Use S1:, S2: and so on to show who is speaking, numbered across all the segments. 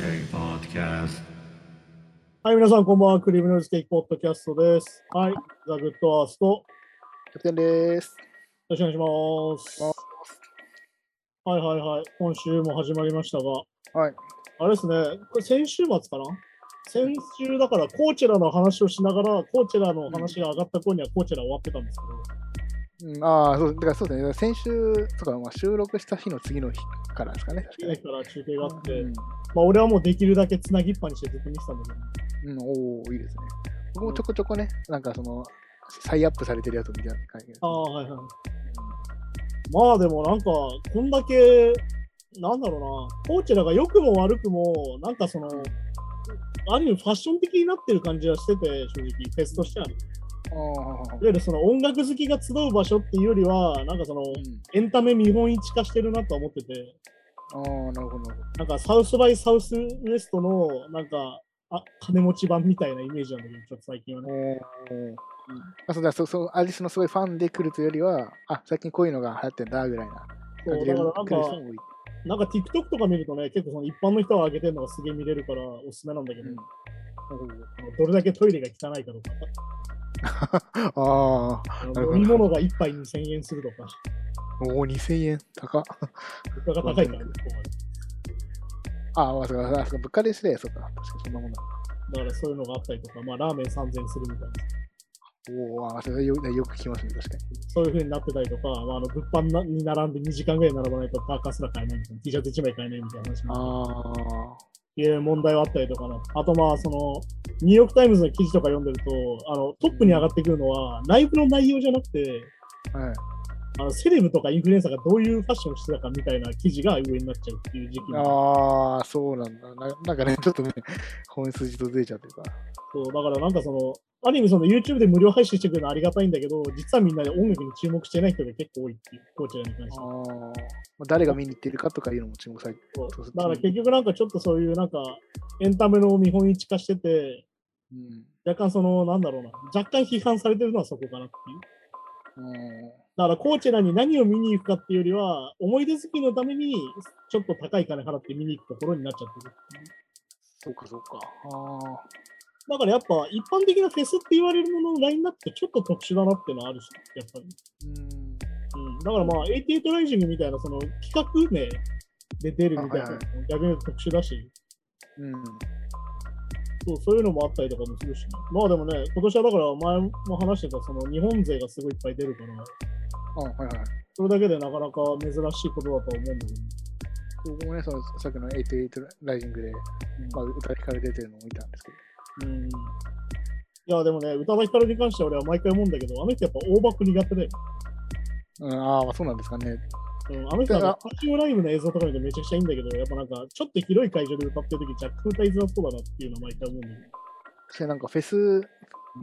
S1: はい、皆さん、こんばんは。クリームノイズケーキポッドキャストです。はい、ザ・グッドアースト、よ
S2: キャプテンです。
S1: ろしくお願いします。はいはいはい。今週も始まりましたが、
S2: はい。
S1: あれですね、これ先週末かな？先週だから、コーチェラの話をしながら、コーチェラの話が上がった頃にはコーチェラ終わってたんです
S2: うん、ああ、そう、だからそうですね。先週、そうか、まあ、収録した日の次の日からですかね。確
S1: けど、
S2: か
S1: ら中継があって、
S2: うん、
S1: まあ俺はもうできるだけつなぎっぱにしてずっと見てたんだけど、
S2: うん、おおいいですね。僕もちょこちょこね、なんかその、再アップされてるやつを見た感じです
S1: ああ、はいはい。まあでもなんか、こんだけ、なんだろうな、コーチェラが良くも悪くも、なんかその、ある意味ファッション的になってる感じはしてて、正直、フェスとしてはね。
S2: ああ、
S1: いわゆるその音楽好きが集う場所っていうよりは、なんかその、
S2: うん。
S1: エンタメ見本市化してるなと思ってて、
S2: ああ、なるほど、な
S1: んかサウスバイサウスウエストの、なんか、あ金持ち版みたいなイメージなんだけど、ちょっと最近はね。
S2: おお。あそうだそうそうアリスのすごいファンで来るというよりは、あ最近こういうのが流行ってんだぐらいな感じで来る人、も多い。
S1: なんか TikTok とか見るとね、結構その一般の人が上げてるのがすげえ見れるからおすすめなんだけど、
S2: うん
S1: どれだけトイレが汚いかとか、
S2: ああ、
S1: 飲み物が1杯2000円するとか、
S2: おお、2000円、高っ。
S1: 物価が高いからね、ここまで。
S2: ああ、そうか、そうか。物価ですね、そうか、確かにそんなもんだ。
S1: だからそういうのがあったりとか、まあラーメン3000円するみたいな、
S2: おお、あそれよよく聞きますね、確かに。
S1: そういう風になってたりとか、まあ、あの物販なに並んで2時間ぐらい並ばないとパーカーすら買えないみたいな、T シャツ1枚買えないみたいな話も
S2: ああ、
S1: いう問題はあったりとかな。あとまあ、その、ニューヨークタイムズの記事とか読んでると、あの、トップに上がってくるのは、ライブの内容じゃなくて、
S2: はい。
S1: あのセレブとかインフルエンサーがどういうファッションしてたかみたいな記事が上になっちゃうっていう時期も
S2: ああ、そうなんだな。なんかね、ちょっとね、本筋とずれちゃってるか。
S1: そうだからなんかその、ある意味その YouTube で無料配信してくれるのはありがたいんだけど、実はみんなで音楽に注目してない人が結構多いっていう、コーチェラに関して
S2: あ
S1: は。
S2: あ、まあ誰が見に行ってるかとかいうのも注目されて
S1: そう
S2: そうそう
S1: だから結局なんかちょっとそういうなんかエンタメの見本市化してて、
S2: うん。
S1: 若干その、なんだろうな、若干批判されてるのはそこかなっていう。
S2: うん
S1: だからコーチェラに何を見に行くかっていうよりは、思い出好きのためにちょっと高い金払って見に行くところになっちゃってる。
S2: そうか、そうか。ああ、
S1: だからやっぱ一般的なフェスって言われるもののラインナップってちょっと特殊だなっていうのはあるし、やっぱり。
S2: うん。
S1: うん、だからまあ、88ライジングみたいなその企画名で出るみたいな
S2: あはい
S1: 逆に特殊だし、
S2: うん。
S1: そうそういうのもあったりとかもするし、ね、まあでもね、今年はだから前も話してたその日本勢がすごいいっぱい出るから、
S2: あはいはい。
S1: それだけでなかなか珍しいことだとは思うんだけど、
S2: 僕もね、そのさっきの88ライジングで、まあ、歌い聞かれててるのを見たんですけど。
S1: うん。いや、でもね、宇多田ヒカルに関しては俺は毎回思うんだけど、あの人やっぱ大バック苦手で、
S2: うん、ああ、まあそうなんですかね。
S1: うん、あの人は
S2: だ
S1: パチオライブの映像とか見てめちゃくちゃいいんだけど、やっぱなんかちょっと広い会場で歌ってる時ジャック歌いづらそうだなっていうのは毎回思うんだけど。
S2: なんかフェス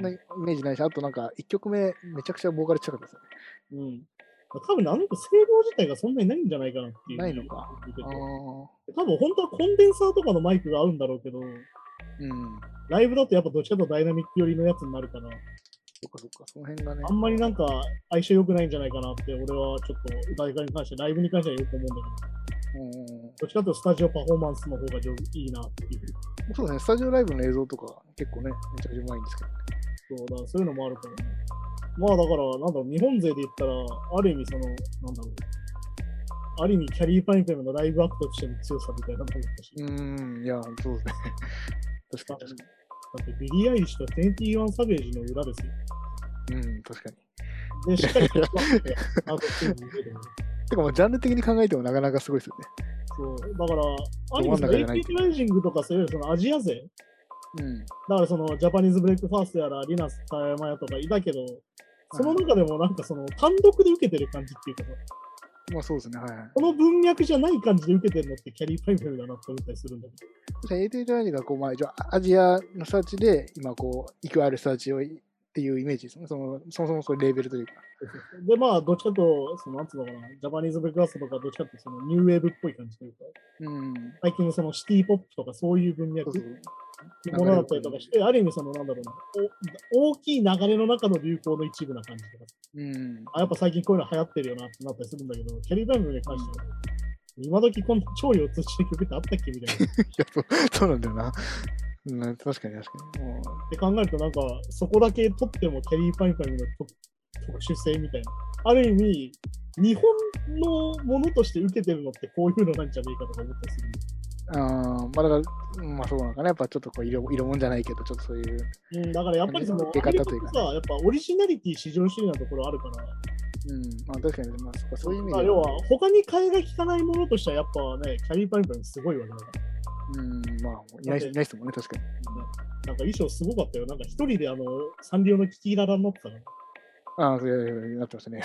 S2: のイメージないし、あとなんか1曲目めちゃくちゃボーカル近かったですよね。
S1: うん。多分あの人、声量自体がそんなにないんじゃないかなっていう。
S2: ないのか。
S1: 多分本当はコンデンサーとかのマイクが合うんだろうけど、
S2: うん。
S1: ライブだとやっぱどっちかというとダイナミック寄りのやつになるから、
S2: そっかそっか、その辺がね。
S1: あんまりなんか相性良くないんじゃないかなって、俺はちょっと歌い方に関して、ライブに関してはよく思うんだけど、
S2: うん。
S1: どっちかというとスタジオパフォーマンスの方がいいなっていう。
S2: そうですね、スタジオライブの映像とか結構ね、めちゃくちゃうまいんですけどね。
S1: そうだからそういうのもあるからね。まあだから、なんだろう、日本勢で言ったら、ある意味その、なんだろう、ある意味キャリーパインペムのライブアクトとしての強さみたいなのもあったし、
S2: うーん、いや、そうですね。確かに確か
S1: だってビリー・アイリッシュと21サベージの裏ですよ。
S2: に。うん、確かに。
S1: で、しっかりとって、
S2: かも うジャンル的に考えてもなかなかすごいですよね。
S1: そう、だから、ある意味その、
S2: ど真ん中じゃない
S1: 88rising とかそういうそのアジア勢、
S2: うん。
S1: だからそのジャパニーズブレイクファーストやら、リナ・サワヤマとかいたけど、その中でもなんかその単独で受けてる感じっていうかさ、
S2: まあそうですね、はいはい。
S1: この文脈じゃない感じで受けてるのってきゃりーぱみゅぱみゅだなって思ったりするんだけど。
S2: 確かに AT ジャーニーがこう、まあ、アジアの人たちで、今こう、勢いある人たちをっていうイメージですね。そのそもそもそういうレーベルというか。
S1: で、まあ、どっちかとその、なんつうのかな、ジャパニーズブレイクファーストとか、どっちかとその、ニューウェーブっぽい感じというか、
S2: うん。
S1: 最近そのシティポップとかそういう文脈
S2: そうそう
S1: のものだったりとかして、ある意味その、なんだろうな、お大きい流れの中の流行の一部な感じとか、
S2: うん。
S1: あ、やっぱ最近こういうの流行ってるよなってなったりするんだけど、きゃりーぱみゅに関しては、今時こんな超四つ打ちの曲ってあったっけみたいな。
S2: やそうそうなんだよな。うん、確かに確かに。も
S1: て考えると、なんか、そこだけ取ってもキャリーパイパイの特特殊性みたいな。ある意味、日本のものとして受けてるのってこういうのなんじゃねえかとか思ったりする。
S2: まあだから、うんまあそうなのかな。やっぱちょっとこう色色もんじゃないけど、ちょっとそういう。
S1: うん、だからやっぱりその、
S2: 受け
S1: アメリカ
S2: 方というか
S1: やっぱオリジナリティ至上主義なところあるから、
S2: うん、まあ確かに、まあそっかそういう意味で
S1: まあ要は他に替えが利かないものとしてはやっぱね、キャリーパイパイすごいわけだから。
S2: うん、まあいないいないですもんね、確かに。
S1: ねなんか衣装すごかったよ。なんか一人であの、サンリオのキキララになってたから。
S2: ああ、そういやなってましたね。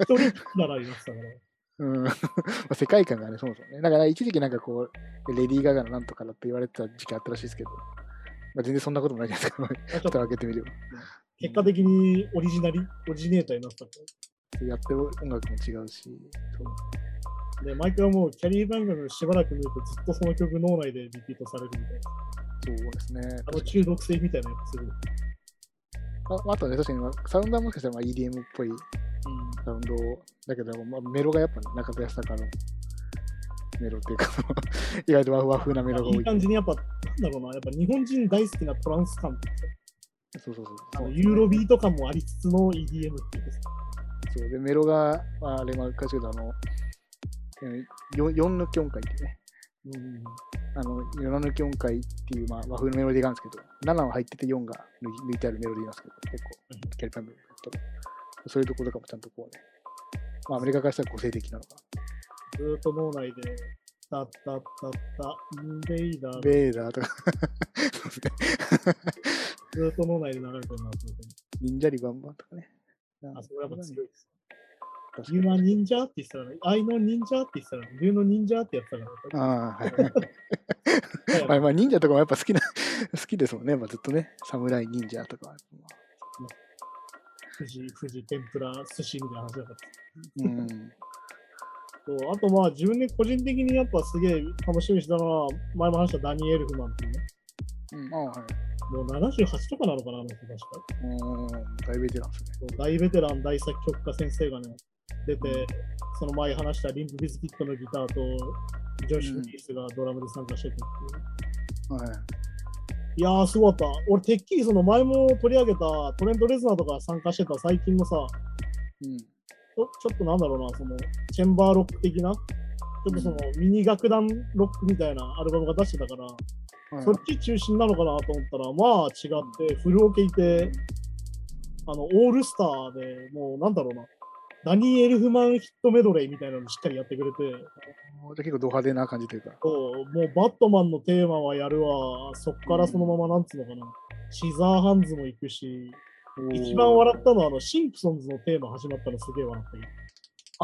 S1: 一人キキララになってたから。
S2: うん、まあ世界観がね、そもそもね。だから一時期なんかこう、レディー・ガガのなんとかだって言われてた時期あったらしいですけど、まあ、全然そんなこともないじゃないですか。
S1: まあちょっ
S2: 蓋を
S1: と
S2: 開けてみれば。
S1: 結果的にオリジナリ、オリジネーターになってたから。
S2: やってる音楽も違うし、そう
S1: で、毎回もうキャリーバンガムしばらく見るとずっとその曲脳内でリピートされるみたいな。
S2: そうですね。
S1: あの中毒性みたいなやつする。
S2: ああとね、確かにサウンドはもしかしたらまあ EDM っぽいサウンドだけど、まあ、メロがやっぱ、ね、中田康隆のメロっていうか、意外と和和風なメロが多い。
S1: いい感じにやっぱ、なんだろうな、やっぱ日本人大好きなトランス感って
S2: そうそうそう。
S1: あのユーロビート感もありつつの EDM っていうか
S2: そうで、メロが、まあ、あれもかけど、あの、4抜き音階ってね、
S1: うん
S2: あの、4抜き音階っていう、まあ、和風のメロディーがあるんですけど、7は入ってて4が抜いてあるメロディーなんですけど、結構、キャリパンメロとそういうところとかもちゃんとこうね、まあ、アメリカからしたら個性的なのか
S1: ずーっと脳内で、タッタッタッタ、インベイダ
S2: な。
S1: ー、
S2: ベーダーとか。
S1: ずーっと脳内で流れてるな。
S2: 忍者リバンバンとかね。
S1: あ、そこやっぱ強いです。
S2: 確か
S1: You
S2: に
S1: are ninja って言ってたら、I know ninja って言ってたら、You know ninja ってやってたから。
S2: ああ、はい。
S1: は い
S2: まあ、まあ、忍者とかもやっぱ好きな、好きですもんね。まあ、ずっとね、侍忍者とかは。
S1: 富士、富士、天ぷら、寿司みたいな話だから。
S2: うん。
S1: そうあとまあ自分で個人的にやっぱすげえ楽しみにしたのは、前も話したダニエルフマンっていうね。
S2: うん、ああ、はい。
S1: もう78とかなのかな、あの人確か。
S2: うん、大ベテランですね。
S1: 大ベテラン大作曲家先生がね、出て、その前話したリンプビズキットのギターと、ジョシュ・リースがドラムで参加しててっていう。
S2: はい。
S1: いやー、すごかった。俺、てっきりその前も取り上げたトレント・レズナーとか参加してた最近のさ、
S2: うん。
S1: ちょちょっとなんだろうな、その、チェンバーロック的な、ちょっとその、ミニ楽団ロックみたいなアルバムが出してたから、
S2: はい
S1: そっち中心なのかなと思ったら、まあ違って、フルオケいて、あの、オールスターでもうなんだろうな、ダニエル・フマンヒットメドレーみたいなのしっかりやってくれて、
S2: もう結構ド派手な感じというか。
S1: そうもうバットマンのテーマはやるわ、そっからそのままなんつうのかな、シザーハンズも行くし、一番笑ったのはあの、シンプソンズのテーマ始まったのすげえ笑った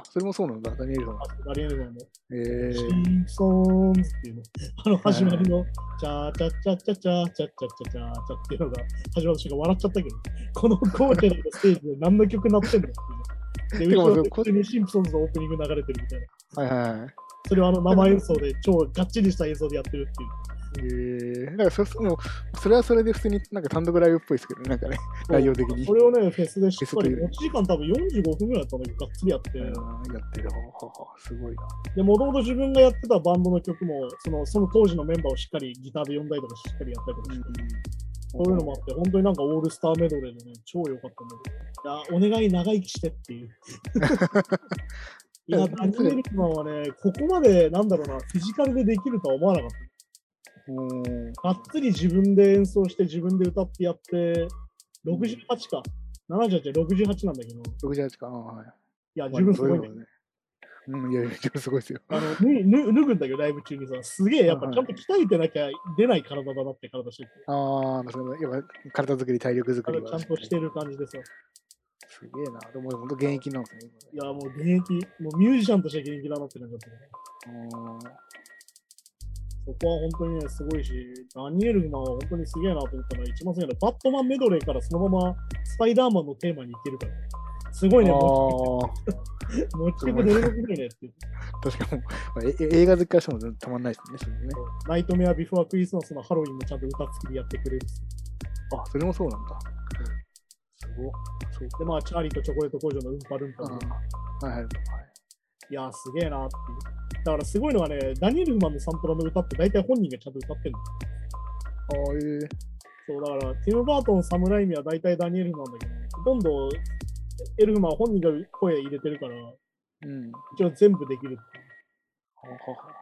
S2: あ、それもそうなんだ、ダニエルさんは。
S1: あダニエル・フマンの。
S2: え
S1: シ
S2: ー、
S1: ンプソンズっていうの、あの始まりの、チャーチャチャチャチャチャチャチャチャチャっていうのが始まった瞬間笑っちゃったけど、このコーチェラのステージで何の曲鳴ってんのっていう。で、
S2: てかもう
S1: 後ろで普通にシンプソンズのオープニング流れてるみたいな。
S2: はいはいはい。
S1: それをあの生演奏で超がっちりした映像でやってるっていう。
S2: えー、なんかそもうそれはそれで普通になんか単独ライブっぽいですけど、なんかね、内容的に。
S1: それをね、フェスでしっかり、持ち時間多分45分ぐらいだったんだけど、がっつりやって。
S2: うんやってる、はははすごいな。
S1: で、もともと自分がやってたバンドの曲も、そのその当時のメンバーをしっかりギターで呼んだりとかしっかりやったりとかして。そういうのもあって、本当になんかオールスターメドレーでね、超良かったんだけど。いや、お願い長生きしてっていう。いや、ダニエルマンはね、ここまで、なんだろうな、フィジカルでできるとは思わなかった。
S2: うん。
S1: がっつり自分で演奏して、自分で歌ってやって、68か。78、68なんだけど、い
S2: 68か、あはい。
S1: や、自分すごいね。
S2: ね。うん、いやいや、すごいですよ。
S1: あの脱い脱脱ぐんだけど、ライブ中にさ、すげえ、やっぱちゃんと鍛えてなきゃ出ない体だなって体してて、
S2: ああ、そのやっぱ体作り、体力作りは。
S1: ちゃんとしてる感じでさ、
S2: すげえな。でも本当現役なんですね。
S1: いや、もう現役、もうミュージシャンとして現役だなって感じだったね。そこは本当にね、すごいし、ダニエル・フマンは本当にすげえなと思ったのは、一番すげえのはバットマンメドレーからそのままスパイダーマンのテーマにいけるから、すごいね、
S2: あ
S1: 持
S2: ー
S1: ち曲出るのくらいねって。
S2: 確かに映画好きからしてもたまんないですね、ね。
S1: ナイトメア・ビフォー・クリスマスのハロウィンもちゃんと歌付きでやってくれるし。
S2: あ、それもそうなんだ。すごっ。そう
S1: で、まあ、チャーリーとチョコレート工場のウンパルンパ
S2: あ
S1: も
S2: ーはいはい。はい
S1: いやー、すげえなって。だからすごいのはね、ダニエル・フマンのサントラの歌って大体本人がちゃんと歌ってるの。
S2: ああ、ええ
S1: そう、だから、ティム・バートン、サムライミは大体ダニエル・フマンだけど、ほとんどエルフマンは本人が声入れてるから、
S2: うん。
S1: 一応全部できるっていう。
S2: ははは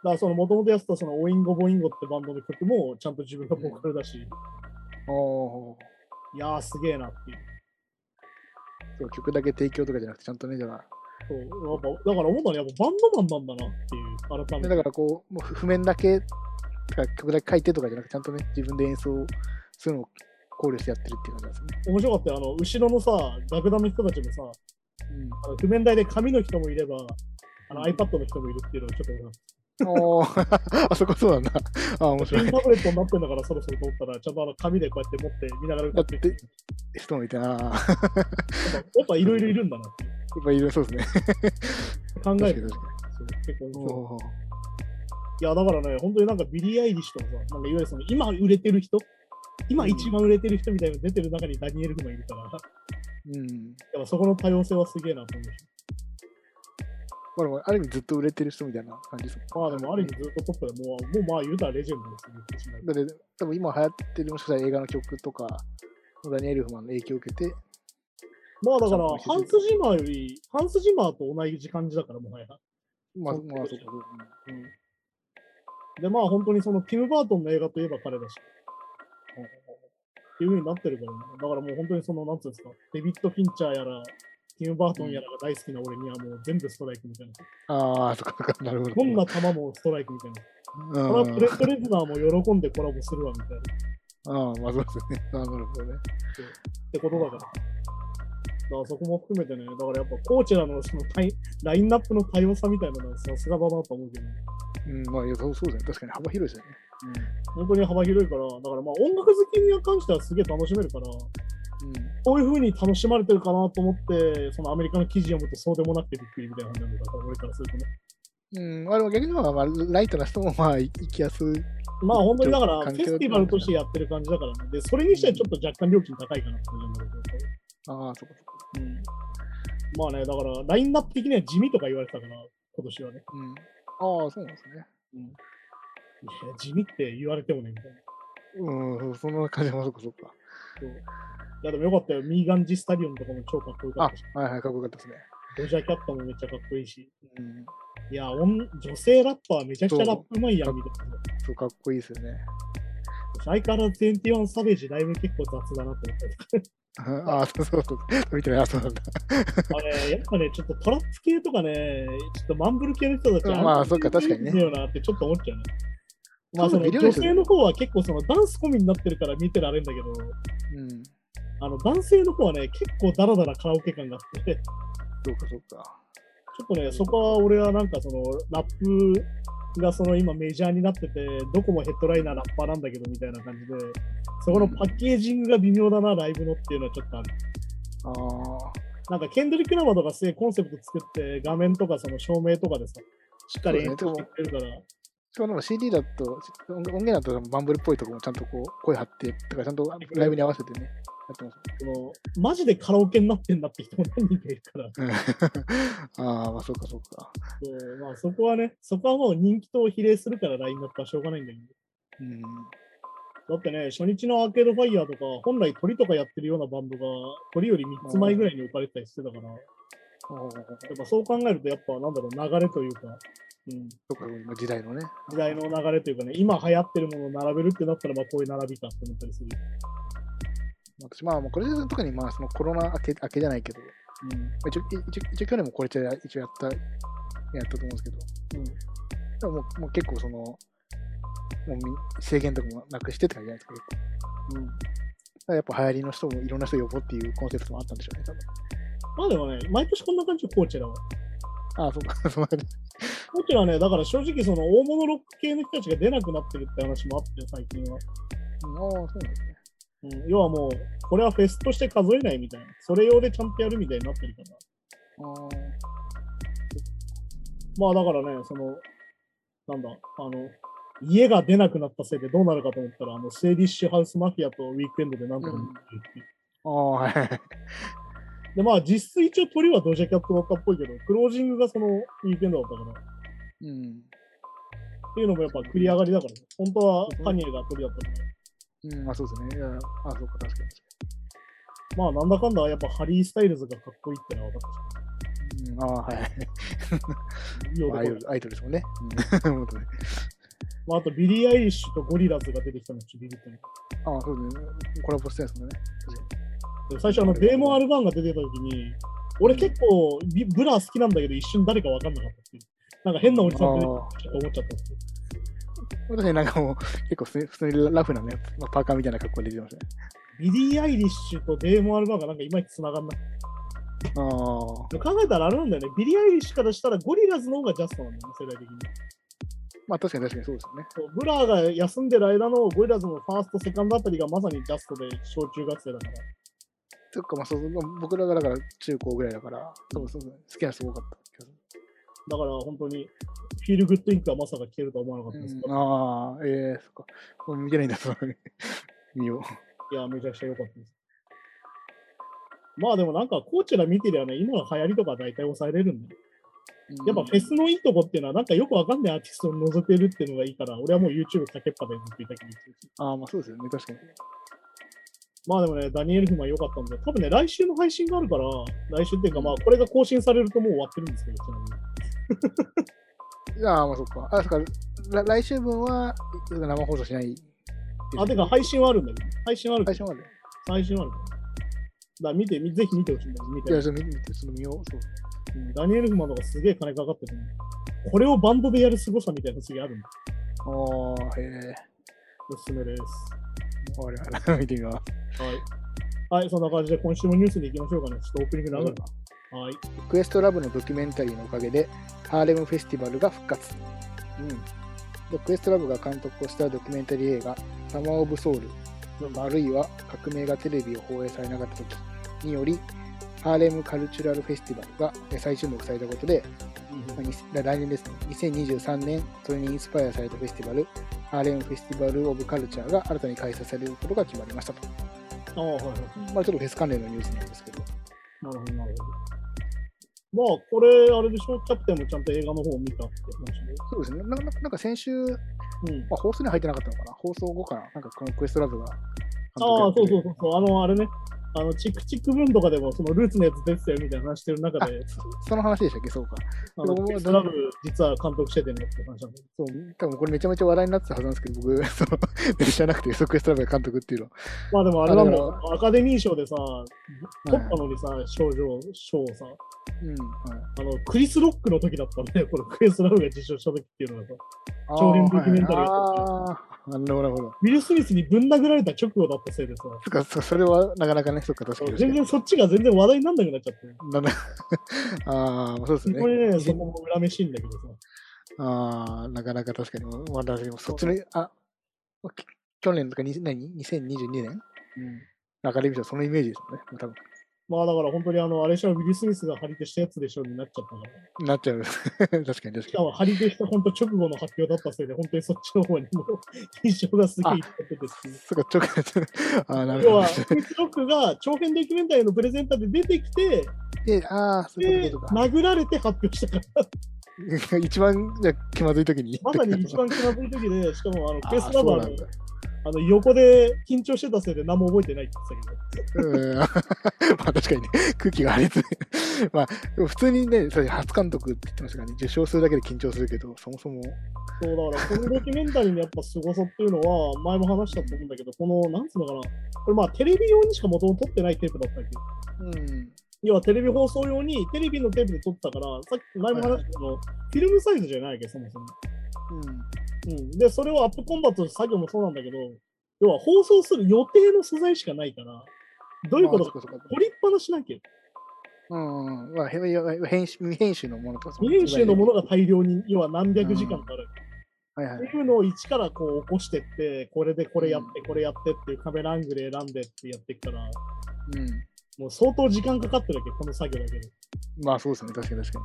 S1: だからその元々やってたそのオインゴボインゴってバンドの曲もちゃんと自分がボーカルだし、
S2: ああ、
S1: いやーすげえなっていう。
S2: そう曲だけ提供とかじゃなくて、ちゃんとね、じゃあ、
S1: そうやっぱだから思ったやっぱバンドマンなんだなっていう、改めて。
S2: だからこう、もう譜面だけ、曲だけ書いてとかじゃなくて、ちゃんとね、自分で演奏するのを考慮してやってるっていう感じですね。
S1: 面白かったよ。あの、後ろのさ、楽団の人たちもさ、
S2: うん
S1: あの譜面台で紙の人もいれば、あの
S2: うん
S1: iPad の人もいるっていうのをちょっと
S2: おー あそこそうなんだ。ああ、面
S1: た。
S2: 白い。
S1: タブレットになってんだからそろそろと思ったら、ちゃんとあの紙でこうやって持って見ながら歌ってる
S2: 人もいてな。やっ
S1: ぱいろいろいるんだなっていう
S2: ぱいるそうですね。
S1: 考える結構いや、だからね、本当になんかビリー・アイリッシュとかさ、なんかいわゆるその今売れてる人、今一番売れてる人みたいなの出てる中にダニー・エルフマンいるから、
S2: うん。
S1: ぱそこの多様性はすげえなと思うし。
S2: まあでも、ある意味ずっと売れてる人みたいな感じです
S1: まあでもある意味ずっとトップでもう、もうまあ言うたらレジェンドですよ、言ってしまえば
S2: もん。だって、多分今流行ってるもしかしたら映画の曲とか、ダニー・エルフマンの影響を受けて、
S1: まあだから、ハンス・ジマーより、ハンス・ジマーと同じ感じだから、もはや。
S2: まあ、まあ、そうか、そう
S1: うん。で、まあ本当にそのティム・バートンの映画といえば彼だし、っていう風になってるからね。だからもう本当にその、なんつうんですか、デビッド・フィンチャーやら、ティム・バートンやらが大好きな俺にはもう全部ストライクみたいな。
S2: ああ、そっか、なるほど。
S1: どんな球もストライクみたいな。
S2: うん
S1: これはプレット・レズナーも喜んでコラボするわみたいな。
S2: ああ、まあそうですよね。なるほどね。
S1: ってことだから。だからそこも含めてね、だからやっぱコーチェラのそのラインナップの多様さみたいなのはさすがだなと思うけど、
S2: うん、まあ、いやそうそうですね。確かに幅広いですよね。
S1: 本当に幅広いから、だからまあ音楽好きに関してはすげえ楽しめるから、こういう風に楽しまれてるかなと思って、そのアメリカの記事読むとそうでもなくてびっくりみたいな感じなんだから、俺からするとね。
S2: うん。あでも逆にまあ、まあ、ライトな人もまあ、行きやすい。
S1: まあ本当にだから、フェスティバルとしてやってる感じだからね。で、それにしてはちょっと若干料金高いかなって感じなんだけど。
S2: ああ、そこそこ。
S1: うん。まあね、だから、ラインナップ的には地味とか言われてたから、今年はね。
S2: うん。ああ、そうなんですね。
S1: うん。地味って言われてもね、みたいな。
S2: うん、その感じもそっかそっか。
S1: そういや、でもよかったよ。ミーガンジスタリオンとかも超かっこよか
S2: あ
S1: ったし、、
S2: はいはい、かっこよかったですね。
S1: ドジャーキャットもめっちゃかっこいいし。
S2: うん。
S1: いや、女女性ラッパーめちゃくちゃラップうまいやん、みたいな。
S2: そう、かっこいいですよね。
S1: 相変わらず21サベージだいぶ結構雑だなって思ったり
S2: あ あ、そうそうそう。見てない、あ、そうなんだ。
S1: あれ、やっぱね、ちょっとトラップ系とかね、ちょっとマンブル系の人たち
S2: うんまあそっか確かにね
S1: だよなってちょっと思っちゃうね。まあ、その女性の方は結構そのダンス込みになってるから見てられるんだけど、
S2: うん。
S1: あの男性の方はね、結構ダラダラカラオケ感があって、ち
S2: そうか、そうか。
S1: ょっとね、そこは俺はなんかそのラップがその今メジャーになってて、どこもヘッドライナーラッパーなんだけどみたいな感じで、そこのパッケージングが微妙だな、ライブのっていうのはちょっとある。
S2: ああ。
S1: なんかケンドリック・ラマーとかすげえコンセプト作って画面とかその照明とかでさ、しっかり演出してくれるから、
S2: しかもなんか CD だと、音音源だとバンブルっぽいとこもちゃんとこう声張って、とかちゃんとライブに合わせてね、やってます。
S1: マジでカラオケになってんだって人も何人かいるから、
S2: う んああ、まあそうかそうか。
S1: そうまあ、そこはね、そこはもう人気と比例するからラインナップはしょうがないんだけど。
S2: うん。
S1: だってね、初日のアーケードファイヤーとか、本来鳥とかやってるようなバンドが、鳥より3つ前ぐらいに置かれてたりしてたから、やっぱそう考えると、やっぱなんだろう、流れというか、うん、
S2: そっか、まあ時代のね。
S1: 時代の流れというかね、今流行ってるものを並べるってなったら、まあこういう並びかって思ったりする。
S2: 私、まあ、もうこれ特にまあそのコロナ明け明けじゃないけど、
S1: うん
S2: 一応一応一応去年もこれ一応やった、やったと思うんですけど、
S1: うん
S2: でももうもう結構その、もうみ制限とかもなくしてって感じじゃないですか、結構。
S1: うん
S2: だからやっぱ流行りの人もいろんな人呼ぼうっていうコンセプトもあったんでしょうね、多分。
S1: まあでもね、毎年こんな感じよ、コーチェラは。
S2: ああ、そうか、その感じ。
S1: コーチェラはね、だから正直その大物ロック系の人たちが出なくなってるって話もあって、最近は。
S2: ああ、そうなんですね。
S1: うん、要はもう、これはフェスとして数えないみたいな。それ用でちゃんとやるみたいになってるから。
S2: ああ、
S1: まあだからね、その、なんだ、あの、イェが出なくなったせいでどうなるかと思ったら、あの、スウェディッシュ・ハウス・マフィアとウィークエンドでなんとかなってるっていう
S2: ああ、はい。
S1: で、まあ実質一応トリはドジャキャットだったっぽいけど、クロージングがそのウィークエンドだったから、
S2: うん。
S1: っていうのもやっぱ繰り上がりだからね。本当はカニエがトリだったから。
S2: うん、まあそうですね。いやあ、そうか、確かに。
S1: まあなんだかんだやっぱハリー・スタイルズがかっこいいってのは分かったし。
S2: うん、ああ、はい。
S1: いい男
S2: アイドルアイドルですもんね。うん 本当ね
S1: まあ、あとビリー・アイリッシュとゴリラズが出てきたのちビビったね。
S2: ああ、そうですね。コラボしてるんですもんね。
S1: で最初あのデーモン・アルバーンが出てた時に、俺結構ブラー好きなんだけど一瞬誰か分かんなかったっていう。なんか変なおじさん出てきたちょっと思っちゃったっていう。
S2: 私ね、なんかもう、結構普通にラフなね、まあ、パーカーみたいな格好で出てますね。
S1: ビリー・アイリッシュとデーモン・アルバーンがなんかいまいち繋がんない。
S2: ああ、
S1: 考えたらあれなんだよね。ビリー・アイリッシュからしたらゴリラズの方がジャストなんだよね、世代的に。
S2: まあ確かに確かにそうですよね。
S1: ブラーが休んでる間のゴリラズのファースト、セカンドあたりがまさにジャストで小中学生だから。
S2: そっか、まあそう僕らがだから中高ぐらいだから、そうそうそう、好きな人多かった。
S1: だから本当にフィールグッドインクはまさか聞けるとは思わなかったですけど、
S2: ああ、ええそっか。もう見てないんだ、その 見よう。
S1: いや、めちゃくちゃ良かったです。まあでもなんかコーチら見てりゃね、今の流行りとか大体抑えれるんで、やっぱフェスのいいとこっていうのはなんかよくわかんないアーティストを覗けるっていうのがいいから、俺はもう YouTube かけっぱでずっといた気にしてるし。
S2: ああ、まあそうですよね、確かに。
S1: まあでもね、ダニエル・フマン良かったんで、多分ね、来週の配信があるから、来週っていうかまあこれが更新されるともう終わってるんですけど、ちなみに。
S2: ああ、まあそっか。あ、そっか。ら来週分は生放送しない。
S1: あ、てか配信はあるんだけど、配信はある
S2: 配信まで。
S1: 配信はある。だ見て、みぜひ見てほしいんだよ、見て
S2: いや、ちょっと見て、ちょっと見よう。そう。
S1: うんダニエル・フマンとかすげえ金かかってて、ね、これをバンドでやる凄さみたいな次あるんだ。
S2: ああ、へえ。
S1: おすすめです。
S2: わかりました見てみます。
S1: はい。はい、そんな感じで今週もニュースに行きましょうかね。ちょっとオープニング長いな。はい。
S2: クエストラブのドキュメンタリーのおかげで、ハーレムフェスティバルが復活。
S1: うん。
S2: でクエストラブが監督をしたドキュメンタリー映画、サマー・オブ・ソウル、あるいは革命がテレビを放映されなかった時により、ハーレムカルチュラルフェスティバルがえ再注目されたことで、まあに来年ですね、2023年、それにインスパイアされたフェスティバル、ハーレムフェスティバル・オブ・カルチャーが新たに開催されることが決まりましたと。
S1: ああ、はいはい。
S2: まあ、ちょっとフェス関連のニュースなんですけど。
S1: なるほど、なるほど。まあ、これ、あれでしょ、キャプテンもちゃんと映画の方を見たって話で。
S2: そうですね。なんかなんか先週、
S1: うん。
S2: まあ、放送には入ってなかったのかな？放送後かな？なんかこのクエストラブが。
S1: ああ、そうそうそうそう。あの、あれね。あの、チクチク分とかでも、そのルーツのやつ出てたよみたいな話してる中で、
S2: そその話でしたっけ？そうか。
S1: あの、
S2: でも
S1: クエストラブ実は監督しててねって話なんだけ
S2: そう、多分これめちゃめちゃ話題になってたはずなんですけど、僕、その、知らなくて、そうクエストラブが監督っていうの。
S1: ど。まあでもあれなんだ
S2: あ
S1: よ。アカデミー賞でさ、取ったのにさ、賞状、賞をさ、
S2: うん。はい、
S1: あの、クリス・ロックの時だったんだよ、このクエストラブが受賞した時っていうのがさ、
S2: あー
S1: 長編ドキュメンタリー
S2: はいああ、なるほど、なるほど。
S1: ウィル・スミスにぶん殴られた直後だったせいでさ、
S2: そっか、そそれはなかなかね、そっか、確かに。
S1: 全然そっちが全然話題になんなくなっちゃって。
S2: なな ああ、そうですね。
S1: これね、そこも恨めしいんだけどさ。
S2: ああ、なかなか確かに。まだでもそっちの、あ、き去年とかに何 ?2022 年？
S1: うん
S2: アカデミー賞そのイメージですよね。多分。
S1: まあだから本当にあの、あれしはウィル・スミスが張り手したやつでしょになっちゃったから。
S2: なっちゃう。確かに確か
S1: しかも張り手した本当直後の発表だったせいで、本当にそっちの方にも印象 がすげえいってて。
S2: そっか、ちょっと、あ あ、なるほど
S1: 要は、。クリス・ロックが長編ドキュメンタリーのプレゼンターで出てきて、
S2: で、ああ、そういう
S1: で、
S2: ことか。
S1: 殴られて発表したから、
S2: 一番じゃあ気まずい時に。
S1: まさに一番気まずい時で、しかもあの、
S2: あー
S1: ケースラバーのあの横で緊張してたせいで何も覚えてないって言ってたけど。
S2: うん。まあ確かにね、空気が荒れて、まあ、普通にね、それ初監督って言ってましたからね、受賞するだけで緊張するけど、そもそも、
S1: そうだから、このドキュメンタリーのやっぱ凄さっていうのは、前も話したと思うんだけど、この、なんつうのかな、これまあテレビ用にしか元々撮ってないテープだったわけ。ど、
S2: うん、
S1: 要はテレビ放送用に、テレビのテープで撮ったから、さっき前も話したけど、フィルムサイズじゃないわけ、そもそも。うん。で、それをアップコンバットする作業もそうなんだけど、要は放送する予定の素材しかないから、どういうことか、
S2: まあそっかそっか
S1: 撮りっぱなしなきゃ。
S2: うん、まあ、へ編集未編集のものとか。
S1: 未編集のものが大量に、要は何百時間かある。
S2: はいはい
S1: っていうのを一からこう起こしてって、これでこれやって、これやってっていうカメラアングル選んでってやっていくから、
S2: うん。
S1: もう相当時間かかってるわけ、この作業だけで。
S2: まあそうですね、確かに確か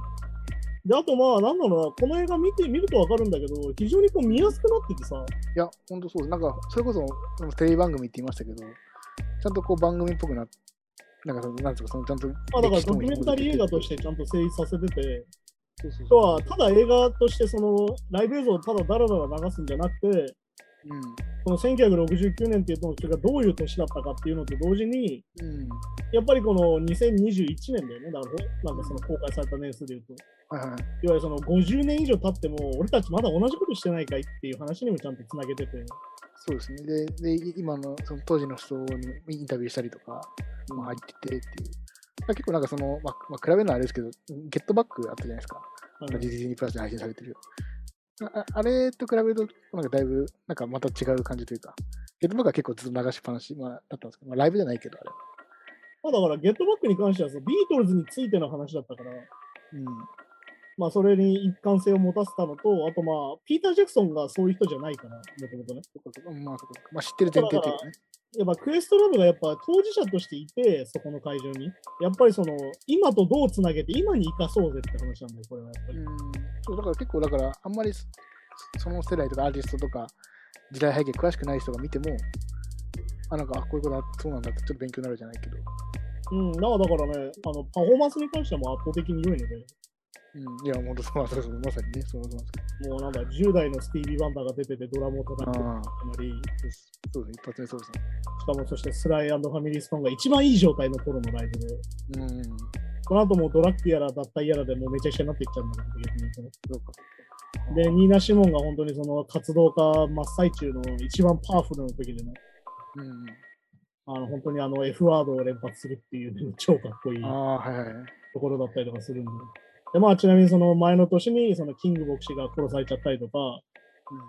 S1: で、あとまあ、なんだろうな、この映画見てみるとわかるんだけど、非常にこう見やすくなっててさ、
S2: に。いや、ほんとそうです。なんか、それこそ、テレビ番組って言いましたけど、ちゃんとこう番組っぽくなっなんかその、なんですか、そのちゃんと。
S1: まあだからドキュメンタリー映画と
S2: て。
S1: してちゃんと成立させてて、
S2: そうそう
S1: 要は、ただ映画としてそのライブ映像をただダラダラ流すんじゃなくて、
S2: うん。
S1: この1969年っていうのがどういう年だったかっていうのと同時に、
S2: うん。
S1: やっぱりこの2021年だよね、だからなんかその公開された年数でいうと、い
S2: はいはい。
S1: わゆるその50年以上経っても、俺たちまだ同じことしてないかいっていう話にもちゃんとつなげてて、
S2: そうですね。で、で今のその当時の人にインタビューしたりとか、まあ、入っててっていう。結構なんかその、まあ、まあ、比べるのはあれですけど、ゲットバックあったじゃないですか。
S1: あの
S2: ディズニープラスで配信されてる。あああれと比べると、なんかだいぶ、なんかまた違う感じというか、ゲットバックは結構ずっと流しっぱなし、まあ、だったんですけど、まあ、ライブじゃないけど、あれ。
S1: まあだから、ゲットバックに関してはさ、ビートルズについての話だったから、
S2: うん。
S1: まあそれに一貫性を持たせたのと、あとまあ、ピーター・ジャクソンがそういう人じゃないから、もともとね。
S2: まあ、知ってる前提というかね。
S1: やっぱクエストラブがやっぱ当事者としていて、そこの会場に。やっぱりその、今とどうつなげて、今に生かそうぜって話なんだよ、これはやっぱり。
S2: うん。そう、だから結構、だから、あんまりそその世代とかアーティストとか、時代背景詳しくない人が見ても、あ、なんか、あこういうことあそうなんだってちょっと勉強になるじゃないけど。
S1: うん、だからだからね、あの、パフォーマンスに関してはもう圧倒的に良いので、
S2: うん。いや、本当そう、まさにね、そうなんですけ
S1: もうなんだ、10代のスティービー・ワンダーが出ててドラムを叩く
S2: ど。あ
S1: まり、
S2: そうですね、一発目そうですね。
S1: しかもそしてスライファミリー・ストーンが一番いい状態の頃のライブで、
S2: うん。
S1: この後もうドラッグやら脱退やらでもうめちゃくちゃになっていっちゃうんだけど、逆に
S2: そうか。
S1: で、ニーナ・シモンが本当にその活動家真っ最中の一番パワフルな時でね、
S2: うん。
S1: あの本当にあの F ワードを連発するっていう、ね、超かっこいい
S2: ああ、はいはい。
S1: ところだったりとかするんで。で、まあちなみにその前の年にそのキング牧師が殺されちゃったりとか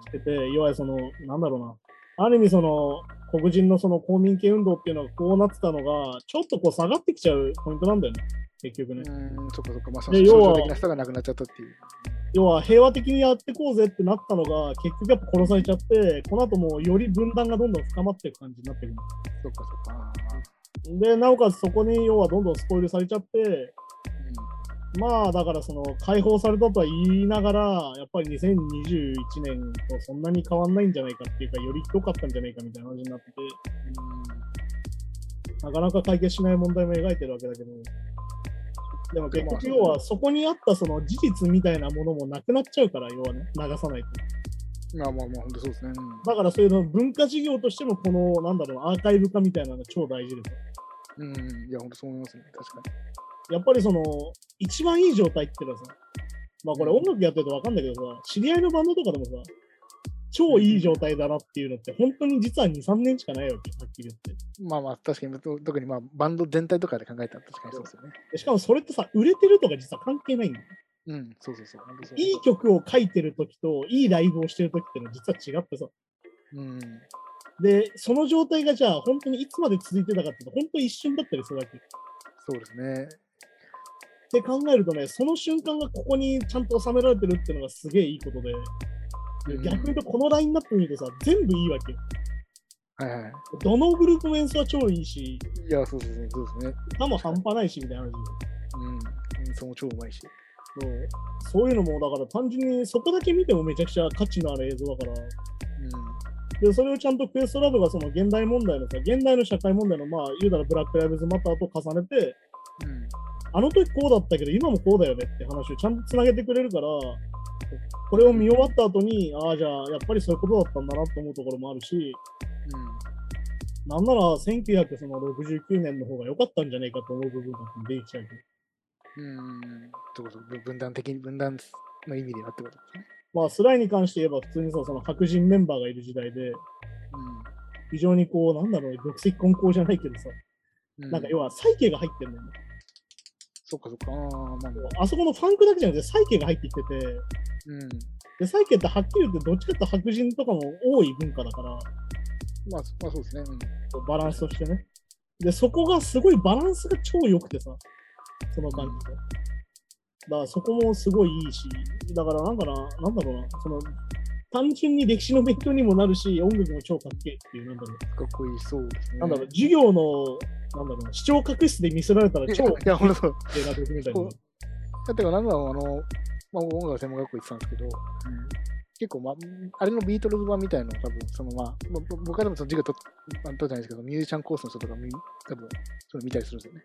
S1: してて、いわゆるその、なんだろうな、ある意味その黒人のその公民権運動っていうのがこうなってたのが、ちょっとこう下がってきちゃうポイントなんだよね、結局ね。
S2: うん、そっかそっか。まあ、そ
S1: 要は
S2: 的な人が亡くなっちゃったっていう。
S1: 要は平和的にやってこうぜってなったのが、結局やっぱ殺されちゃって、この後もより分断がどんどん深まっていく感じになってくる。
S2: そっかそっか。
S1: で、なおかつそこに要はどんどんスポイルされちゃって、
S2: う
S1: まあだからその解放されたとは言いながら、やっぱり2021年とそんなに変わんないんじゃないかっていうか、よりひどかったんじゃないかみたいな話になってて、なかなか解決しない問題も描いてるわけだけど、でも結局要はそこにあったその事実みたいなものもなくなっちゃうから、要はね、流さないと。
S2: ん。まあまあまあ、本当そうですね。
S1: だからそういうの文化事業としてもこの、なんだろう、アーカイブ化みたいなのが超大事ですよ。
S2: うん。うん、いや、本当そう思いますね。確か
S1: やっぱりその、一番いい状態っていうのはさ、まあこれ音楽やってるとわかんないけどさ、知り合いのバンドとかでもさ、超いい状態だなっていうのって、本当に実は2、3年しかないわけ、はっきり言って。
S2: に。まあまあ、確かに、と特にまあ、バンド全体とかで考えたら確かにそうですよね。
S1: でしかもそれってさ、売れてるとか実は関係ないんだよ。
S2: うん、そうそうそう。
S1: いい曲を書いてる時と、いいライブをしてる時ってのは実は違ってさ。
S2: うん。
S1: で、その状態がじゃあ本当にいつまで続いてたかっていうと、本当に一瞬だったりするわけ。っ
S2: そうですね。
S1: て考えるとね、その瞬間がここにちゃんと収められてるっていうのがすげえいいことで、で
S2: うん
S1: 逆に言うとこのラインナップ見るとさ、全部いいわけよ。
S2: はいはい。
S1: どのグループの演奏は超いいし、
S2: いや、そうそうそう、そうですね。
S1: 歌も半端ないしみたいな話で
S2: うん。演奏も超うまいし。
S1: そうそういうのも、だから単純にそこだけ見てもめちゃくちゃ価値のある映像だから、
S2: う
S1: でそれをちゃんとクエストラブがその現代問題のさ、現代の社会問題の、まあ、言うたらブラック・ライブズ・マターと重ねて、
S2: ん。うん。
S1: あの時こうだったけど、今もこうだよねって話をちゃんとつなげてくれるから、これを見終わった後に、ああ、じゃあ、やっぱりそういうことだったんだなと思うところもあるし、なんなら1969年の方が良かったんじゃないかと思う部分が出てきちゃうけど。
S2: うん。うん。そうそう、ぶ分断的に、分断の意味ではってことですね。
S1: まあ、スライに関して言えば、普通にさ、その白人メンバーがいる時代で、非常にこう、なんだろう、玉石混交じゃないけどさ、
S2: うん。
S1: なんか要は、サイケが入ってるんだよね。
S2: そっかそっか。ああ、まあまあ。
S1: あそこのファンクだけじゃなくて、サイケが入ってきてて、
S2: うん。
S1: で、サイケってはっきり言って、どっちかって白人とかも多い文化だから、
S2: まあ、まあそうですね。うん。
S1: バランスとしてね。で、そこがすごいバランスが超良くてさ、その感じで。だからそこもすごいいいし、だからなんかな、なんだろうな、その、単純に歴史の勉強にもなるし、音楽も超かっけえっていう、なんだろう、
S2: かっこいいそうですね。
S1: なんだろう、授業の、なんだろうな、視聴覚室で見せられたら超
S2: いや、いやほんとそう。
S1: 映画的みたいな。
S2: そうだってか、なんだろう、あの、まあ、音楽専門学校行ってたんですけど、結構、まあ、あれのビートルズ版みたいなの多分、そのまあ、まあぼ僕はでもその授業とあの取ったじゃないですけど、ミュージシャンコースの人とかみ、多分、そういうの見たりするんですよね。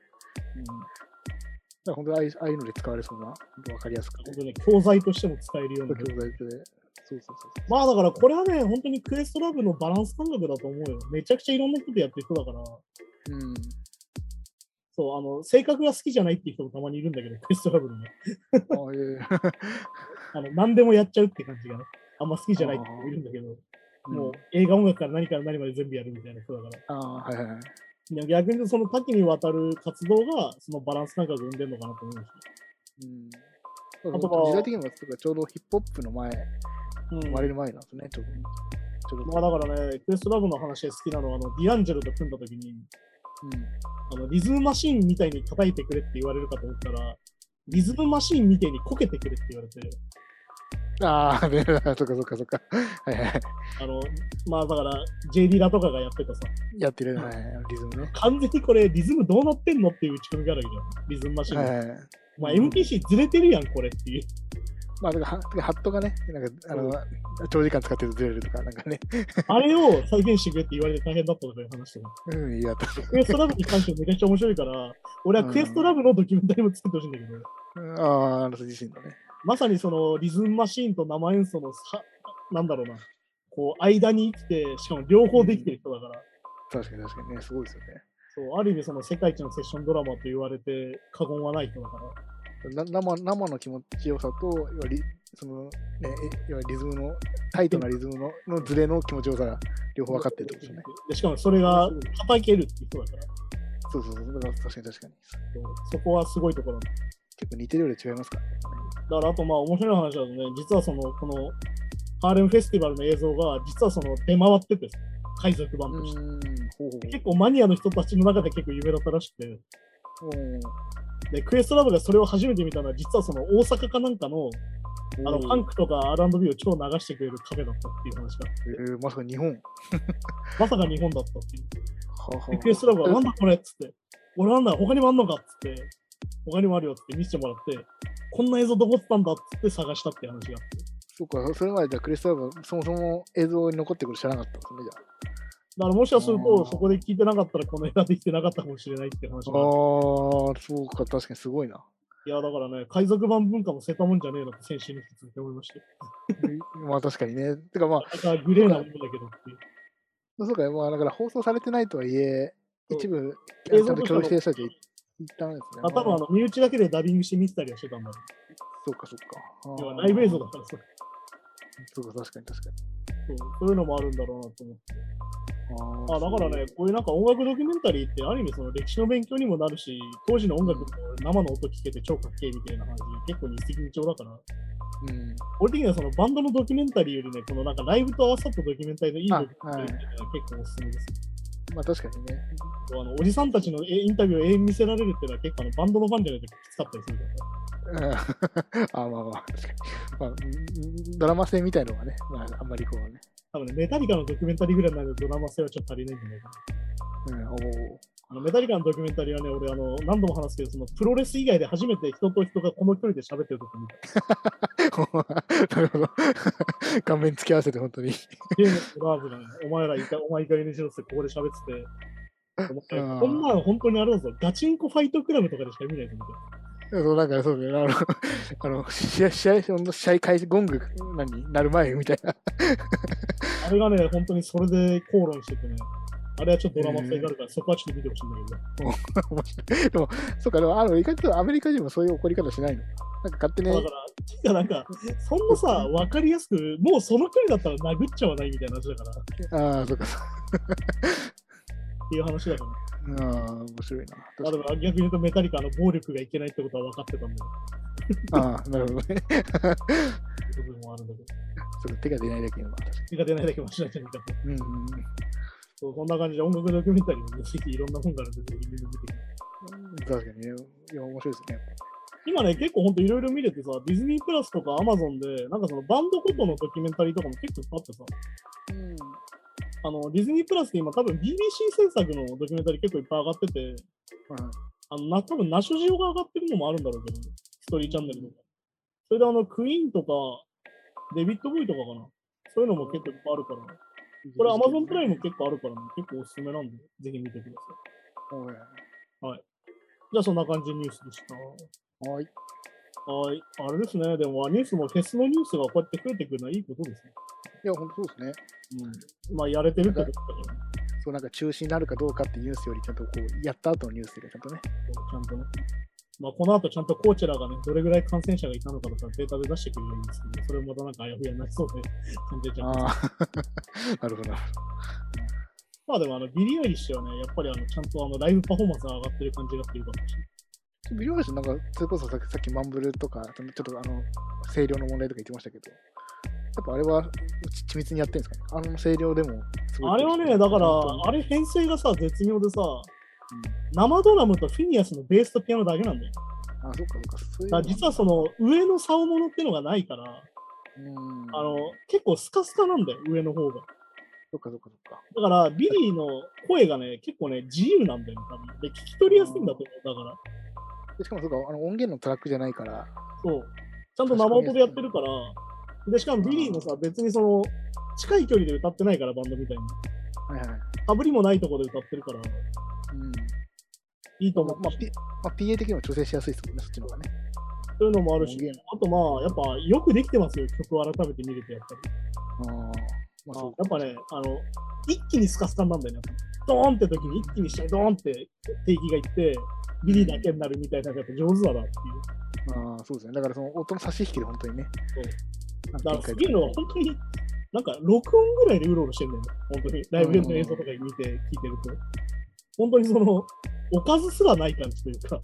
S2: ら本当にああいうので使われそうな、わかりやすくて。
S1: 本当に教材としても使えるような。
S2: 教材で。そうそうそう
S1: まあだからこれはね、本当にクエストラブのバランス感覚だと思うよ。めちゃくちゃいろんな人でやってる人だから、
S2: そう。うん。
S1: そう、あの、性格が好きじゃないっていう人もたまにいるんだけど、クエストラブのね。
S2: あ
S1: の、何でもやっちゃうって感じがね。あんま好きじゃないって人もいるんだけど、もう映画音楽から何から何まで全部やるみたいな人だから。
S2: ああ、はいはい
S1: 逆にその多岐にわたる活動がそのバランス感覚を生んでるのかなと思うし。
S2: うん。
S1: あとは
S2: 時代的にもちょうどヒップホップの前、
S1: うん
S2: 生まれる前なんですね、ちょうど。ちょうど
S1: まあだからね、クエストラブの話で好きなのは、あの、ディアンジェロと組んだ時に、あの、リズムマシーンみたいに叩いてくれって言われるかと思ったら、リズムマシーンみたいにこけてくれって言われて、
S2: うん。ああ、ね、そっかそっかそっか。はいはい。
S1: あの、まあだから、JD ラとかがやってたさ、
S2: やってる、はい、リズムね。
S1: 完全にこれリズムどうなってんのっていう打ち込みがあるわけじゃん。リズムマシーンが。
S2: はいはい。
S1: まあ MPC ずれてるやん、これっていう。
S2: まあ、だからハハットがね、なんか、あの、長時間使ってるとずれるとか、なんかね。
S1: あれを再現してくれって言われて大変だったとかいう話。
S2: うん、いや、
S1: クエストラブに関してめちゃくちゃ面白いから、俺はクエストラブのドキュメンタリーも作ってほしいんだけど、
S2: うんああ、あの人自身のね。
S1: まさにそのリズムマシーンと生演奏のさ、なんだろうな、こう、間に生きて、しかも両方できてる人だから、
S2: 確かに確かにね、すごいですよね。
S1: そう、ある意味その世界一のセッションドラマと言われて過言はない人だから、
S2: な生生の気持ちよさと、要はリそのね、え要はリズムの、タイトなリズムののズレの気持ちよさが両方分かってるってことですよね。
S1: でしかもそれが叩けるっていう人だから、
S2: そうそうそう、だから確かに確かに。
S1: そこはすごいところ
S2: 結構似てるようで違いますからね。
S1: だからあとまあ面白い話だとね、実はその、このハーレムフェスティバルの映像が、実はその出回ってて、海賊版として。
S2: ほうほう
S1: 結構マニアの人たちの中で結構有名だったらしくて。で、クエストラブがそれを初めて見たのは、実はその大阪かなんかの、あの、ファンクとか R&B を超流してくれるカフェだったっていう話があって、
S2: えー、まさか日本。は
S1: まさか日本だったっていう。
S2: あはあ
S1: でクエストラブが、なんだこれっつって、俺なんだ、他にもあんのかっつって、他にもあるよって見せてもらって、こんな映像どこってたんだっつって探したって話があって。
S2: そうか、それまでじゃあクリスタルはそもそも映像に残ってくる知らなかったんですね、じゃ
S1: だからもしかする
S2: あ
S1: と、
S2: ー
S1: そこで聞いてなかったらこの映画できてなかったかもしれないっていう話
S2: あ。
S1: があ
S2: そうか、確かにすごいな。
S1: いや、だからね、海賊版文化も捨てたもんじゃねえなって先週に引き続き思いましたよ。
S2: まあ確かにね。てかまあ、
S1: グレーなものだけどっていう。
S2: そうか、まあだから放送されてないとはいえ、
S1: そう
S2: 一部、ち
S1: 映
S2: ゃんと共有してる人たちが言ったんですね。
S1: あ多分あの身内だけでダビングして見てたりはしてたんだろ
S2: そうか、そうか。
S1: う。要はライブ映像だからさ。
S2: そうか、確かに確かに。
S1: そうそういうのもあるんだろうなと思って。
S2: あ
S1: あだからね、こういうなんか音楽ドキュメンタリーってある意味その歴史の勉強にもなるし、当時の音楽の生の音聞けて超かっけえみたいな話で結構日赤日調だから、
S2: うん。
S1: 俺的にはそのバンドのドキュメンタリーよりね、このなんかライブと合わさったドキュメンタリーのいいドキュメンタリーっていうのは結構おすすめですよ。
S2: まあ確かにね。
S1: あのおじさんたちのえインタビューを永遠に見せられるっていうのは結構あのバンドのファンじゃないときつかったりするから。
S2: う んあまあまあ、確かに。まあ、うんドラマ性みたいのがね、まああんまりこうね。
S1: 多分ね、メタリカのドキュメンタリーぐらいになるとドラマ性はちょっと足りないんじゃないかな。
S2: うん、おー
S1: あのメタリカのドキュメンタリーはね、俺あの何度も話すけど、そのプロレス以外で初めて人と人がこの距離で喋ってるとこ見た。
S2: なるほど。顔面突き合わせて本当に。
S1: ゲームとラーズがね、お前らいか、お前いい加減にしろってここで喋ってて、こんなの本当にあるんですよ。ガチンコファイトクラブとかでしか見ないと思って。
S2: そうなんかそうだよね。あの、あの試合、試合、試合開始、ゴング、何、なる前みたいな。
S1: あれがね、本当にそれで口論しててね、あれはちょっとドラマ性があるから、そこはちょっと見てほしいんだけど。
S2: 面白いでも、そうか、でも、あの、意外とアメリカ人もそういう怒り方しないの？なんか勝手に、
S1: だから、なんか、そんなさ、わかりやすく、もうその距離だったら殴っちゃわないみたいな話だから、っ
S2: ああ、そうか。
S1: ていう話だから、
S2: ああ、面白いな。
S1: あでも逆に言うとメタリカの暴力がいけないってことは分かってたんだよ。
S2: ああ、なるほどね。
S1: 部分もあるんだけど。
S2: そう手が出ないだけ
S1: 手が出ないだけもしないじゃないかと。
S2: に。うん。
S1: そうそんな感じで音楽ドキュメンタリーもね、ぜひいろんな本があるんで、ぜひ見てみてください。
S2: 確かにね。いや、面白いですね。
S1: 今ね、結構ほんといろいろ見れてさ、ディズニープラスとかアマゾンで、なんかそのバンドごとのドキュメンタリーとかも結構あってさ、
S2: うん。
S1: あの、ディズニープラスって今多分 BBC 制作のドキュメンタリー結構いっぱい上がってて、あの、な多分ナショジオが上がってるのもあるんだろうけど、ストーリーチャンネルとか。それであの、クイーンとか、デビッド・ボーイとかかな。そういうのも結構いっぱいあるから、これ Amazon プライム結構あるからね、結構おすすめなんで、ぜひ見てください。
S2: はい。
S1: はい。じゃあそんな感じのニュースでした。
S2: はい。
S1: はい。あれですね。でも、ニュースもフェスのニュースがこうやって増えてくるのはいいことですね。
S2: いや、本当そうですね。
S1: うん。まあ、やれてるってことだからね。
S2: そう、なんか中止になるかどうかってニュースより、ちゃんとこう、やった後のニュースでちゃんとね。
S1: ちゃんとね。まあ、この後ちゃんとコーチェラがね、どれぐらい感染者がいたのかとかデータで出してくれるんですけど、それもまたなんかあやふやになりそうで、感じちゃいます。
S2: ああ、なるほどなる
S1: まあでも、あの、ビリー・アイリッシュはね、やっぱりあの、ちゃんとあの、ライブパフォーマンスが上がってる感じがあってよかったし。
S2: ほど。ビリー・アイリッシュなんか、それこそさっきマンブルとか、ちょっとあの、声量の問題とか言ってましたけど、やっぱあれはち緻密にやってるんですかね？あの声量でもすごい
S1: あれはね、だから、あれ編成がさ、絶妙でさ、生ドラムとフィニアスのベースとピアノだけなんだよ。
S2: あ、そっかそっか。そういう
S1: だから実はその上の竿物ってのがないから、
S2: うん。
S1: あの結構スカスカなんだよ、上の方が。
S2: そっかそっかそっか。
S1: だから、ビリーの声がね、結構ね、自由なんだよね、多分。で、聞き取りやすいんだと思う、だから。
S2: でしかもそうか、あの音源のトラックじゃないから、
S1: そう。ちゃんと生音でやってるから。で、しかもビリーもさ、別にその、近い距離で歌ってないから、バンドみたいに。
S2: はいはい。
S1: かぶりもないところで歌ってるから、
S2: うん。
S1: いいと思う。
S2: まあ、P まあ、PA 的にも調整しやすいですもんね、そっちの方がね。
S1: そういうのもあるしあとまあ、やっぱよくできてますよ、曲を改めて見ると、やっぱり。
S2: ああ。まあ、
S1: やっぱね、あの、一気にスカスカになんだよね。ドーンって時に一気にして、ドーンって低域がいって、ビリーだけになるみたいな、やっぱ上手だなっていう。
S2: ああ、そうですね。だからその音の差し引きで本当にね。
S1: だからすげえのは本当に、なんか録音ぐらいでうろうろしてんだよね。本当に。ライブの映像とか見て、聞いてると。本当にその、おかずすらない感じというか、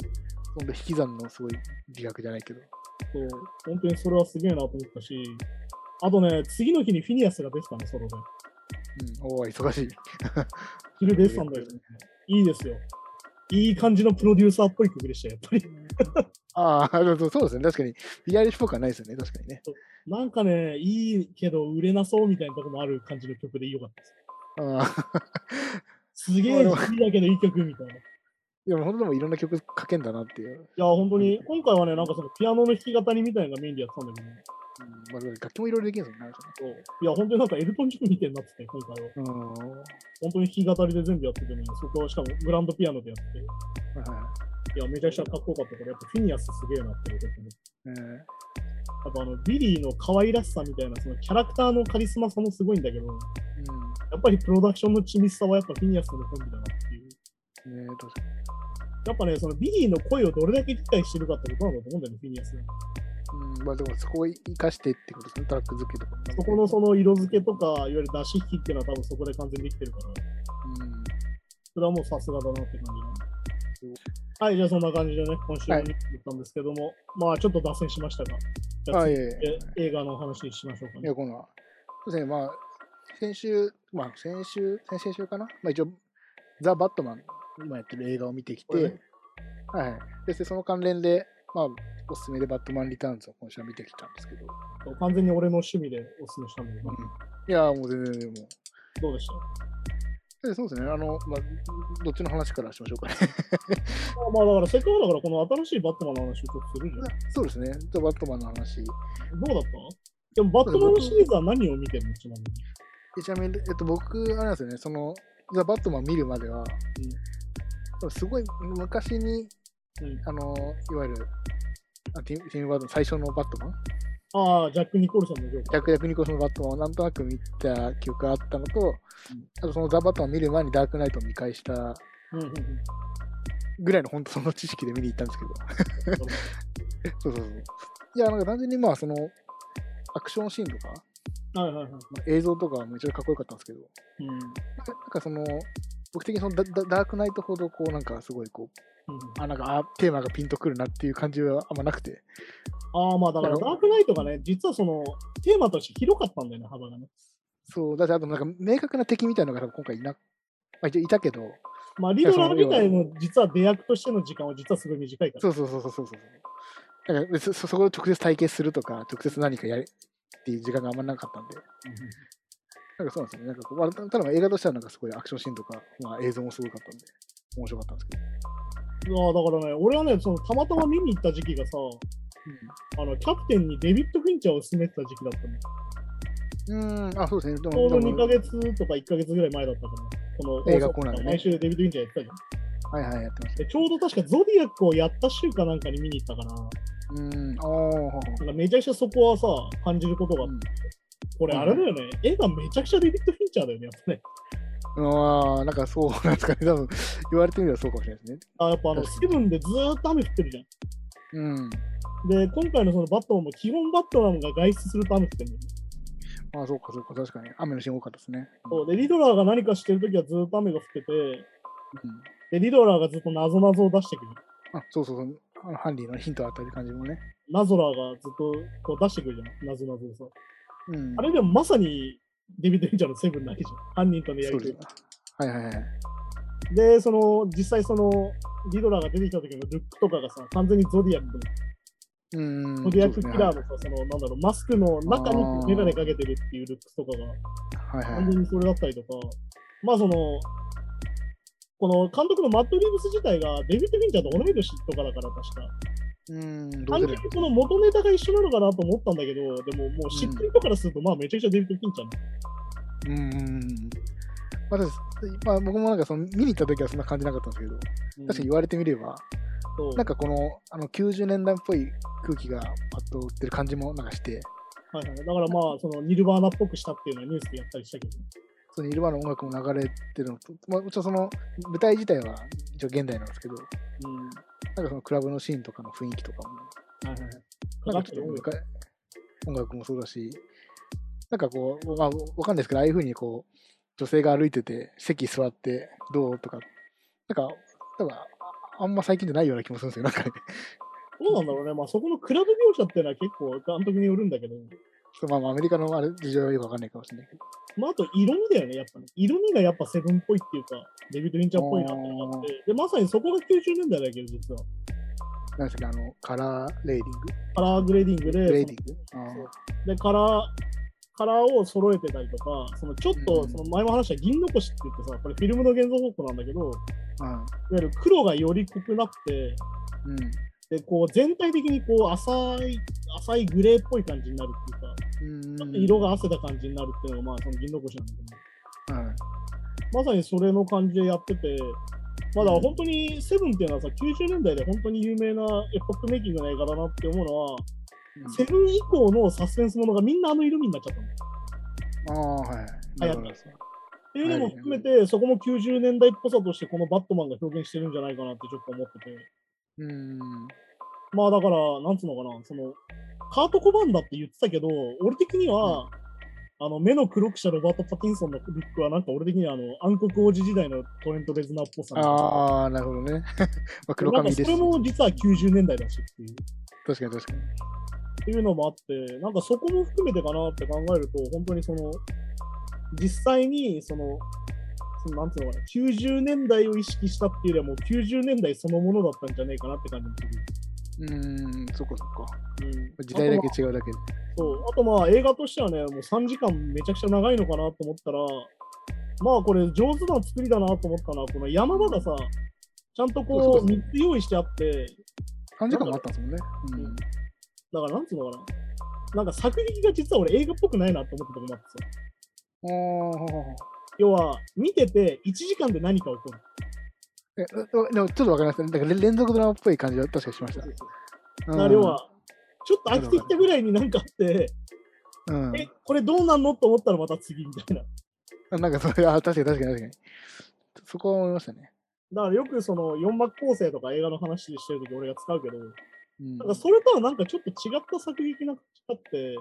S2: 本当引き算のすごい美学じゃないけど。
S1: そう本当にそれはすげえなと思ったし、あとね、次の日にフィニアスが出てたの、ソロで。
S2: うん。おお、忙しい。
S1: 昼出てたんだよね。いいですよ。いい感じのプロデューサーっぽい曲でしたよ、やっぱり。
S2: ああ、そうですね。確かに。ビアリッシュっぽくはないですよね。確かにね。
S1: なんかね、いいけど売れなそうみたいなところもある感じの曲でよかったです。
S2: ああ。
S1: すげえ 地味だけどいい曲みたいな。い
S2: でも本当でもいろんな曲書けんだなっていう。
S1: や、本当に、今回はね、なんかそのピアノの弾き語りみたいなのがメインでやってたんだけど、ね、
S2: うんまあ、楽器もいろいろできるんですよね。
S1: そういや、本当になんかエルトン・ジョンみたいになってて、今回は。
S2: うん。は
S1: 本当に弾き語りで全部やっててね、そこはしかもグランドピアノでやってて、い
S2: いはい
S1: や、めちゃくちゃかっこよかったから、やっぱフィニアスすげえなって思ってね。
S2: えー
S1: あとあの、ビリーの可愛らしさみたいな、そのキャラクターのカリスマさもすごいんだけど、
S2: うん。
S1: やっぱりプロダクションの緻密さはやっぱフィニアスのコンビだなっていう。
S2: ね確かに。
S1: やっぱね、そのビリーの声をどれだけ理解してるかってことなんだと思うんだよね、フィニアスが。
S2: うん。まあでもそこを生かしてってことですね。トラック付けとかも。
S1: そこのその色付けとか、いわゆる出し引きっていうのは多分そこで完全にできてるから、
S2: うん。
S1: それはもうさすがだなって感じなんで。はい、じゃあそんな感じでね、今週のニュースだったんですけども、まあちょっと脱線しましたが、じゃあ
S2: あ、い
S1: 次
S2: えいえ。
S1: え映画のお話しましょうかね
S2: いや、。今度は。そうですね、まあ、先週、まあ、先週、先々週かな？まあ一応、ザ・バットマン、今やってる映画を見てきて、
S1: はい
S2: はい。で、その関連で、まあ、おすすめでバットマン・リターンズを今週は見てきたんですけど、
S1: 完全に俺の趣味でお勧めしたんだけど、
S2: うん。いや、もう全然、もう。
S1: どうでした？
S2: でそうですね、あの、まあ、どっちの話からしましょうかね。
S1: まあまあだからせっかくだからこの新しいバットマンの話をちょっとするじゃん。
S2: そうですね、ザ・バットマンの話。
S1: どうだった？でもバットマンのシリーズは何を見てるの？ちなみに。
S2: でちなみに、えっと、僕、あれなんですよね、その、ザ・バットマン見るまでは、すごい昔に、
S1: うん。
S2: あの、いわゆる、あティムティム・バートン最初のバットマン？
S1: ああ、ジャック・ニコルソンのジョーカ
S2: ジャック・ニコスのバットマンをなんとなく見た記憶があったのと、あとそのザ・バットマン見る前にダークナイトを見返した
S1: ー。うんうんうん
S2: ぐらいの本当その知識で見に行ったんですけど。そうそうそう。いや、なんか単純にまあその、アクションシーンとか、
S1: はいはいはい。
S2: まあ映像とかはめちゃくちゃかっこよかったんですけど、
S1: うん
S2: なんかその、僕的にそのダダダークナイトほどこうなんかすごいこう、
S1: うん
S2: あ、なんかあテーマがピンとくるなっていう感じはあんまなくて。
S1: ああ、まあだからダークナイトがね、実はそのテーマとして広かったんだよね、幅がね。
S2: そう、だってあとなんか明確な敵みたいなのが今回いな、まあ、いたけど、
S1: まあリドラーみたいの実は出役としての時間は実はすごい短いから。
S2: そうそうそうそうそうそう。だからそそそこを直接体験するとか、直接何かやるっていう時間があんまなかったんで、なんかそうなんですよね。なんかこうまあただ映画としてはなんかすごいアクションシーンとか、まあ、映像もすごかったんで、面白かったんですけど。
S1: いやだからね、俺はね、そのたまたま見に行った時期がさ、あのキャプテンにデビッド・フィンチャーを勧めてた時期だったの。
S2: うん、うんあ、そうですね。で
S1: ちょうど
S2: で
S1: 2ヶ月とか1ヶ月ぐらい前だったかな。この
S2: 映画コーナーでね
S1: 毎週デビッド・フィンチャーやってたじゃん。
S2: はいはい、やってました。
S1: でちょうど確かゾディアックをやった週かなんかに見に行ったかな。
S2: うん、おー、
S1: なんかめちゃくちゃそこはさ、感じることがあって、これあれだよね、絵がめちゃくちゃデビッド・フィンチャーだよね、やっぱね。
S2: ああ、なんかそうなんですかね、多分言われてみればそうかもしれないですね。
S1: あやっぱあの、
S2: 確か
S1: セブンでずーっと雨降ってるじゃん。
S2: うん。
S1: で、今回のそのバットマンも基本バットマンが外出すると雨降ってるんだよね。
S2: ああ、そうかそうか、確かに。雨のシーン多かったですね。
S1: そうで、リドラーが何かしてるときはずーっと雨が降ってて、
S2: うん。
S1: で、リドラーがずっと謎々を出してくる。
S2: あ、そうそうそう。あのハンディのヒントあったり感じもね。
S1: ナゾラーがずっとこう出してくるじゃん、謎々をさ。
S2: うん。
S1: あれでもまさにデビッド・フィンチャーのセブンなわけじゃん。犯人とのやりとり
S2: そうです。はいはいはい。
S1: で、その、実際その、リドラーが出てきた時のルックとかがさ、完全にゾディアックの、
S2: うん。
S1: ゾディアックキラーのさ、その、なんだろう、マスクの中にメガネかけてるっていうルックスとかが、
S2: ですねはいはい
S1: 完全にそれだったりとか、まあその、この監督のマット・リーブス自体がデビッド・フィンチャーと同い年とかだから、確か。
S2: うん。
S1: 単純にこの元ネタが一緒なのかなと思ったんだけど、でももう知ってる人からすると、まあめちゃくちゃデビッド・フィンチャーな
S2: うん。まあ、私まあ、僕もなんかその見に行った時はそんな感じなかったんですけど、
S1: の。
S2: 確かに言われてみれば、なんかこのあの90年代っぽい空気がパッと売ってる感じもなんかして、
S1: はいはい、だからまあ、そのニルバーナっぽくしたっていうのはニュースでやったりしたけど、
S2: そのニルバーナの音楽も流れてるのと、まあ、もちろんその舞台自体は一応現代なんですけど、
S1: うん。
S2: なんかそのクラブのシーンとかの雰囲気とかも、
S1: はいはいはい。
S2: なんかちょっと昔音楽もそうだし、なんかこう、まあ、わかんないですけど、ああいう風にこう、女性が歩いてて、席座って、どうとか、なんか、多分ああんま最近じゃないような気もするんですよ、なんかね。
S1: どうなんだろうね。まあそこのクラブ描写っていうのは結構監督によるんだけど、
S2: そうまあまあ、アメリカのあれ事情はよくわかんないかもしれないけど。
S1: まああと色味だよね、やっぱね。色味がやっぱセブンっぽいっていうか、デビッド・フィンチャーっぽいなってのがあって、で、まさにそこが90年代だけど、実は。
S2: なんですか、あの、カラーレーディング
S1: カラーグレーディングで、
S2: グレーディング
S1: で、カラー、カラーを揃えてたりとか、そのちょっと、
S2: うん
S1: その前も話した銀残しって言ってさ、これフィルムの現像方法なんだけど、いわ
S2: あ
S1: ゆる黒がより濃くなって、
S2: うん。うん。
S1: で、こう全体的にこう浅い、浅いグレーっぽい感じになるっていうか、
S2: うん
S1: ちょっと色が汗た感じになるっていうのが、まあ、その銀残しなんだけど、
S2: はい
S1: まさにそれの感じでやってて、まあだ本当にセブンっていうのはさ、90年代で本当に有名なエポックメイキングな映画だなって思うのは、セブン以降のサスペンスものがみんなあの色味になっちゃったの。
S2: ああ、はい。なるほどですね
S1: っていうのも含めて、そこも90年代っぽさとしてこのバットマンが表現してるんじゃないかなってちょっと思ってて。
S2: うん。
S1: まあだから、なんつうのかな、その、カート・コバンだって言ってたけど、俺的には、あの、目の黒くしたロバート・パティンソンのルックは、なんか俺的にはあの、暗黒王子時代のトレント・レズナーっぽさ。
S2: ああ、なるほどね。まあ黒
S1: なんか
S2: 髪です。
S1: それも実は90年代だしっていう。
S2: 確かに確かに。
S1: っていうのもあって、なんかそこも含めてかなって考えると、本当にその、実際にその、そのなんつうのかな、90年代を意識したっていうよりはもう90年代そのものだったんじゃねえかなって感じもする。
S2: うん、そっかそっか。
S1: うん、
S2: 時代だけ違うだけで。
S1: まあそう。あとまあ映画としてはね、もう3時間めちゃくちゃ長いのかなと思ったら、まあこれ上手な作りだなと思ったのは、この山場がさ、ちゃんとこ
S2: そうそうそう
S1: う3つ用意してあって、
S2: 3時間もあったんですもんね。うん。
S1: だからなんつうのかな。なんか作劇が実は俺映画っぽくないなと思ったとこもあってさ。要は、見てて1時間で何か起こる。
S2: えうでもちょっとわかりますね。だから連連続ドラマっぽい感じは確かにしました。
S1: だ
S2: うん
S1: から要は、ちょっと飽きてきたぐらいになんかあって、
S2: うん、
S1: え、これどうなんのと思ったらまた次みたいな。
S2: なんかそれ、あ、確かに確かに確かに。そこは思いましたね。
S1: だからよくその4幕構成とか映画の話してるとき俺が使うけど、
S2: うん、
S1: なんかそれとはなんかちょっと違った作劇な感じがあって、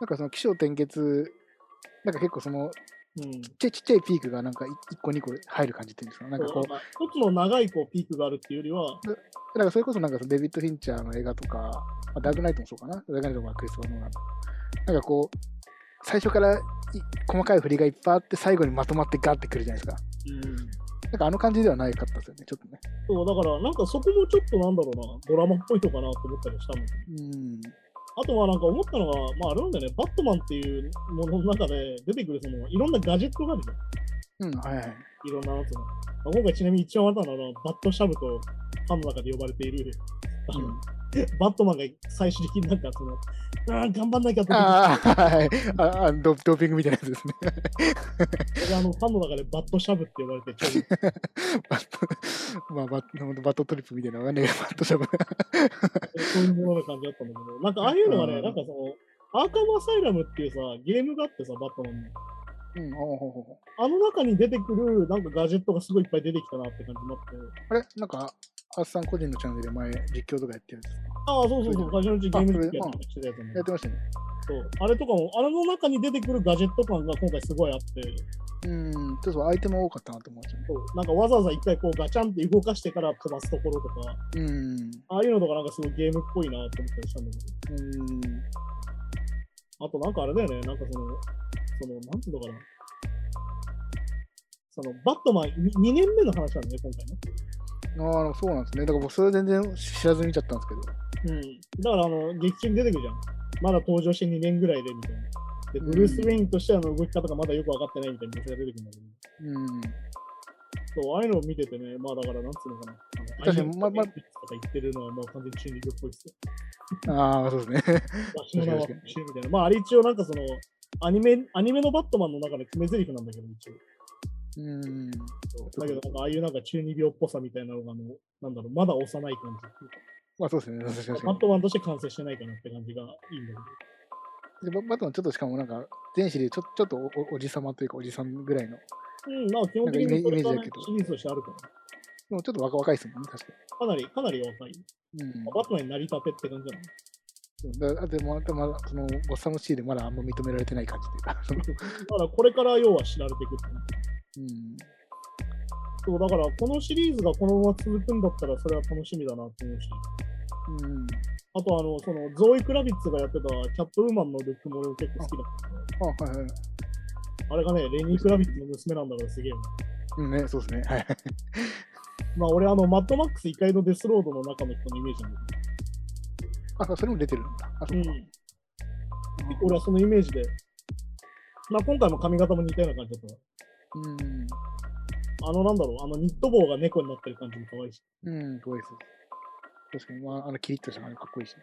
S2: なんかその起承転結、なんか結構その
S1: うん。
S2: ちっちゃいちっちゃいピークがなんか1個2個入る感じっていうんですか？なんかこう、
S1: 一つの長いこうピークがあるっていうよりは、
S2: だからそれこそなんかそのデビッド・フィンチャーの映画とか、まあ、ダークナイトもそうかな？ダークナイトもクリストファー・ノーランなんかこう、最初からい細かい振りがいっぱいあって、最後にまとまってガッてくるじゃないですか。
S1: うん。
S2: なんかあの感じではないかったですよね、ちょっとね。
S1: そう、だからなんかそこもちょっとなんだろうな、ドラマっぽいのかなと思ったりしたの。
S2: うん。
S1: あとはなんか思ったのが、まああれなんだよね、バットマンっていうものの中で出てくるそのいろんなガジェットがあるじゃん。
S2: うん、はいはい。
S1: いろんなやつの。まあ今回ちなみに一番笑ったのは、あのバットシャブとファンの中で呼ばれている、あのバットマンが最終的になんかそのあ頑張んなきゃって時
S2: ああ、はい。ああドドーピングみたいなやつですね。
S1: 俺あのファンの中でバットシャブって呼ばれて ちょい
S2: バット、まあ、バットバットトリップみたいなのがね、バットシャブ。
S1: そういうものな感じだったんだけど、なんかああいうのがね、
S2: うん
S1: なんかその、アーカムアサイラムっていうさ、ゲームがあってさ、バットマンの。
S2: うん、ほうほうほうほう
S1: あの中に出てくるなんかガジェットがすごいいっぱい出てきたなって感じになって。
S2: あれ？なんか、アースさん個人のチャンネルで前、実況とかやってるんですか？
S1: ああ、そうそうそう、ガジェットゲーム実況
S2: あ
S1: やってたやつなんだ
S2: やってましたね。
S1: そうあれとかも、あれの中に出てくるガジェット感が今回すごいあって、
S2: うん、ちょっとアイテム多かったなと思いましたね。
S1: そうなんかわざわざ一回こうガチャンって動かしてから飛ばすところとか、
S2: うん。
S1: ああいうのとかなんかすごいゲームっぽいなって思ったりしたんだけど、
S2: うん。
S1: あとなんかあれだよね、なんかその、その、なんていうのかな。その、バットマン 2, 年目の話なんだね、今回ね。
S2: ああ、そうなんですね。だから僕、それ全然知らずに見ちゃったんですけど。
S1: うん。だから、あの、劇中に出てくるじゃん。まだ登場して2年ぐらいで、みたいな。で、ブルース・ウェインとしてはの動き方がまだよく分かってないみたいな話が出てくるんだけど。
S2: うん。
S1: そう、ああいうのを見ててね、まあだから、なんつうのかな。
S2: 確かにまま
S1: アイデンティティとか言ってるのはもう完全に中二病っぽいっすよ。
S2: ああ、そうですね。
S1: わしの名は復讐みたいな。まあ、あれ一応なんかその、アニメ、アニメのバットマンの中で決め台詞なんだけど、一応。
S2: うん。
S1: だけど、なんかああいうなんか中二病っぽさみたいなのが、あの、なんだろう、まだ幼い感じ。
S2: まあそうですね。確かに
S1: バットマンとして完成してないかなって感じがいいんだけ
S2: でババットマンちょっとしかもなんか、前シリーズちょちょっとおおおじさまというかおじさんぐらいの、
S1: ど。うん、まあ基本的に
S2: イメージだけど
S1: シリーズとしてあるから。
S2: でもちょっと若若いですもんね、確か
S1: かなり、かなり若い。
S2: に。うん。
S1: バットマンになりたてって感じだな。
S2: そうだあとまだそのゴッサムシーでまだあんま認められてない感じというか、
S1: だからこれから要は知られていくって感じ。
S2: うん。
S1: そう、だからこのシリーズがこのまま続くんだったらそれは楽しみだなって思うし。
S2: うん。
S1: あとあの、そのゾーイ・クラビッツがやってたキャットウーマンのルックも俺結構好きだった。
S2: あ、はいはい。
S1: あれがね、レニー・クラビッツの娘なんだからすげえな。
S2: うんね、そうですね。はい。
S1: まあ俺あの、マッドマックス1階のデスロードの中の人のイメージなんだ
S2: あ、それも出てるんだ。う。
S1: 俺はそのイメージで。まあ今回も髪型も似たような感じだったわ
S2: うん。
S1: あのなんだろう、あのニット帽が猫になってる感じも可愛いし。
S2: うん、すごいです。確かに、まあ、あの、キリッとした感じかっこいいし。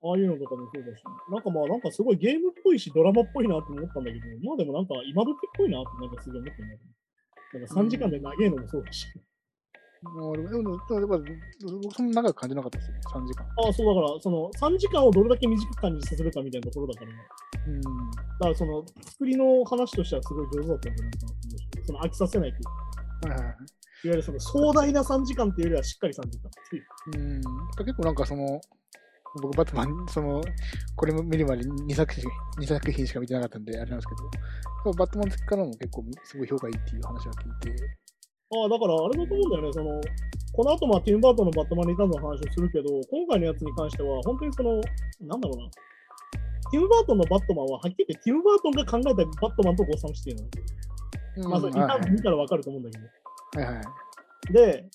S1: ああいうのとかもそうだし、なんかまあなんかすごいゲームっぽいし、ドラマっぽいなと思ったんだけど、まあでもなんか今時っぽいなってなんかすごい思ってるなんか3時間で長いのもそうだし。
S2: もうでも、でも、僕そんな長く感じなかったですよね、3時間。
S1: ああ、そうだから、その3時間をどれだけ短く感じさせるかみたいなところだから、だ
S2: うん。
S1: だからその作りの話としてはすごい上手だったんじゃないかなと思うし、その飽きさせないというか、
S2: はいはいい。
S1: わゆるその壮大な3時間っていうよりはしっかり3時間う。
S2: うん。結構なんかその、僕、バットマン、その、これも見るまで2作品二作品しか見てなかったんで、あれなんですけど、バットマン好きからも結構すごい評価いいっていう話は聞いて、
S1: ああ、だからあれだと思うんだよね、その、この後まあティム・バートンのバットマンリターンズの話をするけど、今回のやつに関しては、本当にその、なんだろうな、ティム・バートンのバットマンははっきり言って、ティム・バートンが考えたバットマンとゴッサムシティなの。
S2: うん
S1: まあ、それリターンズ見たらわかると思うんだけど。
S2: はいはい。
S1: で、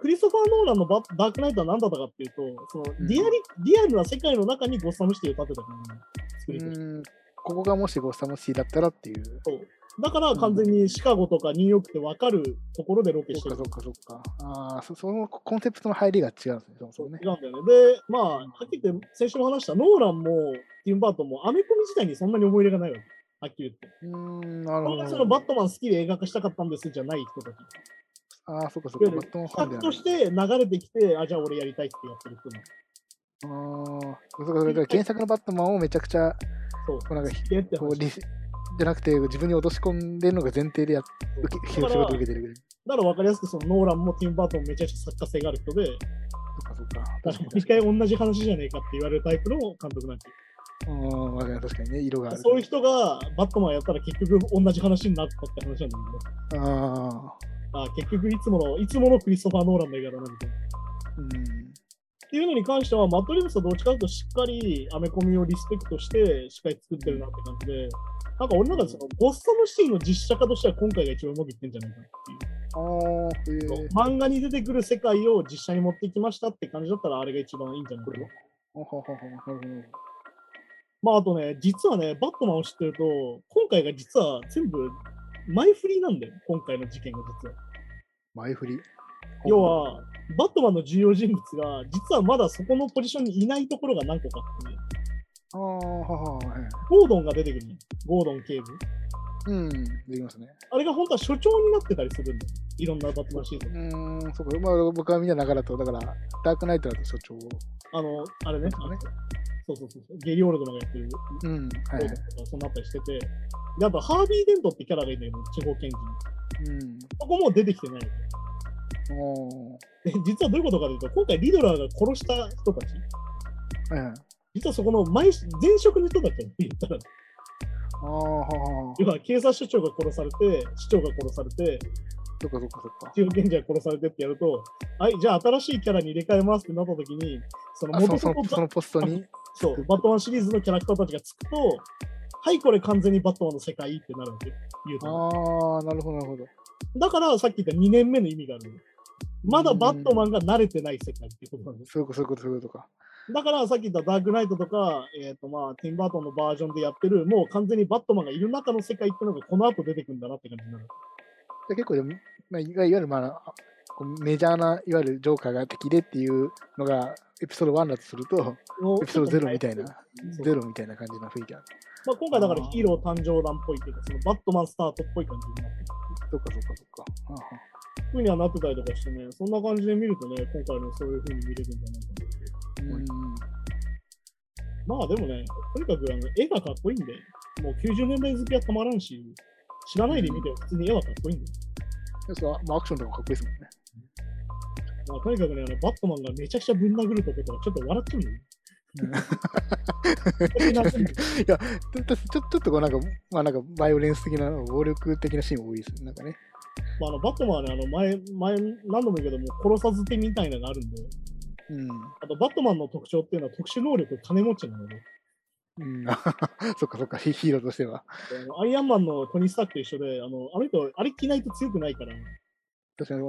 S1: クリストファー・ノーランのバダークナイトは何だったかっていうと、その
S2: うん
S1: リアリリアルな世界の中にゴッサムシティを建てた感じの作り。
S2: ここがもしゴッサムシティだったらっていう。
S1: そうだから完全にシカゴとかニューヨークって分かるところでロケしてる
S2: そっかそっかそっか。ああ、そそのコンセプトの入りが違うんですね、そ
S1: う
S2: もね
S1: 違。うんだよね。で、まあ、はっきり言って、先週も話したノーランもティム・バートンもアメコミ自体にそんなに思い入れがないわけ。はっきり言って。
S2: うーん、なるほど。
S1: そのバットマン好きで映画化したかったんですじゃない人たち。
S2: ああ、そっかそっか。バットマンファン
S1: として流れてきて、あ、じゃあ俺やりたいってやってる人なの。
S2: ああ、そうかそうか。原作のバットマンをめちゃくちゃ、
S1: そう。
S2: なんかこうリスじゃなくて、自分に落とし込んでるのが前提でやっ受け仕事受けてるぐらい。
S1: だから分かりやすく、そのノーランもティム・バートンもめちゃくちゃ作家性がある人で、
S2: そっかそっか。
S1: だから
S2: 確かに
S1: 毎回同じ話じゃねえかって言われるタイプの監督なんで
S2: あ確かにね、色がある。
S1: そういう人がバットマンやったら結局同じ話になったって話なんだけど、
S2: ああ、
S1: あ結局いつもの、いつものクリストファー・ノーランの映画だなみたいな。
S2: うん。
S1: っていうのに関しては、マットリブスはどっちかというとしっかりアメコミをリスペクトして、しっかり作ってるなって感じで、なんか俺の中でそのゴッサムシティの実写化としては今回が一番うまくいってんじゃないかなっていう。
S2: ああ、へえ。
S1: 漫画に出てくる世界を実写に持ってきましたって感じだったら、あれが一番いいんじゃないかな。
S2: ほほほほなるほど
S1: まあ、あとね、実はね、バットマンを知ってると、今回が実は全部前振りなんだよ、今回の事件が実は。
S2: 前振り？
S1: 要は、バットマンの重要人物が、実はまだそこのポジションにいないところが何個かあってね、
S2: ああ、はははい。
S1: ゴードンが出てくるの。ゴードン警部。
S2: うん、できますね。
S1: あれが本当は所長になってたりするんだよ。いろんなバットマンシーズン。
S2: うーん、そうか。まあ、僕は見た中だと、だから、ダークナイトだと所長。
S1: あの、あれね。
S2: そうね
S1: そうそうそう。ゲリオールドのがやってる
S2: うん、
S1: ゴ
S2: はい
S1: ードン。とか、そんなあったりしてて。であと、ハービー・デントってキャラがいるんだよ、地方検事に。
S2: うん。
S1: そこも出てきてないの。
S2: お
S1: で実はどういうことかというと、今回リドラーが殺した人たち、
S2: ーはいはい。
S1: 実はそこの前前職の人たちだよ言ったら、
S2: あ
S1: 要は警察署長が殺されて、市長が殺されて、
S2: そっかそっかそっか。
S1: 地方検事が殺されてってやると、はい、じゃあ新しいキャラに入れ替えますってなった時に、その元々
S2: のそのポストに、
S1: そう、バットマンシリーズのキャラクターたちがつくと、はい、これ完全にバットマンの世界ってなるわけよ。言うと
S2: ああ、なるほど、なるほど。
S1: だからさっき言った2年目の意味がある。まだバットマンが慣れてない世界っていうことなんです。
S2: そういうこと、そういうことか。
S1: だからさっき言ったダークナイトとか、えっ、とまあ、ティンバートンのバージョンでやってる、もう完全にバットマンがいる中の世界っていうのがこの後出てくるんだなって感じになる。
S2: で結構でも、まあ、いわゆる、まあ、メジャーな、いわゆるジョーカーが敵でっていうのが、エピソード1だとすると、エピソード0みたいな、ゼロみたいな感じの雰囲気ある。
S1: まあ、今回だからヒーロー誕生弾っぽいっていうか、そのバットマンスタートっぽい感じになってる。
S2: そっかそっかそっか。
S1: ふうにはなってたりとかしてね、そんな感じで見るとね、今回のそういう風に見れるんじゃないかなって。
S2: あうん。
S1: まあでもね、とにかくあの絵がかっこいいんで、もう90年代好きはたまらんし、知らないで見ても普通に絵はかっこいいんで。
S2: でそうまあ、アクションとかかっこいいですもんね。
S1: まあ、とにかくねあの、バットマンがめちゃくちゃぶん殴るとことかちょっと笑っちゃうんだよね。
S2: いや、ちょちょちょっとこうなんか、まあなんか、バイオレンス的な、暴力的なシーン多いですね。なんかね。
S1: まあ、あのバットマンはね、あの前、前、何度も言うけども、殺さず手みたいなのがあるんで、
S2: うん。
S1: あとバットマンの特徴っていうのは特殊能力金持ちなので、
S2: うん、そっかそっか、ヒヒーローとしては。
S1: アイアンマンのトニー・スタークと一緒で、あのあの人、あれ着ないと強くないから、
S2: 確かに、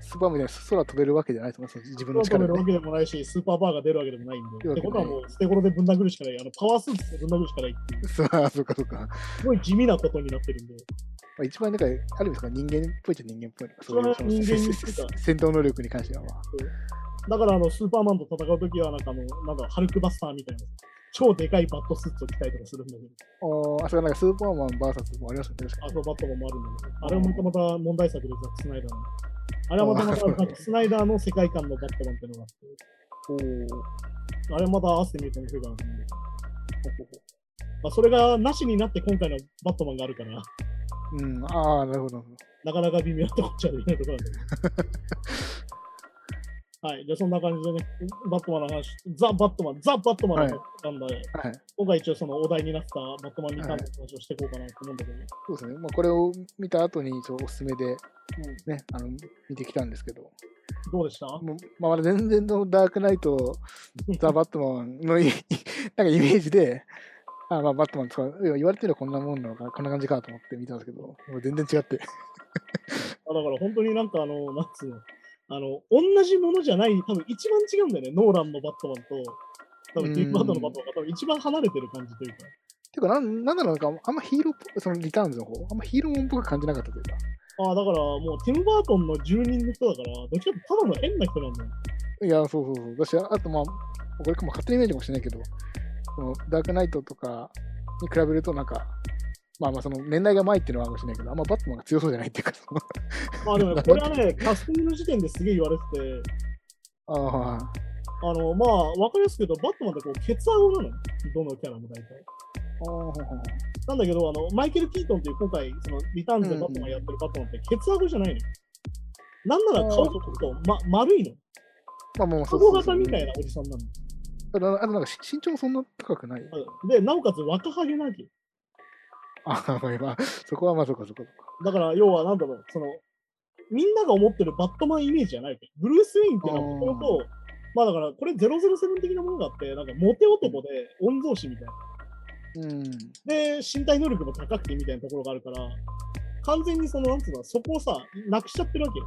S2: スーパーみたいに空飛べるわけじゃないと思うんですよ。自分の
S1: 空飛べるわ
S2: 力で、ね。
S1: けでもないし、スーパーバーが出るわけでもないんで、ってことはもう捨て頃でぶん殴るしかない、あのパワースーツでぶん殴るしかないっていう、
S2: そうかそっか。ま
S1: すごい地味なことになってるんで、
S2: あ、一番なんか、ある意味ですか、人間っぽいっちゃ人間っぽい。そういう戦闘能力に関しては、まあ。
S1: だからあのスーパーマンと戦うときは、なんかあの、なんだ、ハルクバスターみたいな、超でかいバットスーツを着たりとかするんだけど、
S2: ああ、それなんかスーパーマン VS もありますよね。
S1: あとバットマンもあるんだけど、あれもまたまた問題作でザック・スナイダーの。あれはまたまたザック・スナイダーの世界観のバットマンっていうのがあって、あれまた合わせてみると面白いかなと思う。まあ、それがなしになって今回のバットマンがあるから、
S2: うん、ああ、なるほど。
S1: なかなか微妙なとこっちゃできないところなんだけど。はい、じゃあそんな感じでね、バットマンの話、ザ・バットマン、ザ・バットマンのなんだ、
S2: はい。
S1: 今回一応そのお題になったバットマンリターンの話をしていこうかなと思うんだけど、
S2: そうですね。まあ、これを見た後に一応おすすめで、ね、あの、見てきたんですけど、
S1: どうでした？
S2: もうまあ、まだ全然のダークナイト、ザ・バットマンのいなんかイメージで、あまあ、バットマンとか、いや言われてるこんなもんなのか、こんな感じかと思って見たんですけど、全然違って。
S1: あだから本当になんかあの、なんつうの、あの、同じものじゃない、多分一番違うんだよね、ノーランのバットマンと、多分ティームバートのバットマンが多分一番離れてる感じというか。
S2: てか、なんなんだろう、か、あんまヒーローっぽ、そのリターンズの方、あんまヒーローもんっぽく感じなかったというか、
S1: ああ、だからもうティム・バートンの住人の人だから、どっちかってただの変な人なんだよ。
S2: いや、そうそうそう。だし、あと、まあ、これかも勝手にイメージかもしれないけど、このダークナイトとかに比べると、なんか、まあまあ、その年代が前っていうのはあるかもしれないけど、あんまバットマンが強そうじゃないっていうか、
S1: まあでもね、これはね、キャスティングの時点ですげえ言われてて、
S2: ああ、
S1: あの、まあ、わかりやすく言うと、バットマンってこう、ケツアゴなの。どのキャラも大体。
S2: あ
S1: なんだけど、あの、マイケル・キートンっていう今回、その、リターンズでバットマンやってるバットマンって、ケツアゴじゃないの。なんなら顔がちょっと、ま、丸いの。
S2: まあもう、
S1: カゴ型みたいなおじさんなの。
S2: あと、あとなんかし身長もそんな高くない？
S1: うんで、なおかつ若ハゲなわけよ。
S2: ああ、まあ、まあ、そこはまあ、そこそこ。
S1: だから、要は、なんだろう、その、みんなが思ってるバットマンイメージじゃない。ブルース・ウェインっていうのは、もともと、まあだから、これ007的なものがあって、なんか、モテ男で御曹司みたいな。
S2: うん。
S1: で、身体能力も高くてみたいなところがあるから、完全にその、なんつうの、そこをさ、なくしちゃってるわけよ。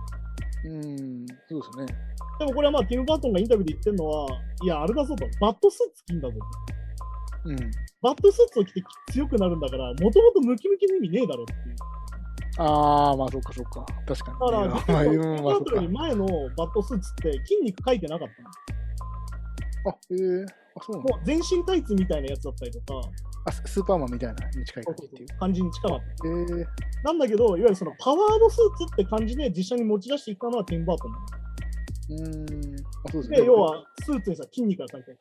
S2: うん、そうですね。
S1: でもこれはまあ、ティム・バートンがインタビューで言ってるのは、いや、あれだぞと、バットスーツ着んだぞと。
S2: うん。
S1: バットスーツを着て強くなるんだから、もともとムキムキの意味ねえだろっていう。
S2: ああ、まあ、そっかそっか。確かに。
S1: だから、テ
S2: まあ、
S1: ィム・バートンより。前のバットスーツって筋肉書いてなかったの。
S2: あ、ええあ、そうな
S1: もう全身タイツみたいなやつだったりとか、
S2: あススーパーマンみたいなに近い感じっていう。
S1: 感じに近かった。
S2: えー、
S1: なんだけど、いわゆるそのパワードスーツって感じで実写に持ち出していったのはティンバートン。
S2: うーん。あ、そうですね。
S1: で、要はスーツにさ、筋肉が書いてある。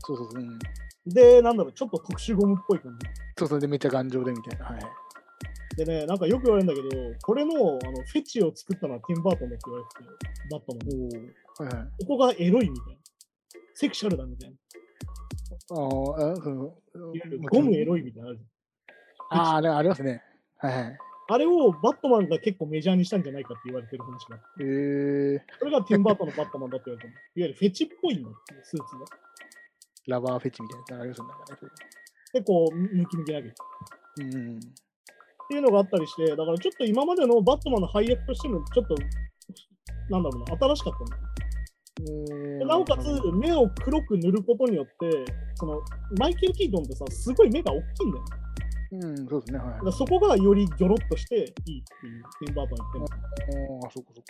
S2: そうそうそう。うん、
S1: で、なんだろう、ちょっと特殊ゴムっぽい感じ。
S2: そうそうで、めっちゃ頑丈でみたいな。はい。
S1: でね、なんかよく言われるんだけど、これのあのフェチを作ったのはティンバートンだって言われてて、バットマンの。
S2: おお。はいはい。
S1: ここがエロいみたいな。セクシャルだみたいな。
S2: あーあ、
S1: ゴムエロいみたいなのある。
S2: ああ、あれありますね。はいはい。
S1: あれをバットマンが結構メジャーにしたんじゃないかって言われてる話があって。
S2: えー、
S1: それがティンバートンのバットマンだって言われてる。いわゆるフェチっぽいんだっていうスーツが。
S2: ラバーフェチみたいなありますよね。なんかね
S1: で、こう、ムキムキ投げて。
S2: そうん。
S1: っていうのがあったりして、だからちょっと今までのバットマンの配役としても、ちょっと、なんだろうな、新しかったんだなおかつ、目を黒く塗ることによって、そのマイケル・キートンってさ、すごい目が大きいんだよね。
S2: うん、そうですね。
S1: そこがよりギョロッとしていいっていう、ティンバートン言ってるの。
S2: おーあ、そこそこ。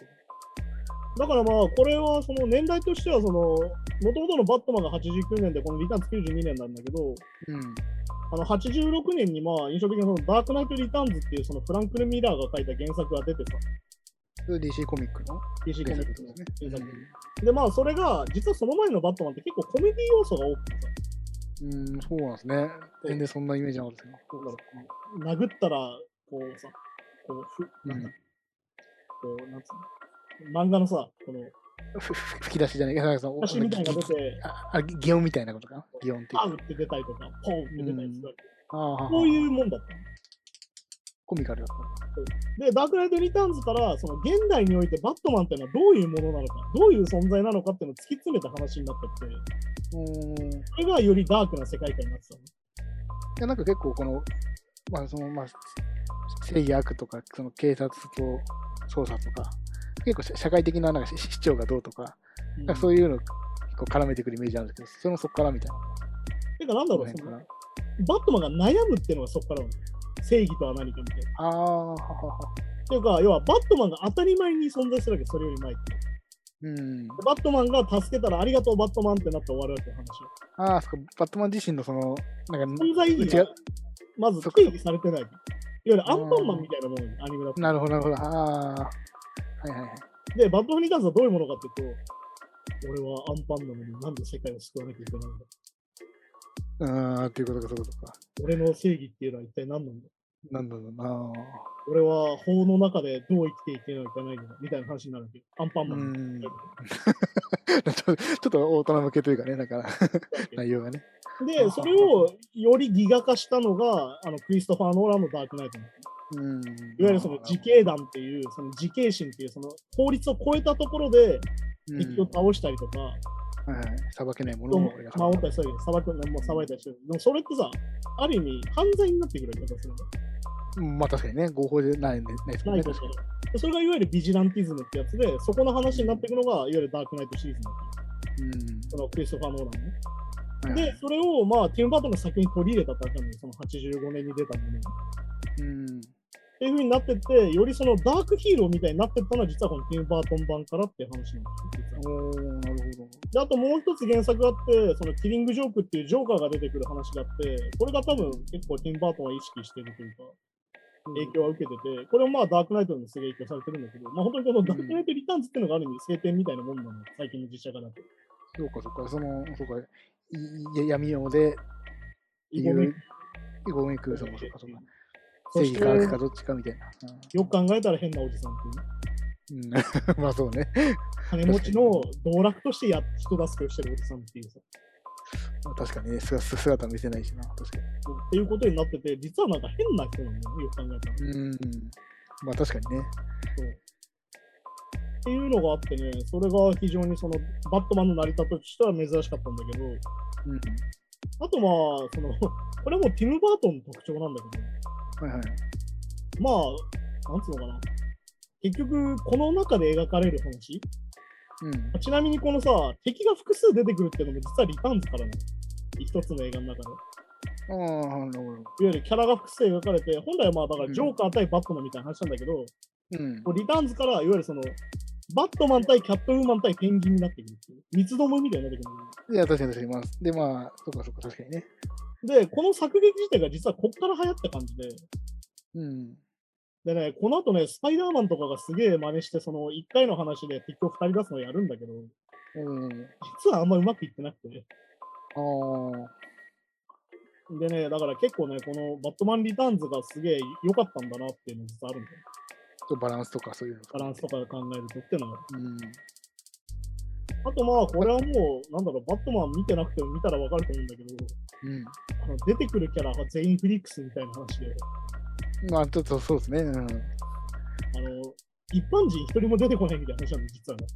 S1: だからまあ、これはその年代としては、その、もともとのバットマンが89年で、このリターンズ92年なんだけど、
S2: うん。
S1: あの86年にまあ印象的なそのダークナイト・リターンズっていうそのフランクル・ミラーが書いた原作が出てさ、
S2: DC コミックの
S1: DC コミックの
S2: ね。
S1: でまあそれが実はその前のバットマンって結構コメディ要素が多くてさ、
S2: うん、そうなんですね。全然そんなイメージなかったですね。
S1: どうだろう殴ったらこうさ、こうふ、なんだ、
S2: うん
S1: こう、なんつうの、漫画のさ、この、
S2: 吹き出しじゃないけど、その
S1: 写真みたいな
S2: あ、あ擬音みたいなことかな。擬音って
S1: って出たりとか、ポンって出たりするこういうもんだったの。
S2: コミカルだった。
S1: で、ダークナイト・リターンズから、その現代においてバットマンっていうのはどういうものなのか、どういう存在なのかっていうのを突き詰めた話になってって、
S2: うん。い
S1: それがよりダークな世界観になってたの。
S2: や、なんか結構この、まあその、まあ、正義悪とか、その警察と捜査とか、結構社社会的ななんか市市長がどうとか、なんかそういうの結構絡めてくるイメージあるんですけど、それもそこからみたいな。
S1: てか、なんだろう、そ。バットマンが悩むっていうのがそこからなの。正義とは何かみたいな。
S2: ああ。
S1: っていうか、要はバットマンが当たり前に存在するわけ、それより前って。
S2: うん。
S1: バットマンが助けたらありがとう、バットマンってなって終わるわけ、話
S2: ああ、そっか、バットマン自身のその、なんか、
S1: 存在意義がまず定義されてない。いわゆるアンパンマンみたいなものにアニメだと。
S2: なるほど、なるほど。ああ、はいはいはい。
S1: で、バットマンに関してはどういうものかっていうと、俺はアンパンなのになんで世界を救わなきゃいけないんだ
S2: うーん、っていうことか、そういうことか。
S1: 俺の正義っていうのは一体何なんだ？
S2: なんだろうな。
S1: 俺は法の中でどう生きていけないといけないみたいな話になるわけ。アンパン
S2: う
S1: マン。
S2: ちょ ちょっと大人向けというかね、だから、内容がね。
S1: で、それをよりギガ化したのが、あのクリストファー・ノーランのダークナイト
S2: うん。
S1: いわゆるその自警団っていう、その自警心っていう、その法律を超えたところで
S2: うん
S1: 敵を倒したりとか。
S2: さばけないもの
S1: 人を
S2: を俺が
S1: 守ったりするわけで、裁くもう裁いたりしてる。でもそれってさ、ある意味犯罪になってくるよ。
S2: うんまあ確かにね、合法でないんでないですもんね。
S1: ないとしてでそれがいわゆるビジランティズムってやつで、そこの話になっていくのが、いわゆるダークナイトシリーズな
S2: うん
S1: そのクリストファー・ノーランね。で、それを、まあ、ティム・バートンが先に取り入れたってわけなんだよその85年に出たもの。っ
S2: うん。
S1: ていう風になってって、よりそのダークヒーローみたいになってったのは、実はこのティム・バートン版からっていう話なんですよ。
S2: おー、なるほど。
S1: で、あともう一つ原作があって、そのキリング・ジョークっていうジョーカーが出てくる話があって、これが多分結構ティム・バートンは意識してるというか、影響は受けてて、これもまあダークナイトにもすげえ影響されてるんだけど、まあ本当にこのダークナイト・リターンズっていうのがある意味晴天みたいなもんなの、最近の実写化だと。
S2: そうか、そうか、その、そうか、いい闇夜で、
S1: イゴメ
S2: いうイゴメイク、そうか、そうか、そうか。正義か悪かどっちかみたいな。
S1: よく考えたら変なおじさんっていうね。
S2: うん、まあそうね。
S1: 金持ちの道楽としてや人助けをしてるおじさんっていうさ。
S2: まあ確かにね、姿姿見せないしな、確か
S1: っていうことになってて、実はなんか変な人なんだよね、よく考えたら。
S2: に。うん。まあ確かにね。
S1: そうっていうのがあってね、それが非常にそのバットマンの成り立ちとしては珍しかったんだけど、
S2: うん。
S1: あとまあ、そのこれもティム・バートンの特徴なんだけど、
S2: はいはい。
S1: まあ、なんつうのかな。結局、この中で描かれる話、
S2: うん。
S1: ちなみにこのさ、敵が複数出てくるっていうのも実はリターンズからなの。一つの映画の中で。
S2: ああ、なるほど。
S1: いわゆるキャラが複数描かれて、本来はまあだから
S2: うん
S1: ジョーカー対バットマンみたいな話なんだけど、
S2: うん。
S1: こうリターンズからいわゆるそのバットマン対キャットウーマン対ペンギンになってくるっていう。三つどもみたいになってくる。
S2: いや、確かに確かに。まあ、で、まあ、そっかそっか、確かにね。
S1: で、この作劇自体が実はこっから流行った感じで、
S2: うん。
S1: でね、この後ね、スパイダーマンとかがすげえ真似して、その1回の話で敵を2人出すのやるんだけど、
S2: うん。
S1: 実はあんまうまくいってなくて。
S2: ああ。
S1: でね、だから結構ね、このバットマンリターンズがすげえ良かったんだなっていうのが実はあるんだよ。
S2: とバランスとかそういうの。
S1: バランスとかで考えるとっていうのは。
S2: うん。
S1: あとまあ、これはもう、なんだろう、バットマン見てなくても見たらわかると思うんだけど、
S2: うん。
S1: 出てくるキャラが全員フリックスみたいな話で、
S2: まあ、ちょっとそうですね。うん。
S1: あの、一般人一人も出てこないみたいな話なんで、実はね。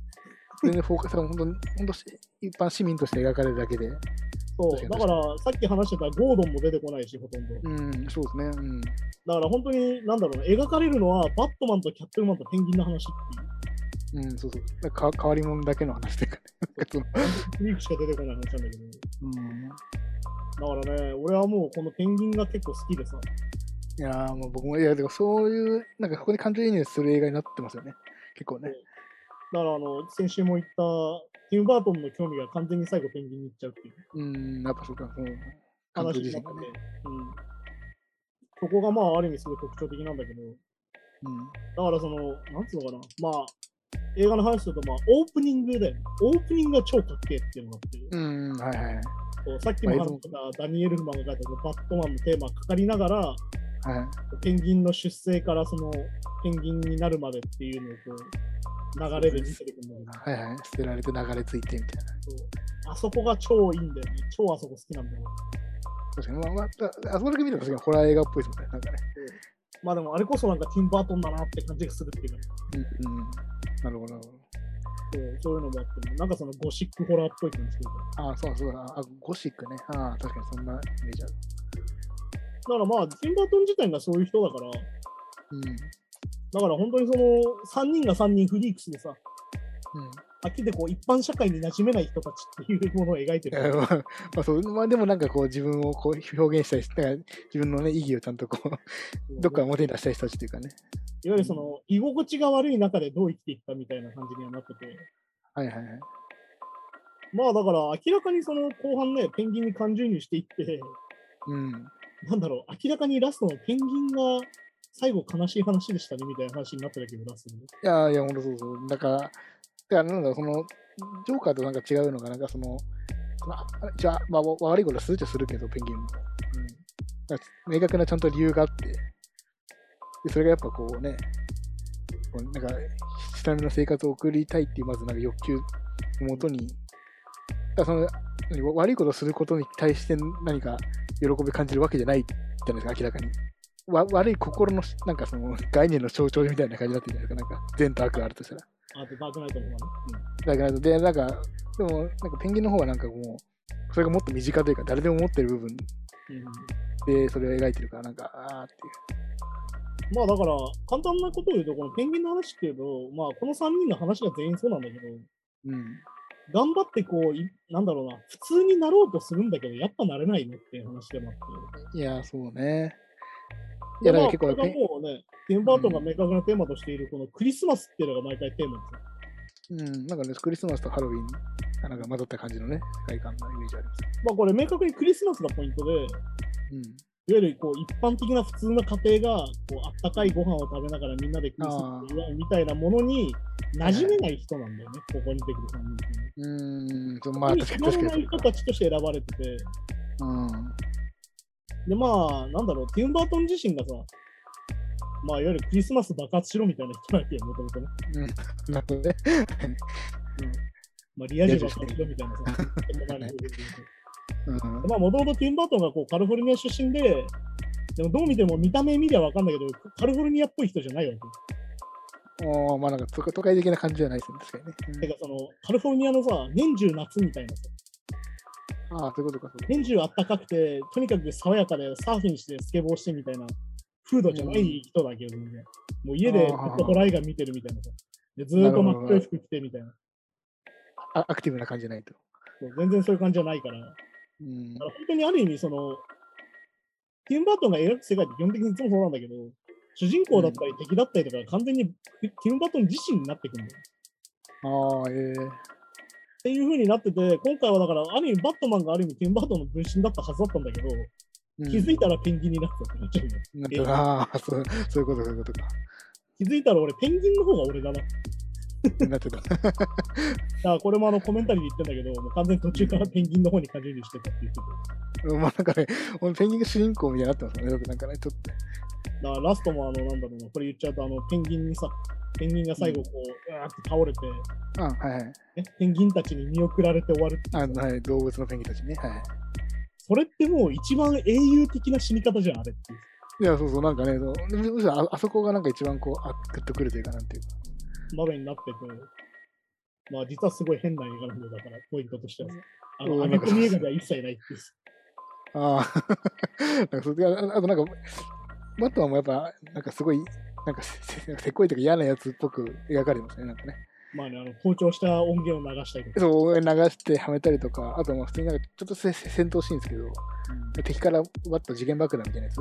S2: 全然フォーカスが本当に、本当し一般市民として描かれるだけで。
S1: そう、だからさっき話してたゴードンも出てこないし、ほとんど。
S2: うん、そうですね。うん。
S1: だから本当に、なんだろうな、描かれるのはバットマンとキャットマンとペンギンの話っていう。
S2: うん、そうそう。だか変わり者だけの話というかね。なんかその
S1: フリークしか出てこない話なんだけど。
S2: うん。
S1: だからね、俺はもうこのペンギンが結構好きでさ。
S2: いやーもう僕も、いや、でもそういう、なんかここに感情移入する映画になってますよね。結構ね。
S1: だからあの、先週も言った、ティム・バートンの興味が完全に最後ペンギンに行っちゃうっていう
S2: うん、やっぱそうか、その、監
S1: 話
S2: 督
S1: になって
S2: ね。
S1: うん。そこがまあ、ある意味すごい特徴的なんだけど、
S2: うん。
S1: だからその、なんつうのかな、まあ、映画の話すると、まあ、オープニングで、オープニングが超かっけえっていうのがあって、
S2: うん、はいはい。
S1: こうさっきも話したダニエル・フマンが書いたバットマンのテーマがかかりながら、
S2: はい。
S1: ペンギンの出生からそのペンギンになるまでっていうのをこう流れで見せてくるんだけど、
S2: はいはい。捨てられて流れ着いてみたいな。
S1: そうあそこが超いいんだよね。超あそこ好きなんだよ。
S2: 確かに、まあ、まあ、あそこだけ見ると確かにホラー映画っぽいですもんね。なんかね。
S1: まあでもあれこそなんかティンバートンだなって感じがするっていうか、
S2: うん、うん。なるほど、なるほど。
S1: そうそういうのもあって、なんかそのゴシックホラーっぽい感じするから。
S2: ああ、そうそうだ。あ、ゴシックね。ああ、確かにそんなイメージある。
S1: だからまあ、ティンバートン自体がそういう人だから、
S2: うん。
S1: だから本当にその3人が3人フリークスでさ、
S2: うん。
S1: きりでこう一般社会に馴染めない人たちっていうものを描いてる。
S2: まあ、まあ、そう、まあでもなんかこう自分をこう表現したりして、自分のね、意義をちゃんとこう、どっか表に出したい人たちっていうかね。
S1: いわゆるその居心地が悪い中でどう生きていくかみたいな感じにはなってて、
S2: はいはいはい。
S1: まあだから明らかにその後半ね、ペンギンに感情移入していって、
S2: うん。
S1: なんだろう、明らかにラストのペンギンが最後悲しい話でしたねみたいな話になってたけど、ラストに。
S2: いやいや、ほんとそうそう。だから、だからなんだ、その、ジョーカーとなんか違うのが、なんかその、まあ、じゃあ、まあ、悪いことするっちゃするけど、ペンギンも。だか明確なちゃんと理由があって、でそれがやっぱこうね、こうなんか、下見の生活を送りたいっていう、まずなんか欲求のもとに、だその、悪いことすることに対して何か喜び感じるわけじゃないじゃないですか、明らかに。わ悪い心の、なんかその概念の象徴みたいな感じになってるじゃないですか、なんか善と悪があるとしたら。
S1: あとダークナイトの方がね。
S2: だから、で、なんか、でも、なんかペンギンの方はなんかもう、それがもっと身近というか、誰でも持ってる部分
S1: うんうん
S2: で、それを描いてるから、なんか、あーっていう。
S1: まあだから、簡単なことを言うと、このペンギンの話っていうと、まあこの3人の話が全員そうなんだけど、
S2: うん。
S1: 頑張ってこう、いなんだろうな、普通になろうとするんだけど、やっぱなれないねっていう話でもあって。
S2: いや、そうね。やだから結構
S1: これがもうね、ティム・バートンが明確なテーマとしている、このクリスマスっていうのが毎回テーマですよ。
S2: うん。なんかね、クリスマスとハロウィンがなんか混ざった感じのね、世界観のイメージあります。
S1: まあこれ明確にクリスマスがポイントで、いわ
S2: うん。
S1: ゆるこう一般的な普通の家庭がこうあったかいご飯を食べながらみんなでクリスマスを祝うみたいなものに馴染めない人なんだよね、ここに出てくる3人う
S2: ん、まあ、
S1: に
S2: 確かに確かに
S1: 染まらない人たちとして選ばれてて、
S2: うん。
S1: で、まあ、なんだろう、ティム・バートン自身がさ、まあ、いわゆるクリスマス爆発しろみたいな人なわけよ、もともとね。
S2: なるほどね。
S1: まあ、リア充爆発しろみたいなさ。そん。まあ、もともとティム・バートンがこうカリフォルニア出身で、でもどう見ても見た目見りゃわかんないけど、カリフォルニアっぽい人じゃないわけ。
S2: おーまあなんか都会的な感じじゃないですね、確かにね。
S1: てか、その、カリフォルニアのさ、年中夏みたいなさ、
S2: うん、ああ、そういうことか、
S1: 年中あったかくて、とにかく爽やかでサーフィンしてスケボーしてみたいな、フードじゃない人だけど、全然。もう家でずっとホラー映画見てるみたいなさ。でずーっと真っ黒い服着てみたいな。
S2: とあアクティブな感じじゃないと。
S1: 全然そういう感じじゃないから。だか
S2: うん。
S1: ら本当にある意味、その、ティム・バートンが描く世界って基本的にいつもそうなんだけど、主人公だったり敵だったりとか、完全にティム・バートン自身になってくるんだよ。
S2: ああ、ええ
S1: っていう風になってて、今回はだから、ある意味バットマンがある意味ティム・バートンの分身だったはずだったんだけど、
S2: うん
S1: 気づいたらペンギンになってたってなっちゃう
S2: あーそうそういうこと、そういうことか。
S1: 気づいたら俺、ペンギンの方が俺だな。
S2: なってた。
S1: だからこれもあのコメンタリーで言ってんだけど、もう完全に途中からペンギンの方に感情移入してたって言ってて。
S2: まあなんかね、俺ペンギンが主人公みたいになってますよね。なんかね、ちょっと。
S1: だラストもあの、なんだろうな、これ言っちゃうと、あの、ペンギンにさ、ペンギンが最後こう、うわーって倒れて、
S2: あはいはい。
S1: ね、ペンギンたちに見送られて終わる
S2: あの、はい、動物のペンギンたちね。はい。
S1: それってもう一番英雄的な死に方じゃん、あれっていう。
S2: いや、そうそう、なんかね、そうむむしろああそこがなんか一番こう、あグッとくるというか、なんていうか。
S1: 場面になってて、まあ実はすごい変な映画なんだから、ポイントとしては。あの、
S2: うん
S1: アメコミ映画では一切ないっていう。
S2: ああ、なんかそうああとなんか、バットマンもやっぱ、なんかすごい、なんかせせせっこいというか嫌なやつっぽく描かれてますね、なんかね。
S1: まあね、あの、盗聴した音源を流したりとか。
S2: そう、流してはめたりとか、あとまあ普通になんかちょっとせせ戦闘シーンですけど、敵から割った次元爆弾みたいなやつ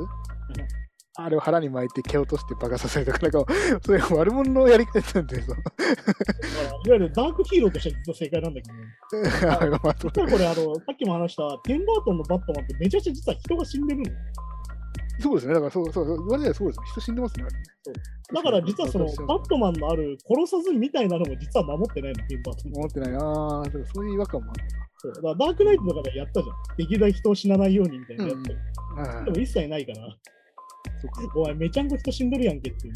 S2: あれを腹に巻いて蹴落として爆発させるとか、なんか、そういう悪者のやり方なん。
S1: だからいわゆるダークヒーローとしては実は正解なんだけ？ど、実はこれ、あの、さっきも話した、ティンバートンのバットマンってめちゃくちゃ実は人が死んでるの。
S2: そうですね、だからそうそうそう、言われたらそうですね、人死んでますね。
S1: だから実はその、バットマンのある殺さずみたいなのも実は守ってないの、ティンバートン。
S2: 思ってないなぁ、そういう違和感もある
S1: そうだからダークナイトとかでやったじゃん。できるだけ人を死なないようにみたいなやつ。
S2: な。はい
S1: でも一切ないから。お前めちゃんこ人死んどるやんけっていう。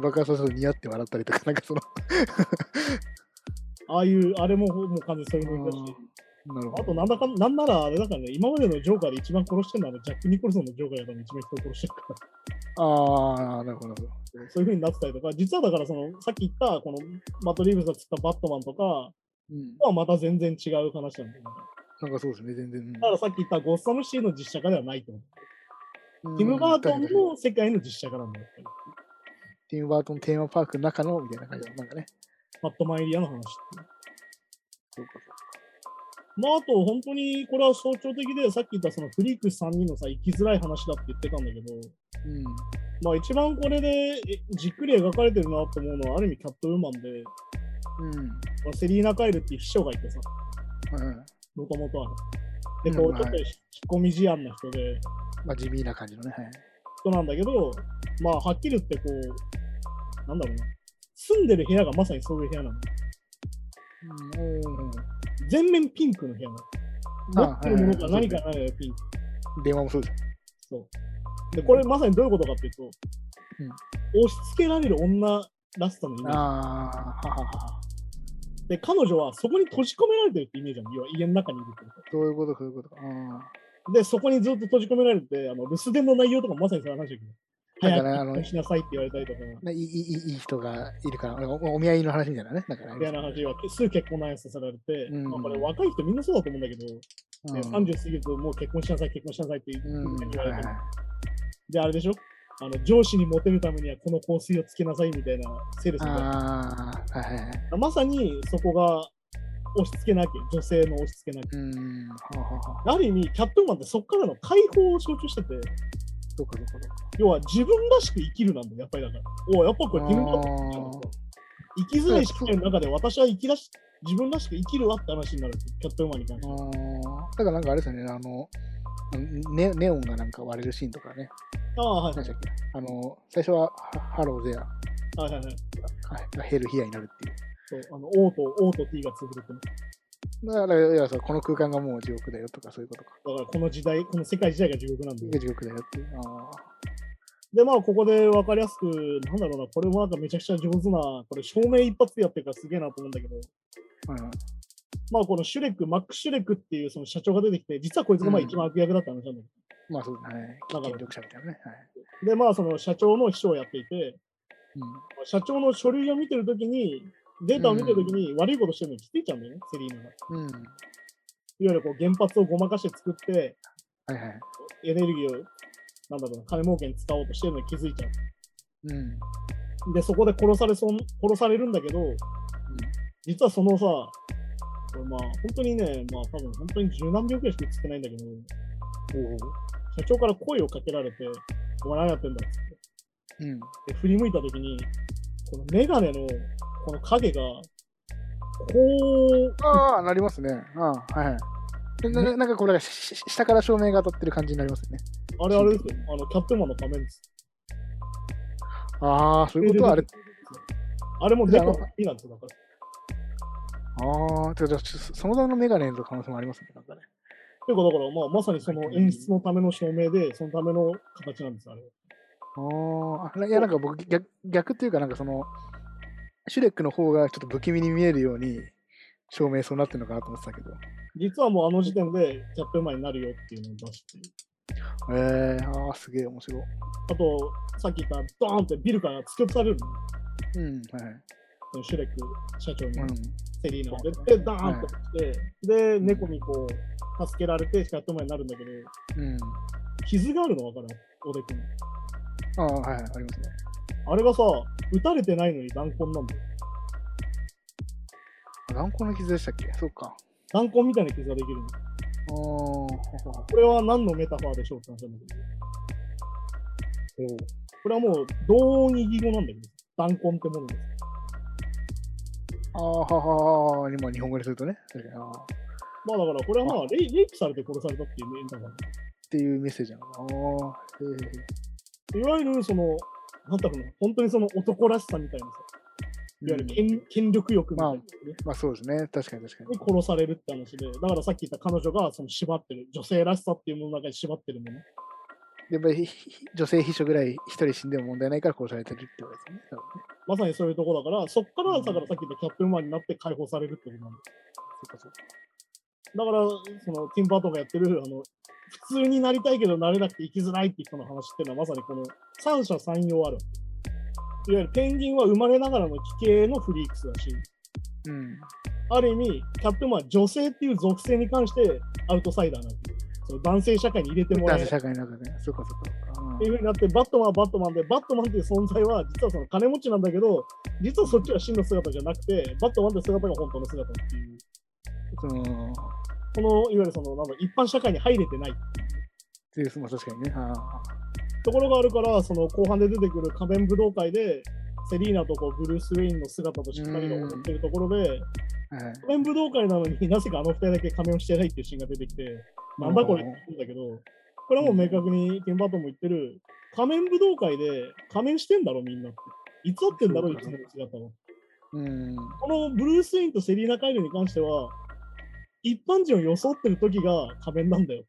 S2: 爆発させると似合って笑ったりとか、なんかその、
S1: ああいう、あれももう完全にそういうのだし。
S2: なるほど。
S1: あとなんだかん、なんならあれだからね、今までのジョーカーで一番殺してるのはジャック・ニコルソンのジョーカーが多分一番人を殺してるから。
S2: ああ、なるほど。なるほど
S1: そういう風になってたりとか、実はだからその、さっき言った、このマット・リーブスが釣ったバットマンとか
S2: うん、
S1: はまた全然違う話なんだよね。
S2: なんかそうですね、全然。うん
S1: だからさっき言ったゴッサムシーの実写化ではないと思う。
S2: うん
S1: ティム・バートンの世界の実写化なんだよ。やっぱり
S2: ティム・バートンテーマパークの中のみたいな感じのなんかね。
S1: バットマンエリアの話。
S2: そうか
S1: まあ、あと、本当にこれは象徴的で、さっき言ったそのフリークス3人のさ、生きづらい話だって言ってたんだけど、
S2: うん。
S1: まあ、一番これでえじっくり描かれてるなと思うのは、ある意味キャットウーマンで、
S2: うん。
S1: まあセリーナ・カイルっていう秘書がいてさ、
S2: うん。
S1: もともとはね。で、こう、
S2: うん
S1: ちょっと引っ込み思案な人で、
S2: まあ地味な感じのね。はい。
S1: 人なんだけど、まあ、はっきり言って、こう、なんだろうな、住んでる部屋がまさにそういう部屋なの。
S2: うん。
S1: 全面ピンクの部屋なの。持
S2: あ
S1: ってるものが何か何かがピンク。
S2: 電話もそうです。
S1: そう。で、これまさにどういうことかっていうと、押し付けられる女らしさのイメージ。
S2: ああ、ははは。
S1: で、彼女はそこに閉じ込められてるってイメージなの。要は家の中にいるってこ
S2: そういうこと、そういうことか。うん。
S1: と。で、そこにずっと閉じ込められて、あの留守電の内容とかもまさにそういう話だけど、早
S2: なんかねあの
S1: しなさいって言われたりとか、
S2: ねいいいいいい人がいるから、おお見合いの話みたいなね。なんかね
S1: みたいな話はすぐ結婚の話させられて、
S2: うん
S1: まあ、これ若い人みんなそうだと思うんだけど、
S2: うん
S1: ね30過ぎるともう結婚しなさい、結婚しなさいって言われて、
S2: はいはい
S1: で、あれでしょ？あの上司にモテるためにはこの香水をつけなさいみたいなセールスが
S2: はい。
S1: まさにそこが押し付けなきゃ、女性の押し付けなきゃ。
S2: うん。はあ
S1: る意味、キャットウーマンってそこからの解放を象徴してて、
S2: そうかそうか。
S1: 要は自分らしく生きるなんだよ、やっぱりだから。おうやっぱこれ自分だ生きづらい社会の中で私は生きらし自分らしく生きるわって話になる、キャットウーマンに関して。
S2: だからなんかあれですよね、あの、ネネオンがなんか割れるシーンとかね。
S1: ああ、はいはい
S2: 何でしたっけ？あの、最初はハハローゼア
S1: はいはいはい。
S2: がヘルヒアになるっていう。
S1: そうあの O と O と T が潰れてね。
S2: だから、いやそうこの空間がもう地獄だよとかそういうことか。
S1: だからこの時代、この世界自体が地獄なんで。
S2: 地獄だよっていう。あ
S1: で、まあ、ここで分かりやすく、なんだろうな、これもなんかめちゃくちゃ上手な、これ照明一発でやってるからすげえなと思うんだけど、
S2: あ、はいはい。
S1: まあ、このシュレック、マック・シュレックっていうその社長が出てきて、実はこいつがまあ
S2: うん
S1: 一番悪役だった話なんだけ
S2: まあそうですね。
S1: だから
S2: 者みたいなね。はい。
S1: ど、で、まあ、その社長の秘書をやっていて、
S2: うん
S1: 社長の書類を見てるときに、データを見てるときに悪いことしてるのに気づいちゃうんだよね、セリーナが。いわ
S2: うん。
S1: ゆるこう原発をごまかして作って、
S2: はいはい。
S1: エネルギーを、なんだろうな、金儲けに使おうとしてるのに気づいちゃ
S2: うん。
S1: う。で、そこで殺されそう、殺されるんだけど、実はそのさ、まあ、本当にね、まあ多分本当に十何秒くらいしか映ってないんだけど、
S2: お
S1: 社長から声をかけられて、お前何やってんだっつって。
S2: うん。
S1: で、振り向いたときに、このメガネのこの影が、こ
S2: ああ、なりますね。ああ、はいはい。でなななんかこれ下から照明が当たってる感じになりますよね。
S1: う、あれあれですよ。あの、キャットマンの仮面です。
S2: ああ、そういうこと？はあれ？
S1: あれも猫のいなんですよ、だから。
S2: ああ、じゃあそのためのメガネの可能性もありますね。なんかね。
S1: というか、だから、まあ、まさにその演出のための照明で、そのための形なんです、あれは。
S2: ああ、いや、なんか僕逆、逆っていうか、なんかその、シュレックの方がちょっと不気味に見えるように、照明そうなってるのかなと思ってたけど。
S1: 実はもうあの時点でキャットマンになるよっていうのを出して、
S2: ええああ、すげえ面白い。
S1: あと、さっき言ったドーンってビルから突き落とされるの。
S2: うん、はい。
S1: そのシュレック社長に
S2: うん、
S1: セリーナで、で、ダーンと落ちて、で、猫にこう、助けられてキャットマンになるんだけど、
S2: うん。
S1: 傷があるのわからん、おでくん。
S2: ああ、はい、はい、ありますね。
S1: あれがさ、撃たれてないのに弾痕なんだよ。
S2: あ断固の傷でしたっけ？そうか。
S1: 弾痕みたいな傷ができるの。
S2: ああ、ほほほ
S1: これは何のメタファーでしょうって話なんだけど。
S2: おう
S1: これはもう、同義語なんだけど、弾痕ってものです。
S2: ああ、はは今日本語にするとね。確かにあ
S1: まあだから、これはまあレイ、レイプされて殺されたっていうメタファー。
S2: ていうメッセージなのかな。ああ、へえ。
S1: いわゆるその、なんだろうな、本当にその男らしさみたいなさ、いわゆる権,、権力欲みたいな、ね
S2: まあそうですね。確かに確かに。
S1: に殺されるって話で、だからさっき言った彼女がその縛ってる、女性らしさっていうものの中に縛ってるもの。
S2: やっぱり女性秘書ぐらい一人死んでも問題ないから殺されてるってことですね。多分ね
S1: まさにそういうところだから、そっから、からさっき言ったキャットウーマンになって解放されるってことなんだ。
S2: そうかそ。
S1: だから、そのティンバートンがやってる、あの、普通になりたいけどなれなくて生きづらいっていう人の話っていうのはまさにこの三者三様ある。いわゆるペンギンは生まれながらの奇形のフリークスだし、
S2: うん。
S1: ある意味、キャットウーマンは女性っていう属性に関してアウトサイダーなんていう。その男性社会に入れてもらえ
S2: 男性社会の中でね。そうかそうか。うん
S1: っていうふうになって、バットマンはバットマンで、バットマンっていう存在は実はその金持ちなんだけど、実はそっちが真の姿じゃなくて、バットマンって姿が本当の姿っていう、
S2: その、
S1: このいわゆるそのなんだ一般社会に入れてない
S2: っていう、まあ確かにね。
S1: ところがあるから、その後半で出てくる仮面武道会で、セリーナとこうブルース・ウェインの姿としっかりが踊ってるところで、
S2: はい。
S1: 仮面武道会なのになぜかあの二人だけ仮面をしてないっていうシーンが出てきて、なんだこれって言うんだけど、これはもう明確にティンバートンも言ってる、仮面武道会で仮面してんだろ、みんなって。偽ってんだろ、いつもの姿を。
S2: うん。
S1: このブルース・ウェインとセリーナ・カイルに関しては、一般人を装ってる時が仮面なんだよ。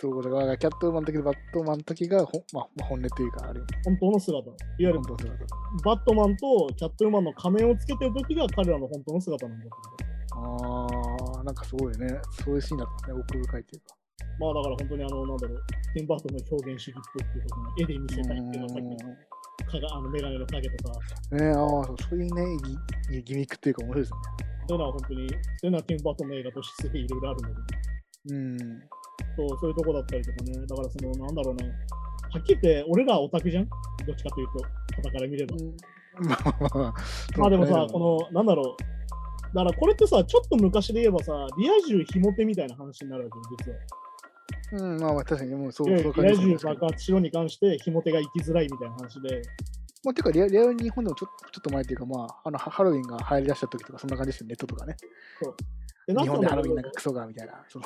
S2: そうだから、キャットウーマンの時とバットマンの時がほ、まあ、まあ本音というか、ある意味。
S1: 本当の姿。いわゆる
S2: 本当姿。
S1: バットマンとキャットウーマンの仮面をつけてる時が彼らの本当の姿なんだって
S2: ああ、なんかすごいね。そういうシーンだったね。奥深いというか。
S1: まあだから本当にあの、なんだろう、ティンバートンの表現主義っぽいっていうことに絵で見せたいっていうのはさっきのかがあのメガネの影とか、
S2: ねああ、そういうねギ、ギミックっていうか面白いですね。
S1: そういうのは本当に、そういうのはティンバートンの映画としていろいろあるんだけど、
S2: うん。
S1: そうそういうとこだったりとかね、だからその、なんだろうな、はっきり言って俺らはオタクじゃん？どっちかというと、方から見れば。
S2: まあまあ
S1: でもさ、
S2: そう
S1: この、なんだろう、だからこれってさ、ちょっと昔で言えばさ、リア充ひも手みたいな話になるわけよ、実は。
S2: うん、まあまあ確かに、もうそうそう
S1: るリア充
S2: 感じですね
S1: 爆発しろに関して、ひも手が行きづらいみたいな話で、
S2: まあ、ていうかリア、リアルに日本でもちょちょっと前っていうか、まあ、あのハハロウィンが流行り出した時とか、そんな感じですよ、ネットとかね。
S1: でな
S2: 日本でハロウィンなんかクソがみたいな。その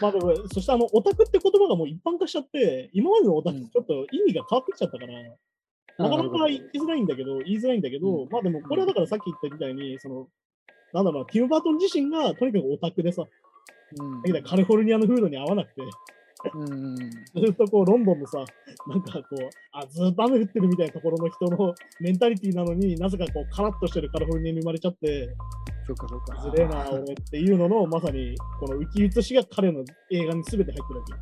S1: まあでも、そしてあの、オタクって言葉がもう一般化しちゃって、今までのオタクちょっと意味が変わってきちゃったから、なかなか言いづらいんだけど、言いづらいんだけど、
S2: うん。
S1: まあでも、これはだからさっき言ったみたいに、その、なんだろうな、ティム・バートン自身がとにかくオタクでさ、
S2: うん。
S1: だけどカリフォルニアの風土に合わなくて、
S2: うん。
S1: ずっとこう、ロンドンのさ、なんかこう、あ、ずっと雨降ってるみたいなところの人のメンタリティなのになぜかこう、カラッとしてるカリフォルニアに生まれちゃって、
S2: そうかそうか。
S1: ずれえな、俺っていうのの、まさに、この浮き写しが彼の映画に全て入ってるわけよ。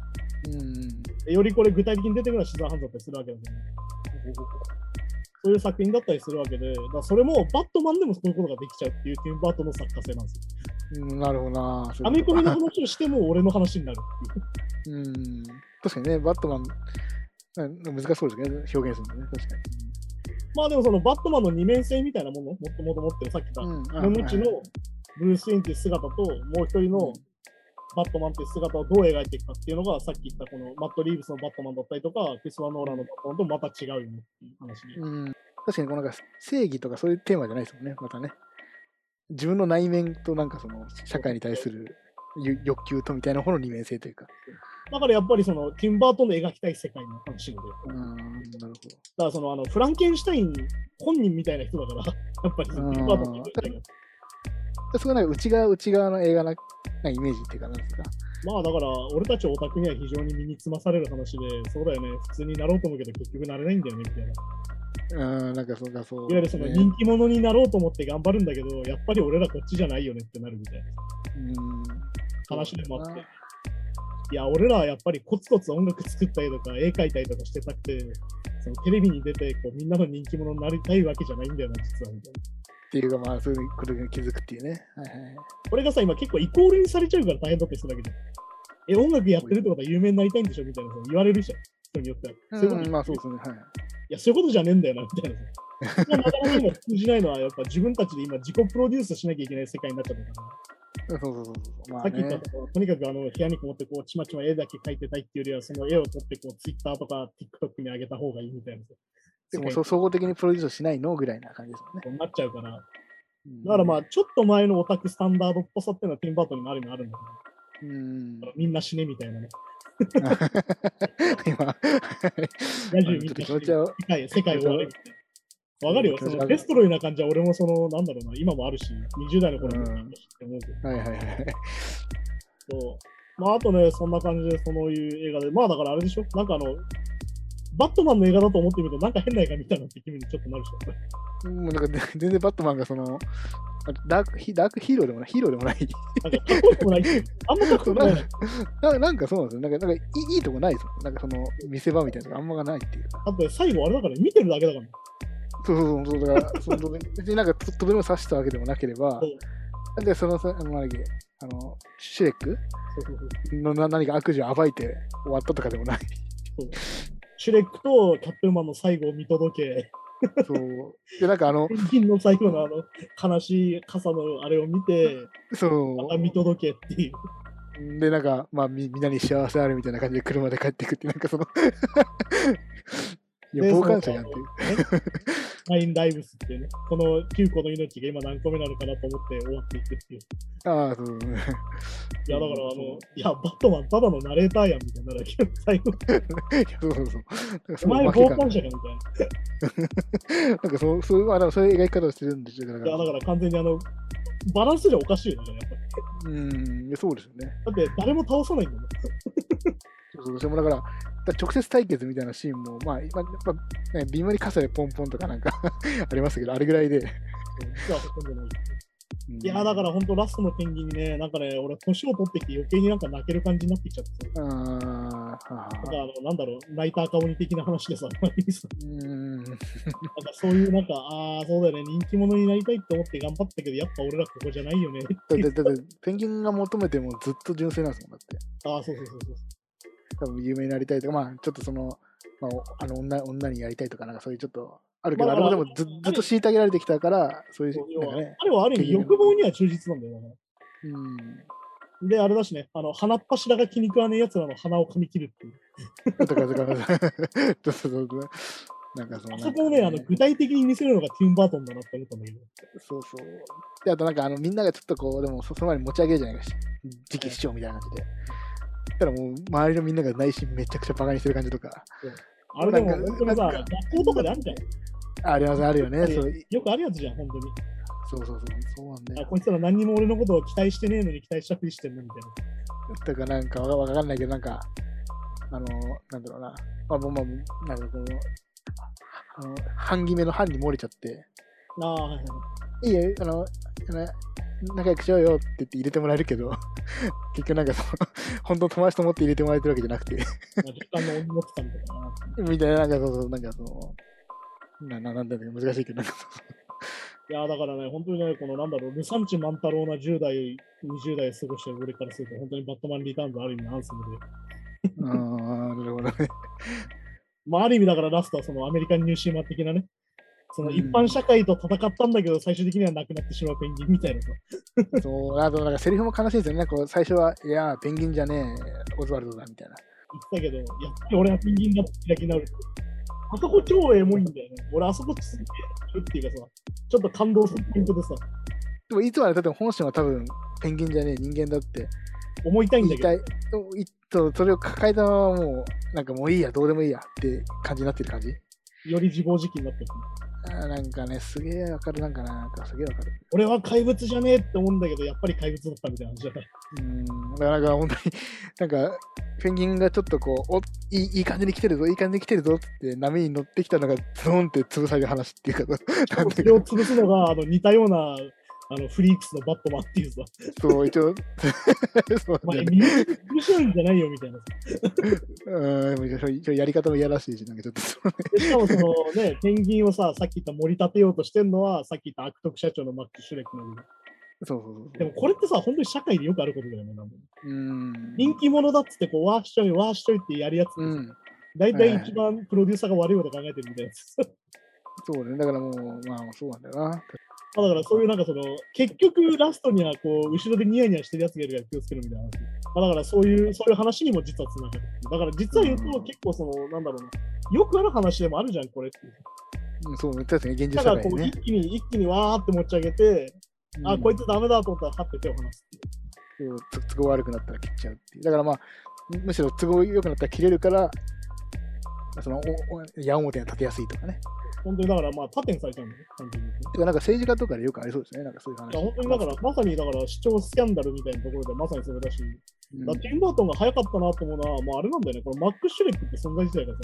S2: うん。
S1: でよりこれ具体的に出てくるのはシザーハンズだったりするわけだけど、そういう作品だったりするわけで、だそれもバットマンでもそういうことができちゃうっていうティム・バートンの作家性なんですよ。
S2: うん、なるほどな。
S1: アメコミの話をしても俺の話になるっていう。
S2: うん。確かにね、バットマン、うん難しそうですね、表現するのね、確かに。
S1: まあでもそのバットマンの二面性みたいなもの、もっともと持ってるさっき言った、
S2: うん
S1: 金持ちのブルース・ウィンっていう姿と、もう一人のバットマンっていう姿をどう描いていくかっていうのが、さっき言ったこのマット・リーブスのバットマンだったりとか、クリスワ・ノーランのバットマンとまた違うよねっていう話で。
S2: うん。確かにこうなんか正義とかそういうテーマじゃないですもんね、またね。自分の内面となんかその社会に対するゆ欲求とみたいな方の二面性というか。
S1: だからやっぱりその、ティンバートンの描きたい世界の話で、
S2: うーん、なるほ
S1: だからその、あの、フランケンシュタイン本人みたいな人だから、やっぱりそのティンバートンの描きたいから
S2: ど。そこなんか内側内側の映画ななイメージっていうかなんですか？
S1: まあだから、俺たちオタクには非常に身につまされる話で、そうだよね、普通になろうと思うけど結局なれないんだよね、みたいな。
S2: うーん、なんかそうかそう、
S1: いわゆるその
S2: ね
S1: 人気者になろうと思って頑張るんだけど、やっぱり俺らこっちじゃないよねってなるみたいな
S2: うん
S1: 話でもあって。いや、俺らはやっぱりコツコツ音楽作ったりとか、絵描いたりとかしてたくて、そのテレビに出てこうみんなの人気者になりたいわけじゃないんだよな、実はみたいな。
S2: っていうかまあそういうことに気づくっていうね。はいはいはい。
S1: これがさ、今結構イコールにされちゃうから大変だってするだけじゃん。え、音楽やってるってことは有名になりたいんでしょみたいなさ言われるじゃん。人によっては。そういうこと
S2: うん、まあそうですね。はい。
S1: いや、そういうことじゃねえんだよな、みたいななかなか今通じないのは、やっぱ自分たちで今自己プロデュースしなきゃいけない世界になっちゃったから。
S2: そうそうそうそう。まあ
S1: さっき言った
S2: ね。
S1: ととにかくあの部屋にこもってこうちまちま絵だけ描いてたいっていうよりは、その絵を撮ってこう Twitter とか TikTok に上げた方がいいみたいなさ。
S2: でも総合的にプロデュースしないのぐらいな感じですよね。
S1: になっちゃうから。
S2: うん
S1: だからまあ、ちょっと前のオタクスタンダードっぽさっていうのはティンバートンにもあるのあるんだ
S2: うん
S1: けど、みんな死ねみたいなね。
S2: 今、
S1: 野獣
S2: ちょっと
S1: みんな世界世界終われみたいな。わかるよ、そのデストロイな感じは俺もその、なんだろうな、今もあるし、20代の頃も
S2: うん
S1: って思うけど、
S2: はいはいはい。
S1: そう。まあ、あとね、そんな感じで、そういう映画で、まあだからあれでしょ、なんかあの、バットマンの映画だと思ってみると、なんか変な映画見たなって気分にちょっとなるでしょ。
S2: もうなんかで全然バットマンがその、ダークヒダークヒーローでもない、ヒーローでもない。
S1: なんかかっこよくもない？あんまかっこよくもない。
S2: ななんかそうなんですよ。なんかなんかいいとこないですよ。なんかその見せ場みたいなのがあんまがないっていうか。
S1: あと最後あれだから見てるだけだから。
S2: そうそうそう、だから、その別になんかととどめを刺したわけでもなければ
S1: そう、
S2: で、そのさ、あの、なんだっけあの、シュレック？のな何か悪事を暴いて終わったとかでもない。
S1: シュレックとキャットウーマンの最後を見届け、
S2: そう。で、なんかあの
S1: ペ、ンギンの最後のあの悲しい傘のあれを見て、
S2: そ
S1: また見届けっていう。
S2: う。で、なんか、まあみ、みんなに幸せあるみたいな感じで車で帰っていくってなんかその、いや、
S1: で
S2: 傍観者やんっていう。
S1: そのねナインライブスっていうね、この9個の命が今何個目なのかなと思って終わっていくっていう。
S2: ああ、そう。
S1: いや、だからあの、いや、バットマンただのナレーターやんみたいになるわけど、最後、
S2: いやそうそうそう。
S1: お前傍観者かみたいな。
S2: なんかそう、そう、あ、でもそういう描き方をしてるんですよ。
S1: いや、
S2: ら
S1: だから完全にあの、バランスじゃおかしいよね、やっぱり。
S2: うん、そうですよね。
S1: だって誰も倒さないんだもん。
S2: そうそう、でもだから、だから直接対決みたいなシーンも、まあ、まあ、まあね、微妙に傘でポンポンとかなんか ありましたけど、あれぐらいで。
S1: い。
S2: うん
S1: いや、だから本当ラストのペンギンにね、なんかね、俺、年を取ってきて余計になんか泣ける感じになってきちゃってさ。
S2: あーは
S1: なんか
S2: あ
S1: あの、なんだろう、泣いた赤鬼的な話でさ、なんか
S2: うん。
S1: そういうなんか、ああ、そうだよね、人気者になりたいって思って頑張ったけど、やっぱ俺らここじゃないよね。
S2: だって、ペンギンが求めてもずっと純粋なんですもん、だって。
S1: ああ、そうそうそうそう。
S2: 多分有名になりたいとか、まあ、ちょっとその、まあ、おあの女女にやりたいとか、なんかそういうちょっとあるけど、
S1: まあ
S2: あれもでもずずっと虐げられてきたから、そういうね、
S1: あれはある意味欲望には忠実なんだよね。
S2: うん。
S1: で、あれだしね、あの、鼻っ柱が気に食わねえやつらの鼻を噛み切るっていう。
S2: だかから、そうそうそう。なんかその、
S1: あそこをね、あの具体的に見せるのがティム・バートンだなって思ったんだけど。
S2: そうそう。で、あとなんかあのみんながちょっとこう、でもそその前に持ち上げるじゃないかし、次期市長みたいな感じで。だからもう周りのみんなが内心めちゃくちゃバカにしてる感じとか。
S1: あれでも
S2: なんか
S1: 本当にさ、
S2: なんか
S1: 学校とかであるじゃん。
S2: ああります、あるよね。
S1: よくあるやつじゃん、本当に。
S2: そうそうそう。そうなんだよ。
S1: あこいつら何にも俺のことを期待してねえのに期待したふりしてんのみたいな。
S2: だからなんかわわかんないけど、なんか、あの、なんだろうな。まあ、もうまあ、なんかこの、あの、半決めの半に漏れちゃって、
S1: ああ、はいはい。
S2: いいよ、あの、あの仲良くしようよって言って入れてもらえるけど、結局なんかその、本当の友達と思って入れてもらえてるわけじゃなくて、
S1: まあ、の重ってたみたいな。
S2: みたいな、なんかそうそう、なんかその、な、ななんだろう、難しいけど、なんかそう
S1: いや、だからね、本当にね、このなんだろう、ルサンチ万太郎な10代、20代過ごしてる俺からすると、本当にバットマンリターンズある意味アンセムで。
S2: ああ、なるほどね。
S1: まあ、ある意味だからラストはそのアメリカンニューシーマン的なね、その
S2: うん
S1: 一般社会と戦ったんだけど、最終的にはなくなってしまうペンギンみたいなさ。
S2: そう、あとなんかセリフも悲しいですよね。なんかこう最初は、いやー、ペンギンじゃねえ、オズワルドだ、みたいな。
S1: 言ってたけど、やっぱり俺はペンギンだって開き直る。あそこ超エモいんだよね。俺あそこすげえっていうかさ、ちょっと感動するポイントでさ、
S2: でもいつまでたっても本心は多分ペンギンじゃねえ人間だって
S1: 思いたいんだけど。
S2: 言いたい。いとそれを抱えたままもう、なんかもういいや、どうでもいいやって感じになってる感じ？
S1: より自暴自棄になってる。
S2: あーなんかね、すげえわかる、なんかな、なんかすげえわかる。
S1: 俺は怪物じゃねえって思うんだけど、やっぱり怪物だったみたいな話じゃない。
S2: うん、だからなんか本当に、なんか、ペンギンがちょっとこう、おいいいい感じに来てるぞ、いい感じに来てるぞって波に乗ってきたのが、ズーンって潰される話っていうか、
S1: それを潰すのがあの似たようなあのフリークスのバットマンっていうさ、
S2: そう、一応、そう
S1: お前、
S2: ね、
S1: 身内苦しいんじゃないよみたいなさ。
S2: うん、でもやり方もいやらしいし、なんかちょっとそうね、
S1: でしかもそのね、ペンギンをさ、さっき言った盛り立てようとしてるのは、さっき言った悪徳社長のマック・シュレックなんだ
S2: そうそうそう
S1: でもこれってさ、本当に社会でよくあることだよね。なんか
S2: うん。
S1: 人気者だっつってこう、ワーしちょい、ワーしちょいってやるやつってさ、
S2: うん。
S1: 大体一番プロデューサーが悪いこと考えてるみたいなやつ。
S2: そうね、だからもう、まあ、そうなんだよな。
S1: まあだからそういうなんかその、結局ラストにはこう、後ろでニヤニヤしてるやつがいるから気をつけるみたいな話。まあ、だからそういう、そういう話にも実はつながる。だから実は言うと
S2: うん
S1: 結構その、なんだろうな、よくある話でもあるじゃん、これっていう。
S2: うんそう、確かに現実
S1: だからこう、一。気に、一気にわーって持ち上げて、あ、こいつダメだと思ったら、はって手を離すっていう。
S2: そう都合悪くなったら切っちゃうっていう。だからまあ、むむしろ都合良くなったら切れるから、そのおお矢面に立てやすいとかね。
S1: 本当にだからまあ、盾にされちゃうんだよね、単純に。
S2: てか、なんか政治家とかでよくありそうですね、なんかそういう話。
S1: いや本当にだから、まさにだから、市長スキャンダルみたいなところでまさにそれだし、
S2: うん、
S1: だからティンバートンが早かったなと思うのは、まあ、あれなんだよね、このマック・シュレックって存在自体がさ、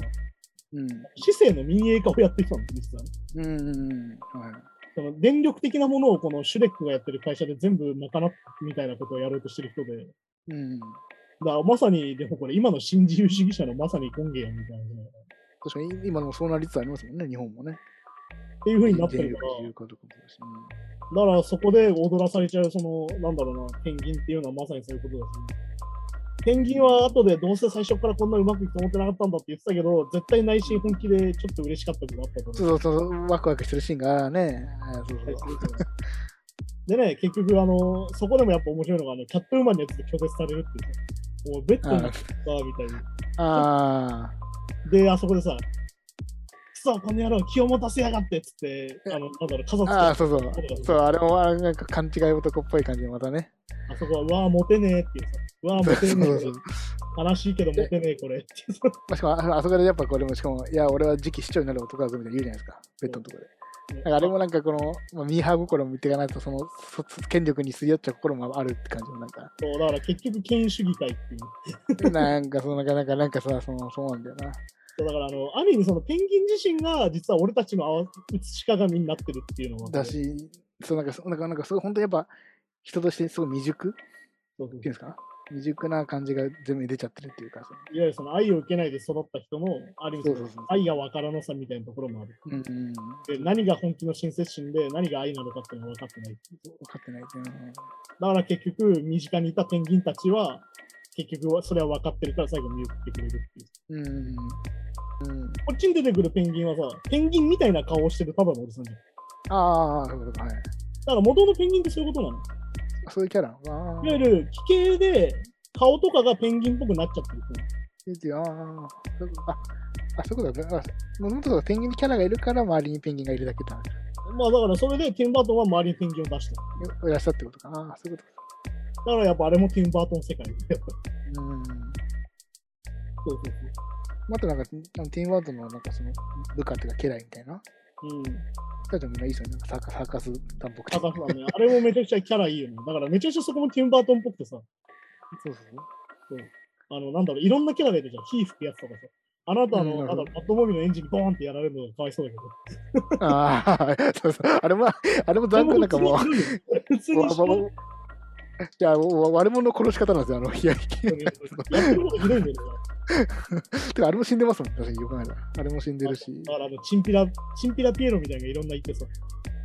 S2: うん。
S1: 市政の民営化をやってきたの、実はね。
S2: うんうんうん。はい。
S1: その電力的なものをこのシュレックがやってる会社で全部賄っみたいなことをやろうとしてる人で、
S2: うん。
S1: だまさに、でもこれ今の新自由主義者のまさに根源やみたいな。っ
S2: 確かに今でもそうなりつつありますもんね、日本もね。
S1: ていう風になってるから、
S2: 自由化とかもだ
S1: からそこで踊らされちゃう、その、なんだろうな、ペンギンっていうのはまさにそういうことだし、ペンギンは後でどうせ最初からこんなうまくいくと思ってなかったんだって言ってたけど、絶対内心本気でちょっと嬉しかったことがあったと思う。
S2: そうそうそう、ワクワクしてるシーンがね、あそうそう
S1: でね、結局、あの、そこでもやっぱ面白いのが、あの、キャットウーマンのやつで拒絶されるっていうさ、もうベッドになってさ、みたいな。
S2: あ
S1: で、あそこでさ、くそ、この野郎、気を持たせやがってっつって、あの、なんだろう、傘つ
S2: あ、あそうそう。そう、あれもあなんか勘違い男っぽい感じでまたね。
S1: あそこは、うわー、モテねえっていうさ、うわー、モテねえ。悲しいけどモテねえ、これっていうさ。
S2: まあ、しかもああそこでやっぱこれもしかも、いや、俺は次期市長になる男だぞみたいな言うじゃないですか、ベッドのところで。だからあれもなんかこの、まあ、ミーハー心も見ていかないと、そのそ権力にすり寄っちゃう心もあるって感じの、なんか、
S1: そう、だから結局、権威主義会っていう。
S2: なんかその、なんか、なんか、なんかさ、そのそうなんだよな。
S1: そうだから、あの、ある意味、そのペンギン自身が、実は俺たちの合わ映し鏡になってるっていうのが。
S2: だし、そうなんか、そうなんか、なんかすごい本当にやっぱ、人としてすごい未熟って
S1: そうそう
S2: いうんですか？未熟な感じが全部に出ちゃってるっていうか、その
S1: いわゆるその愛を受けないで育った人の、ある意味その
S2: そうそうそう
S1: 愛が分からなさみたいなところもある。
S2: うんうん、
S1: で何が本気の親切心で何が愛なのかっていうのが分かってない。
S2: 分かってないっていうのは
S1: だから結局、身近にいたペンギンたちは、結局はそれは分かってるから最後見送ってくれるっていう。
S2: うん。うん。
S1: こっちに出てくるペンギンはさ、ペンギンみたいな顔をしてるただのおじさんじゃん。だ
S2: ああ、はい。
S1: から元のペンギンってそういうことなの。
S2: そういうキャラああ
S1: いわゆる奇形で顔とかがペンギンっぽくなっちゃってる
S2: あーそういうことあ、あ、そういうことだ。あもともとペンギンにキャラがいるから周りにペンギンがいるだけだ。
S1: まあだからそれでティンバートンは周りにペンギンを出した。
S2: いらっしゃってことか。ああ、そういうこ
S1: だからやっぱあれもティンバートン世界。やっぱ
S2: とか。うん。
S1: そうそう
S2: またなんか、ティーンワードのなんかその部下っていうか、家来みたいな。
S1: そう。うん。
S2: たちみんないいですよね。サーカサーカス担保
S1: 高橋さんね、あれもめちゃくちゃキャラいいよね。だからめちゃくちゃそこもティンバートンっぽくてさ、
S2: そうそうそう。
S1: あの、なんだろう、いろんなキャラがいるじゃん。火吹くやつとかさ。あなたの、
S2: うん
S1: なんだろうバットモビルのエンジンボーンってやられるのがかわいそうだけど。
S2: ああ、そうそう。あれも、あれも残念なんかもう、
S1: 普通に
S2: わわわいや、もう悪者の殺し方なんですよ、あの、いや、
S1: やってることひどいんだよね。
S2: てか、あれも死んでますもん、確かによくないな。あれも死んでるし。
S1: だからあの、チンピラ、チンピラピエロみたいなのがいろんな言ってそ。
S2: う。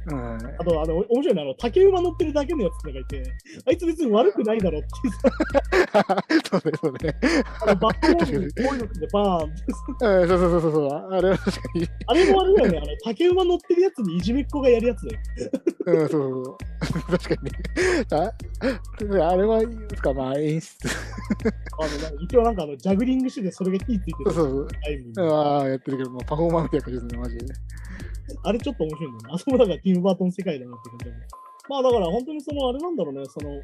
S1: あと、あの、面白いのは、あの、竹馬乗ってるだけのやつとかいて、あいつ別に悪くないだろっていうさ、
S2: そうね、そうね。
S1: あのバットモビルにこういうのでバーンって
S2: そうそうそうそう。あれは確かに。
S1: あれもあれだよね、あの、竹馬乗ってるやつにいじめっ子がやるやつだよ。
S2: うん、そうそうそう。確かに。ああれは、ですか、まあ演出。
S1: あの、一応なんかあの、ジャグリングしててそれが火ついてる
S2: そうそうそう。ああ、やってるけど、まあ、パフォーマンスやからですね、マジでね。
S1: あれちょっと面白いんだよね。あそこだからティム・バートン世界だなって感じだね。まあだから本当にそのあれなんだろうね、その、なん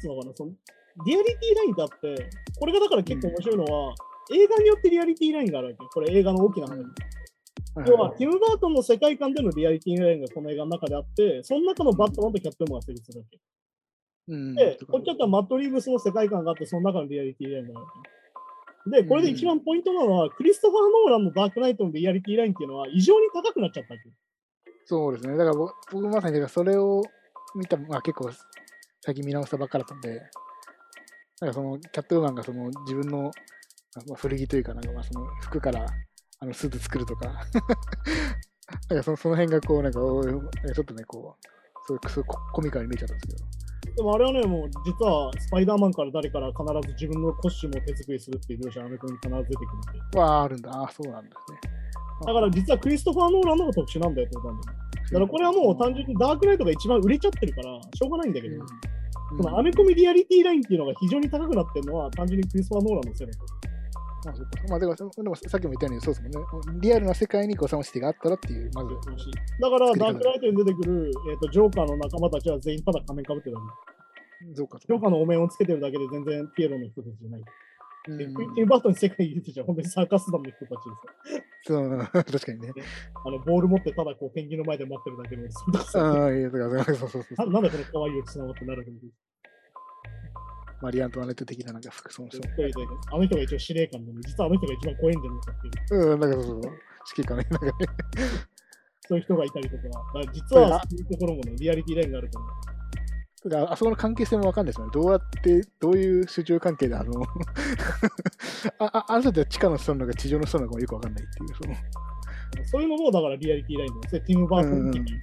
S1: つうのかな、その、リアリティラインってあって、これがだから結構面白いのは、映画によってリアリティラインがあるわけ。これ映画の大きな話。要は、ティム・バートンの世界観でのリアリティラインがこの映画の中であって、その中のバットマンとキャットウーマンが成立するわけ。
S2: うん、
S1: で、こっちだったらマット・リーブスの世界観があって、その中のリアリティラインがあるわけ。で、これで一番ポイントなのは、クリストファー・ノーランのダークナイトのリアリティラインっていうのは異常に高くなっちゃったわけ。
S2: そうですね。だから僕僕まさにだからそれを見た、まあ、結構最近見直したばっかだったんで、なんかそのキャットウーマンがその自分の、まあ、古着というか、なんかまあその服からあのスーツ作るとか、なんかそのその辺がこう、なんかちょっとね、こう、そういうそういうココミカルに見えちゃったんですけど。
S1: でもあれはね、もう実はスパイダーマンから誰から必ず自分のコスチュームを手作りするっていう描写がアメコミに必ず出てくるんで。
S2: わあ、あるんだ。ああ、そうなんですね。
S1: だから実はクリストファー・ノーランの方が特殊なんだよってことなんだよ。だからこれはもう単純にダークナイトが一番売れちゃってるから、しょうがないんだけど、
S2: うん
S1: そのアメコミリアリティラインっていうのが非常に高くなってるのは単純にクリストファー・ノーランのせいだと。
S2: まあ、まあ、でも、でもさっきも言ったように、そうですもんね。リアルな世界にゴサムシティがあったらっていう、まず、
S1: だからダークナイトに出てくる、えー、とジョーカーの仲間たちは全員ただ仮面かぶってるだけ。
S2: そうか、
S1: ジョーカーのお面をつけてるだけで全然ピエロの人たちじゃない。
S2: うん
S1: で、クイティンバートンに世界に出てちゃ本当にサーカス団の人たちですよ。
S2: そう、確かにね。
S1: あのボール持ってただこうペンギンの前で待ってるだけのおじさ
S2: ああ、いや、だから、そうそうそう
S1: ななんでこの可愛いおじさんはってなるわけです
S2: マリアントワネット的ななんか服装の人
S1: あの人が一応司令官で、ね、実はあの人が一番怖いんじゃないかっていう、
S2: うん、なんかそうそう。指揮官ね。なんかね。
S1: そういう人がいたりとか、だから実はそういうところもね、リアリティラインがあるから。
S2: あそこの関係性もわかんないですよね。どうやって、どういう主従関係であの あ、ああの人って地下の人なのか地上の人なのかもよくわかんないっていう。その
S1: そういうのもだからリアリティラインなんですね。ティム・バートン的に。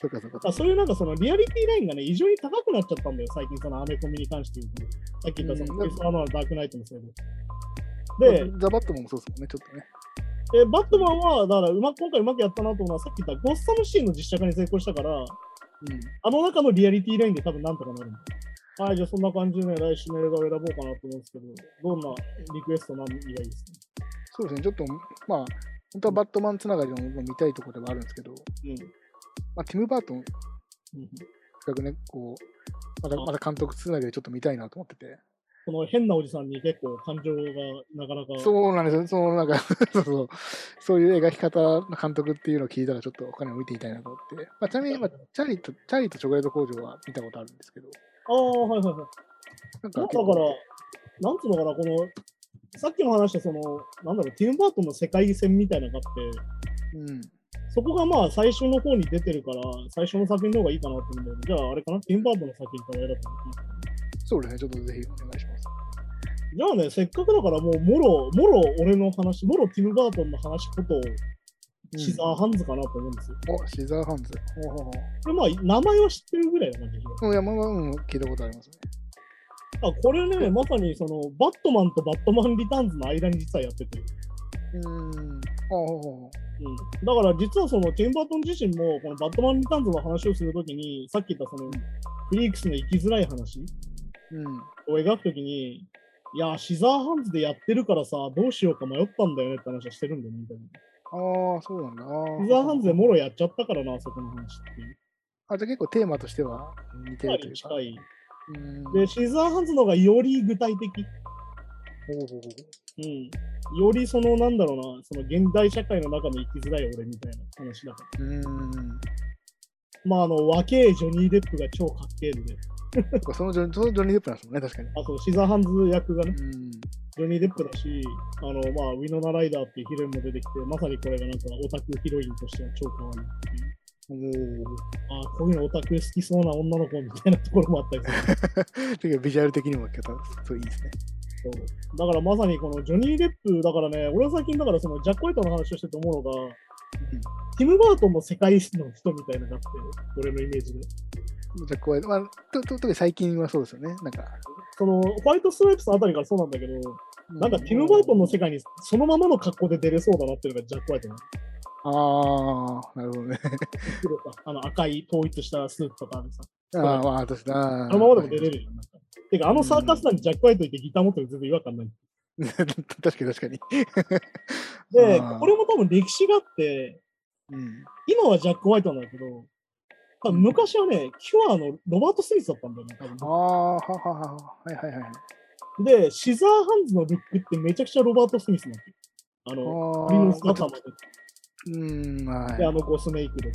S2: そうかそうか。
S1: そういうなんかそのリアリティラインがね、異常に高くなっちゃったんだよ、最近そのアメコミに関して言うと。さっき言ったその
S2: うん
S1: クリストファーノーランのダークナイトのせいで。で、
S2: ザ・バットマンもそうですもんね、ちょっとね。
S1: でバットマンは、だからうまく今回うまくやったなと思うのは、さっき言ったゴッサムシーンの実写化に成功したから、
S2: うん。
S1: あの中のリアリティラインで多分なんとかなるんだよ。はい、じゃあそんな感じでね、来週の映画を選ぼうかなと思うんですけど、どんなリクエスト何がいいですか？
S2: そうですね、ちょっと、まあ、本当はバットマンつながりのも見たいところではあるんですけど、
S1: うん。
S2: まあ、ティム・バートン、
S1: うん
S2: 企画ね、こう、まだまだ監督つなぎでちょっと見たいなと思ってて。
S1: この変なおじさんに結構感情がなかなか。
S2: そうなんですよ、そうなんか そうそう、そういう描き方の監督っていうのを聞いたら、ちょっと他にも見てみたいなと思って。まあ、ちなみに、まあ、チャーリーと、チャーリーとチョコレート工場は見たことあるんですけど、
S1: ああ、はいはいはい。
S2: なん
S1: だか
S2: か結構、
S1: ら、なんつうのかな、この、さっきも話した、その、なんだろう、ティム・バートンの世界線みたいなのがあって、
S2: うん。
S1: そこがまあ最初の方に出てるから、最初の作品の方がいいかなと思うんだけど、じゃああれかな、ティム・バートンの作品から選ぶのかな
S2: そうですね、ちょっとぜひお願いします。
S1: じゃあね、せっかくだからもう、もろ、もろ俺の話、もろティム・バートンの話ことを、シザーハンズかなと思うんですよ。
S2: お、シザーハンズ。ほうほうほう
S1: これまあ、名前は知ってるぐらいな感じで。
S2: うん、いや、まあまあ、うん、聞いたことありますね。
S1: あこれね、まさにその、バットマンとバットマン・リターンズの間に実はやってて。
S2: うーん。ほうほうほ
S1: うん、だから実はそのティム・バートン自身もこのバットマン・リターンズの話をするときにさっき言ったそのフリークスの生きづらい話
S2: う。うん。
S1: を描くときにいやシザーハンズでやってるからさどうしようか迷ったんだよねって話はしてるんだよねみたいな。
S2: ああ、そうなんだ。
S1: シザーハンズでもろやっちゃったからなあそこの話って。いう
S2: あ、じゃあ結構テーマとしては似てるというか。
S1: り近い。
S2: うん。
S1: でシザーハンズの方がより具体的、
S2: ほうほうほう。
S1: うん、よりそのなんだろうなその現代社会の中の生きづらい俺みたいな話だから。
S2: うーん。
S1: まああの若えジョニー・デップが超かっけえので
S2: そそのジョニそのジョニー・デップなんですもんね、確かに。
S1: あそうシザーハンズ役がね
S2: うん。
S1: ジョニー・デップだし、あの、まあ、ウィノナ・ライダーっていうヒロインも出てきて、まさにこれがなんかオタクヒロインとしては超可愛いっていう。
S2: お
S1: あこういうのオタク好きそうな女の子みたいなところもあったりする。
S2: お。ていうかビジュアル的にも方そういいですね。
S1: そうだからまさにこのジョニー・デップ、だからね、俺は最近だからそのジャック・ホワイトの話をしてて思うのが、ティム・バートンも世界史の人みたいなのがあって、俺のイメージで。
S2: じゃあこう、まあ、とと特に最近はそうですよね。なんか。
S1: その、ホワイト・ストライプスのあたりからそうなんだけど、なんかティム・バートンの世界にそのままの格好で出れそうだなっていうのがジャック・ホワイトなの。
S2: ああ、なるほどね。
S1: あの赤い統一したスーツとかあるさ。
S2: ああ、まあ。
S1: あのままでも出れるよ。なんかてか、あのサーカス団にジャック・ホワイトいてギター持ってる全然違和感ない。
S2: 確かに確かに。
S1: で、これも多分歴史があって、
S2: うん。
S1: 今はジャック・ホワイトなんだけど、多分昔はね、キュアのロバート・スミスだったんだよね、多分
S2: ああ、はははは。はいはいはい。
S1: で、シザーハンズのルックってめちゃくちゃロバート・スミスなんだよ。あの、
S2: あ
S1: 鳥の
S2: あ、
S1: 姿まで。
S2: うーん、は
S1: で、あ
S2: い。
S1: のゴスメイクで。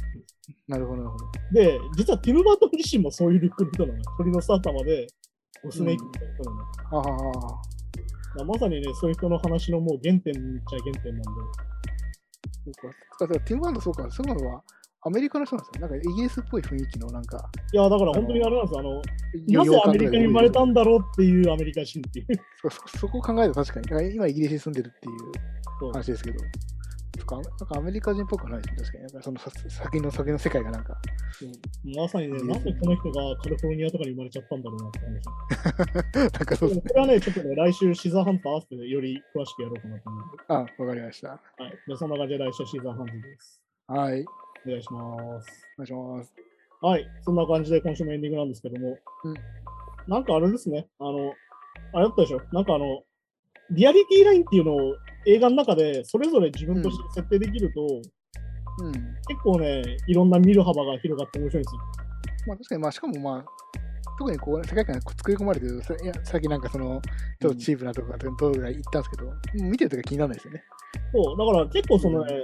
S2: なるほど、なるほど。
S1: で、実はティム・バートン自身もそういうルックの人なのよ。鳥の姿までゴスメイクみたいな人なのよ。
S2: はははは。
S1: だからまさにね、そういう人の話のもう原点っちゃ原点なんで。
S2: そうか。だからティム・バートンそうか。そういうのはアメリカの人なんですよ。なんかイギリスっぽい雰囲気のなんか、
S1: いや、だから本当にあれなんですよ。あの、
S2: 洋
S1: なぜアメリカに生まれた
S2: ん
S1: んだろうっていうアメリカ人っていう。
S2: そそそこを考えると確かに。だから今イギリスに住んでるっていう話ですけど。そっかなんかアメリカ人っぽくないですね。確かに。なんかそのさ先の先の世界がなんか。
S1: まさにね、なんでこの人がカリフォルニアとかに生まれちゃったんだろうなって話。
S2: なんかそう
S1: で
S2: ですね。
S1: もこれはね、ちょっとね、来週シザーハンと合わせてより詳しくやろうかなと思うんで。
S2: あ、わかりました。
S1: はい。で、そんな感じで来週シザーハンズです。
S2: はい。
S1: お願いします。
S2: お願いします。
S1: はい。そんな感じで今週もエンディングなんですけども。
S2: うん
S1: なんかあれですね。あの、あれだったでしょなんかあの、リアリティラインっていうのを映画の中でそれぞれ自分として設定できると、
S2: うん。
S1: 結構ね、いろんな見る幅が広がって面白いんですよ。
S2: まあ確かに、まあしかもまあ、特にこう、世界観が作り込まれてる、さいやさっきなんかその、ちょっとチープなところとか言ったんですけど、もう見てるとき気にならないですよね。
S1: そう、だから結構そのね、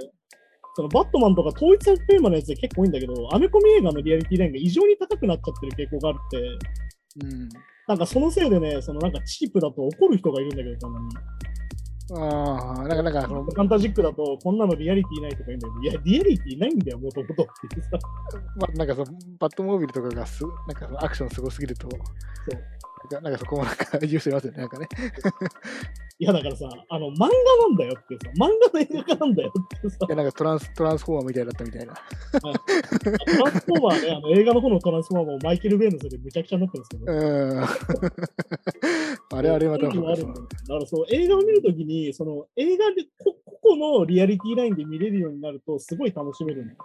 S1: そのバットマンとか統一テーマのやつで結構多いんだけど、アメコミ映画のリアリティラインが異常に高くなっちゃってる傾向があって、
S2: うん。
S1: なんかそのせいでね、そのなんかチープだと怒る人がいるんだけど、たまに。
S2: ああ、なんか、なんかその、
S1: ファンタジックだと、こんなのリアリティないとか言うんだけど、いや、リアリティないんだよ、もともとってさ。
S2: まあ、なんかその、バットモービルとかがす、なんかそのアクションすごすぎると、なんかなんかそこもなんか 言う人いますよね、なんかね。
S1: いや、だからさ、あの、漫画なんだよってさ、漫画の映画化なんだよってさ
S2: い、や、なんかトランス、トランスフォーマーみたいだったみたいな。
S1: トランスフォーマーね、あの映画の方のトランスフォーマーもマイケル・ベイのせいでむちゃくちゃになってるんですけど、
S2: うん。あれあれ
S1: るんだからそう、映画を見るときに、その映画でこ個々のリアリティラインで見れるようになると、すごい楽しめるんだよ。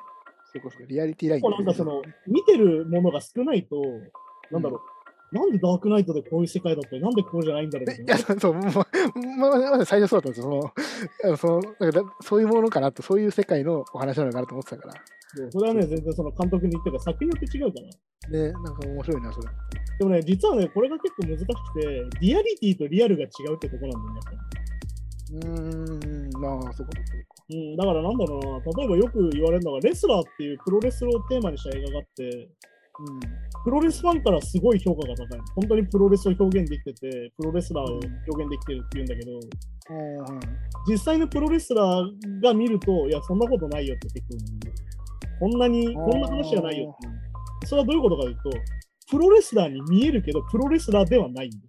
S2: そリアリティライン。
S1: なんかその、見てるものが少ないと、なんだろう、なんでダークナイトでこういう世界だったり、なんでこうじゃないんだろうい
S2: いや、
S1: な。
S2: そう、ままままず最初そうだったんですよ。そのそだそういうものかなと、そういう世界のお話なのかなと思ってたから。
S1: それはね、全然その監督に言ってるか作品によって違うから。
S2: で、なんか面白いな、それ。
S1: でもね、実はね、これが結構難しくて、リアリティとリアルが違うってとこなんだよね。
S2: うーん、まあ、そうか、そうか。
S1: うん、だからなんだろうな、例えばよく言われるのが、レスラーっていうプロレスをテーマにした映画があって、プロレスファンからすごい評価が高い。本当にプロレスを表現できてて、プロレスラーを表現できてるっていうんだけど、
S2: うん。はい
S1: 実際のプロレスラーが見ると、いや、そんなことないよって結構言う、こんなに、こんな話じゃないよって。それはどういうことかというと、プロレスラーに見えるけど、プロレスラーではないんだよ。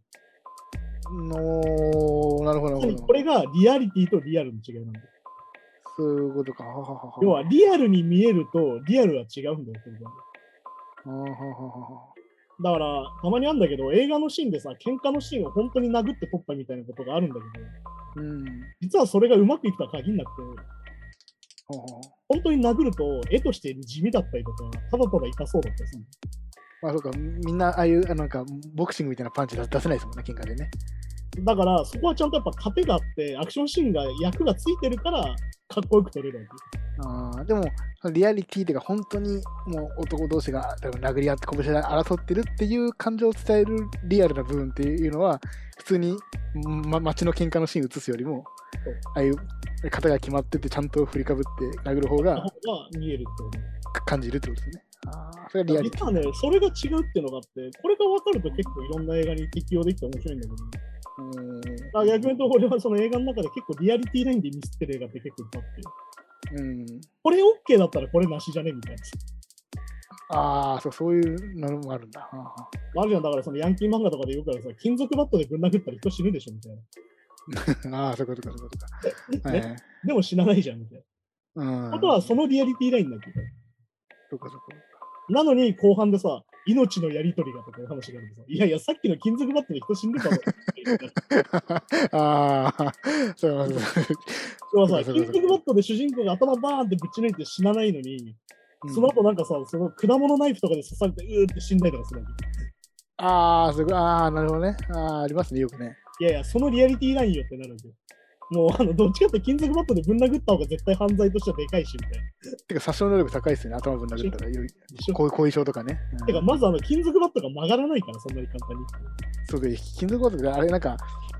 S2: のなるほど、なるほど。
S1: これがリアリティとリアルの違いなんだよ。
S2: そういうことか。
S1: 要は、リアルに見えると、リアルは違うんだよ、だから、たまにあるんだけど、映画のシーンでさ、喧嘩のシーンを本当に殴って撮ったみたいなことがあるんだけど、
S2: うん。
S1: 実はそれがうまくいくとは限んなくて、本当に殴ると、絵として地味だったりとか、ただただ痛そうだったりする
S2: まあ、そうか。みんな、ああいう、あなんか、ボクシングみたいなパンチ出出せないですもんね、喧嘩でね。
S1: だから、そこはちゃんとやっぱ糧があって、アクションシーンが役がついてるから、かっこよく撮れるわけ。
S2: あーでも、リアリティというか、本当にもう男同士が多分殴り合って拳で争ってるっていう感情を伝えるリアルな部分っていうのは、普通に、ま、街の喧嘩のシーン映すよりもああいう型が決まってて、ちゃんと振りかぶって殴る方が
S1: 見えるってこと。
S2: 感じるってことですね。あーそれがリアリティ。
S1: 実はね、それが違うっていうのがあって、これが分かると結構いろんな映画に適用できて面白いんだけど、
S2: うん
S1: あ逆に言うと、俺はその映画の中で結構リアリティラインでミスってる映画って結構いっぱいあって、
S2: うん。
S1: これ OK だったらこれなしじゃね？みたいな。
S2: ああ、そう、そういうのもあるんだ。はあ
S1: るじゃん、だからそのヤンキー漫画とかでよくあるさ、金属バットでぶん殴ったら人死ぬでしょみたいな。
S2: ああ、そういうことか、そういうことか。はいはい。
S1: でも死なないじゃんみたい
S2: うん。
S1: な。あとはそのリアリティラインだけど。
S2: そうか、そうか。
S1: なのに後半でさ、命のやりとりがとかいう話があるんですよ。いやいや、さっきの金属バットで人死んでたぞ。
S2: ああ、そうそうそう。
S1: 要はさ、
S2: そうかそうか
S1: 金属バットで主人公が頭バーンってぶち抜いて死なないのに、その後なんかさ、その果物ナイフとかで刺されてうーって死んだりとかする。
S2: ああ、すごい。ああ、なるほどね。ああ、ありますね、よくね。
S1: いやいや、そのリアリティラインよってなるわけよ。もうあのどっちかって金属バットでぶん殴った方が絶対犯罪としてはでかいしみたいな。
S2: てか、殺傷能力高いですよね、頭ぶん殴ったら。よいう後遺症とかね。うん
S1: てか、まずあの金属バットが曲がらないから、そんなに簡単に。
S2: そうで、金属バットで、あれなんか、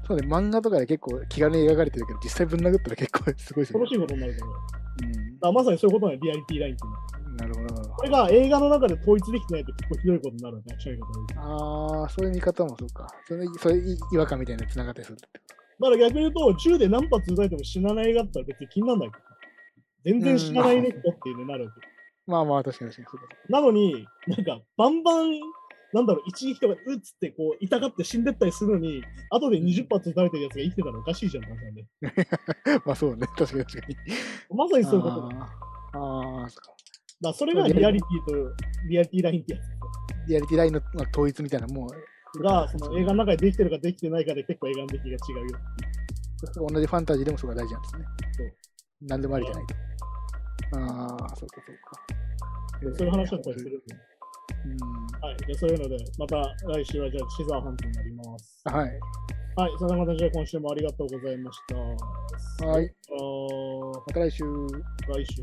S2: そうね、漫画とかで結構気軽に描かれてるけど、実際ぶん殴ったら結構すごいですよね
S1: 恐ろし。いことになると思う。
S2: うん
S1: らまさにそういうことなの、リアリティラインっていうのは。
S2: なるほど。
S1: これが映画の中で統一できてないと結構ひどいことになるんだ、そういうことに
S2: ああ、そういう見方もそうか。それ、それい違和感みたいなのつながったりするってこ
S1: だから逆に言うと、銃で何発撃たれても死なない映画だったら別に気にならないから。全然死なないね人っていうのになるわけ。
S2: と。まあまあ、確かに確かに
S1: なのに、なんか、バンバン、なんだろう、一撃とか撃つって、こう、痛がって死んでったりするのに、後で20発撃たれてるやつが生きてたらおかしいじゃんって話なんで。
S2: と。まあそうね、確かに確かに。
S1: まさにそういうことだ。
S2: あーあー、そうか。
S1: らそれがリアリティと、リアリティラインってやつ
S2: リアリティラインのまあ統一みたいなもう、
S1: が、その映画の中でできてるかできてないかで結構映画の出来が違うよ。
S2: 同じファンタジーでもそこが大事なんですね。
S1: そう
S2: 何でもありじゃないと。ああ、そうかそうか。
S1: そういう話だったりするんで。
S2: うん。
S1: はい。じゃあそういうので、また来週はじゃあシザーハントになります。
S2: はい。
S1: はい。それではまたじゃあ今週もありがとうございました。
S2: はい。また来週。
S1: 来週。